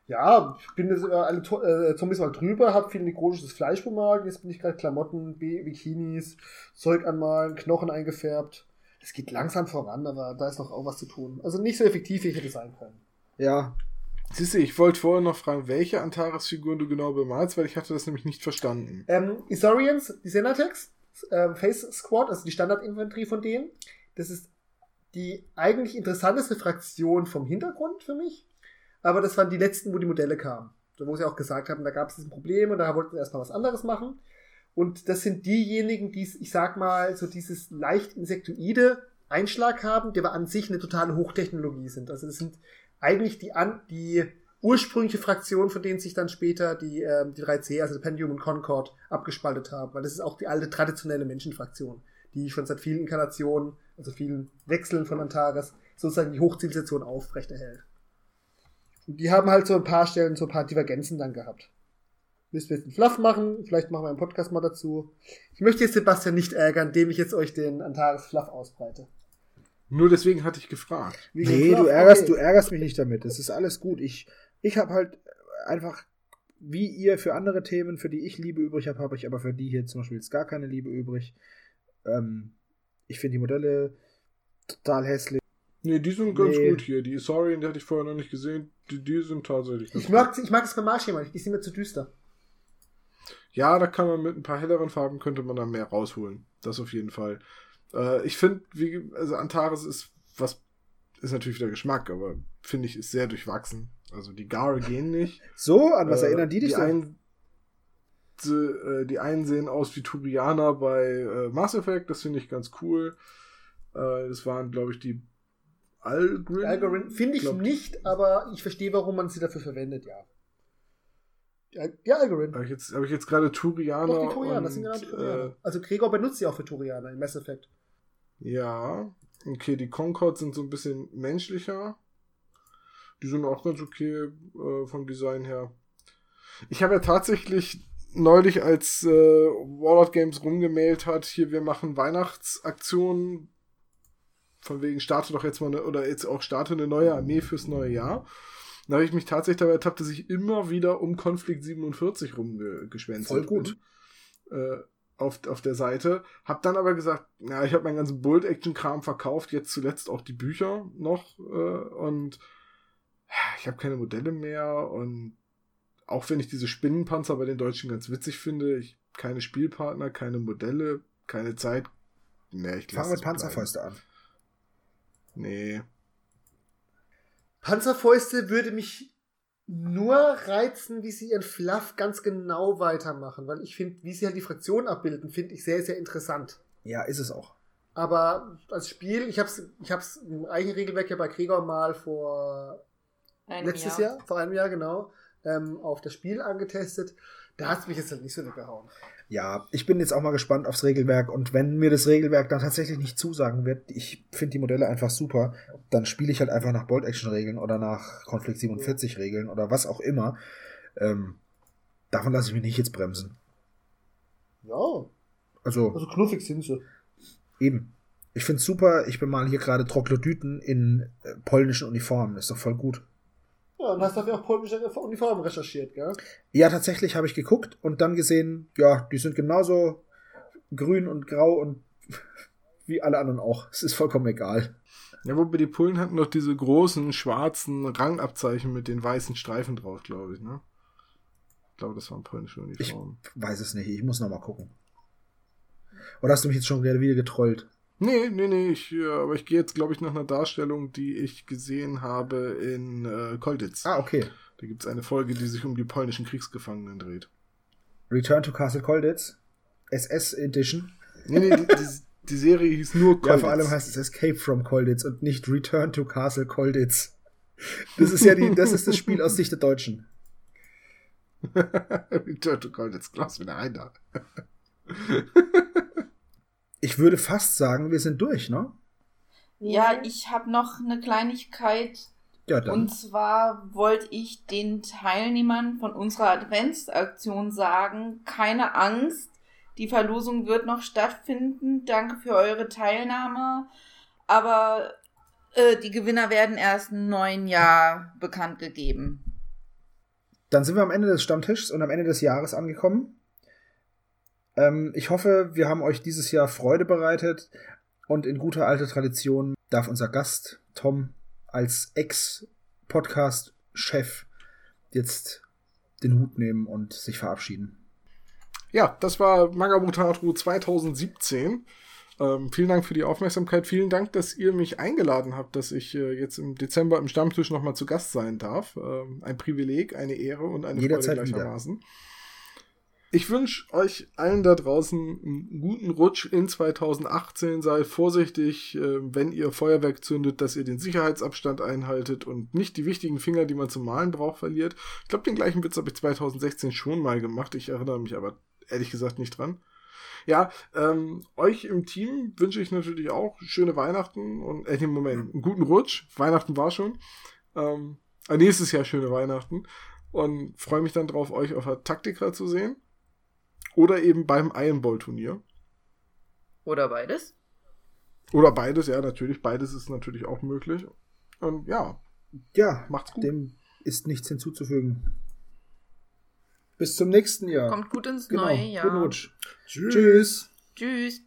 Speaker 3: ja, ich bin jetzt äh, alle äh, Zombies mal drüber, hab viel nekrotisches Fleisch bemalt, jetzt bin ich gerade Klamotten, B Bikinis, Zeug anmalen, Knochen eingefärbt. Es geht langsam voran, aber da ist noch auch was zu tun. Also nicht so effektiv, wie ich hätte sein können.
Speaker 1: Ja.
Speaker 4: Siehst du, ich wollte vorher noch fragen, welche Antares-Figuren du genau bemalst, weil ich hatte das nämlich nicht verstanden.
Speaker 3: Ähm, Isorians, die Senatex, ähm, Face Squad, also die Standardinfanterie von denen. Das ist die eigentlich interessanteste Fraktion vom Hintergrund für mich aber das waren die letzten, wo die Modelle kamen. Wo sie auch gesagt haben, da gab es ein Problem und da wollten sie erstmal was anderes machen. Und das sind diejenigen, die, ich sag mal, so dieses leicht insektoide Einschlag haben, die aber an sich eine totale Hochtechnologie sind. Also das sind eigentlich die, an, die ursprüngliche Fraktion, von denen sich dann später die, ähm, die 3C, also Pendium und Concord, abgespaltet haben. Weil das ist auch die alte traditionelle Menschenfraktion, die schon seit vielen Inkarnationen, also vielen Wechseln von Antares, sozusagen die Hochzivilisation aufrechterhält. Und die haben halt so ein paar Stellen, so ein paar Divergenzen dann gehabt. Müssen wir jetzt einen Fluff machen, vielleicht machen wir einen Podcast mal dazu. Ich möchte jetzt Sebastian nicht ärgern, indem ich jetzt euch den Antares Fluff ausbreite.
Speaker 4: Nur deswegen hatte ich gefragt.
Speaker 3: Wegen
Speaker 1: Nee, du ärgerst,
Speaker 3: Okay.
Speaker 1: du ärgerst mich nicht damit. Das ist alles gut. Ich, ich habe halt einfach, wie ihr für andere Themen, für die ich Liebe übrig habe, habe ich aber für die hier zum Beispiel jetzt gar keine Liebe übrig. Ähm, ich finde die Modelle total hässlich.
Speaker 4: Nee, die sind ganz
Speaker 1: Nee.
Speaker 4: gut hier. Die Saurian, die hatte ich vorher noch nicht gesehen. Die, die sind tatsächlich
Speaker 3: Ich mag, ich mag das beim Marschschema nicht, die sind mir zu düster.
Speaker 4: Ja, da kann man mit ein paar helleren Farben könnte man da mehr rausholen. Das auf jeden Fall. Äh, ich finde, wie, also Antares ist was, ist natürlich wieder Geschmack, aber finde ich, ist sehr durchwachsen. Also die Gare gehen nicht.
Speaker 1: So, an was
Speaker 4: Äh,
Speaker 1: erinnern die dich
Speaker 4: die
Speaker 1: so?
Speaker 4: einen, die, äh, die einen sehen aus wie Turianer bei äh, Mass Effect, das finde ich ganz cool. Äh, das waren, glaube ich, die Algrin.
Speaker 3: Algorithm finde ich
Speaker 4: Glaub-
Speaker 3: nicht, aber ich verstehe, warum man sie dafür verwendet, ja. Ja, Algorithm.
Speaker 4: Habe ich jetzt, hab ich jetzt gerade Turianer.
Speaker 3: Doch, die Turianer, das sind genau Turianer.
Speaker 4: Äh,
Speaker 3: also Gregor benutzt sie auch für Turianer in Mass Effect.
Speaker 4: Ja, okay, die Concord sind so ein bisschen menschlicher. Die sind auch ganz okay äh, vom Design her. Ich habe ja tatsächlich neulich, als äh, Warlord Games rumgemailt hat, hier, wir machen Weihnachtsaktionen. Von wegen, starte doch jetzt mal eine, oder jetzt auch starte eine neue Armee fürs neue Jahr. Da habe ich mich tatsächlich dabei ertappt, dass ich immer wieder um Konflikt 47 rumgeschwänzt
Speaker 1: Voll gut.
Speaker 4: Bin, äh, auf, auf der Seite. Hab dann aber gesagt, ja, ich habe meinen ganzen Bold-Action-Kram verkauft, jetzt zuletzt auch die Bücher noch äh, und ich habe keine Modelle mehr und auch wenn ich diese Spinnenpanzer bei den Deutschen ganz witzig finde, ich keine Spielpartner, keine Modelle, keine Zeit. Nee, ich
Speaker 1: Fang mit. Panzerfäuste an.
Speaker 4: Nee.
Speaker 3: Panzerfäuste würde mich nur reizen, wie sie ihren Fluff ganz genau weitermachen, weil ich finde, wie sie halt die Fraktion abbilden, finde ich sehr, sehr interessant.
Speaker 1: Ja, ist es auch.
Speaker 3: Aber als Spiel, ich habe es ich hab's im eigenen Regelwerk ja bei Gregor mal vor
Speaker 2: Einem
Speaker 3: letztes Jahr. vor einem Jahr genau, ähm, auf das Spiel angetestet. Da hat es mich jetzt halt nicht so weggehauen.
Speaker 1: Ja, ich bin jetzt auch mal gespannt aufs Regelwerk und wenn mir das Regelwerk dann tatsächlich nicht zusagen wird, ich finde die Modelle einfach super, dann spiele ich halt einfach nach Bolt-Action-Regeln oder nach Konflikt 47-Regeln oder was auch immer. Ähm, davon lasse ich mich nicht jetzt bremsen.
Speaker 3: Ja,
Speaker 1: Also,
Speaker 3: also knuffig sind sie.
Speaker 1: eben. Ich finde super, ich bin mal hier gerade Troglodyten in äh, polnischen Uniformen, ist doch voll gut.
Speaker 3: Ja, und hast dafür auch polnische Uniformen recherchiert, gell?
Speaker 1: Ja, tatsächlich habe ich geguckt und dann gesehen, ja, die sind genauso grün und grau und wie alle anderen auch. Es ist vollkommen egal.
Speaker 4: Ja, wobei die Polen hatten doch diese großen schwarzen Rangabzeichen mit den weißen Streifen drauf, glaube ich, ne? Ich glaube, das waren polnische Uniformen.
Speaker 1: Weiß es nicht, ich muss noch mal gucken. Oder hast du mich jetzt schon wieder getrollt?
Speaker 4: Nee, nee, nee, ich, äh, aber ich gehe jetzt, glaube ich, nach einer Darstellung, die ich gesehen habe in äh, Kolditz.
Speaker 1: Ah, okay.
Speaker 4: Da gibt es eine Folge, die sich um die polnischen Kriegsgefangenen dreht.
Speaker 1: Return to Castle Colditz. SS Edition.
Speaker 4: Nee, nee, die, die, die Serie hieß nur
Speaker 1: Ja,
Speaker 4: Kolditz.
Speaker 1: vor allem heißt es Escape from Colditz und nicht Return to Castle Colditz. Das ist ja die, das ist das Spiel aus Sicht der Deutschen.
Speaker 4: Return to Kolditz, Klaus wieder ein da.
Speaker 1: Ich würde fast sagen, wir sind durch, ne?
Speaker 2: Ja, ich habe noch eine Kleinigkeit.
Speaker 1: Ja, dann.
Speaker 2: Und zwar wollte ich den Teilnehmern von unserer Adventsaktion sagen, keine Angst, die Verlosung wird noch stattfinden. Danke für eure Teilnahme. Aber äh, die Gewinner werden erst im neuen Jahr bekannt gegeben.
Speaker 1: Dann sind wir am Ende des Stammtischs und am Ende des Jahres angekommen. Ähm, ich hoffe, wir haben euch dieses Jahr Freude bereitet und in guter alter Tradition darf unser Gast Tom als Ex-Podcast-Chef jetzt den Hut nehmen und sich verabschieden.
Speaker 4: Ja, das war Magabotato 2017. Ähm, vielen Dank für die Aufmerksamkeit. Vielen Dank, dass ihr mich eingeladen habt, dass ich äh, jetzt im Dezember im Stammtisch nochmal zu Gast sein darf. Ähm, ein Privileg, eine Ehre und eine
Speaker 1: Jederzeit
Speaker 4: Freude gleichermaßen. Ich wünsche euch allen da draußen einen guten Rutsch in 2018. Seid vorsichtig, äh, wenn ihr Feuerwerk zündet, dass ihr den Sicherheitsabstand einhaltet und nicht die wichtigen Finger, die man zum Malen braucht, verliert. Ich glaube, den gleichen Witz habe ich 2016 schon mal gemacht. Ich erinnere mich aber ehrlich gesagt nicht dran. Ja, ähm, euch im Team wünsche ich natürlich auch schöne Weihnachten und, äh, im Moment, einen guten Rutsch. Weihnachten war schon. Ähm, äh, nächstes Jahr schöne Weihnachten. Und freue mich dann drauf, euch auf der Taktika zu sehen. Oder eben beim Iron Ball Turnier.
Speaker 2: Oder beides.
Speaker 4: Oder beides, ja, natürlich. Beides ist natürlich auch möglich. Und ja,
Speaker 1: Ja,
Speaker 4: macht's gut.
Speaker 1: dem ist nichts hinzuzufügen. Bis zum nächsten Jahr.
Speaker 2: Kommt gut ins
Speaker 1: genau.
Speaker 2: neue Jahr.
Speaker 1: Guten Rutsch. Tschüss.
Speaker 2: Tschüss.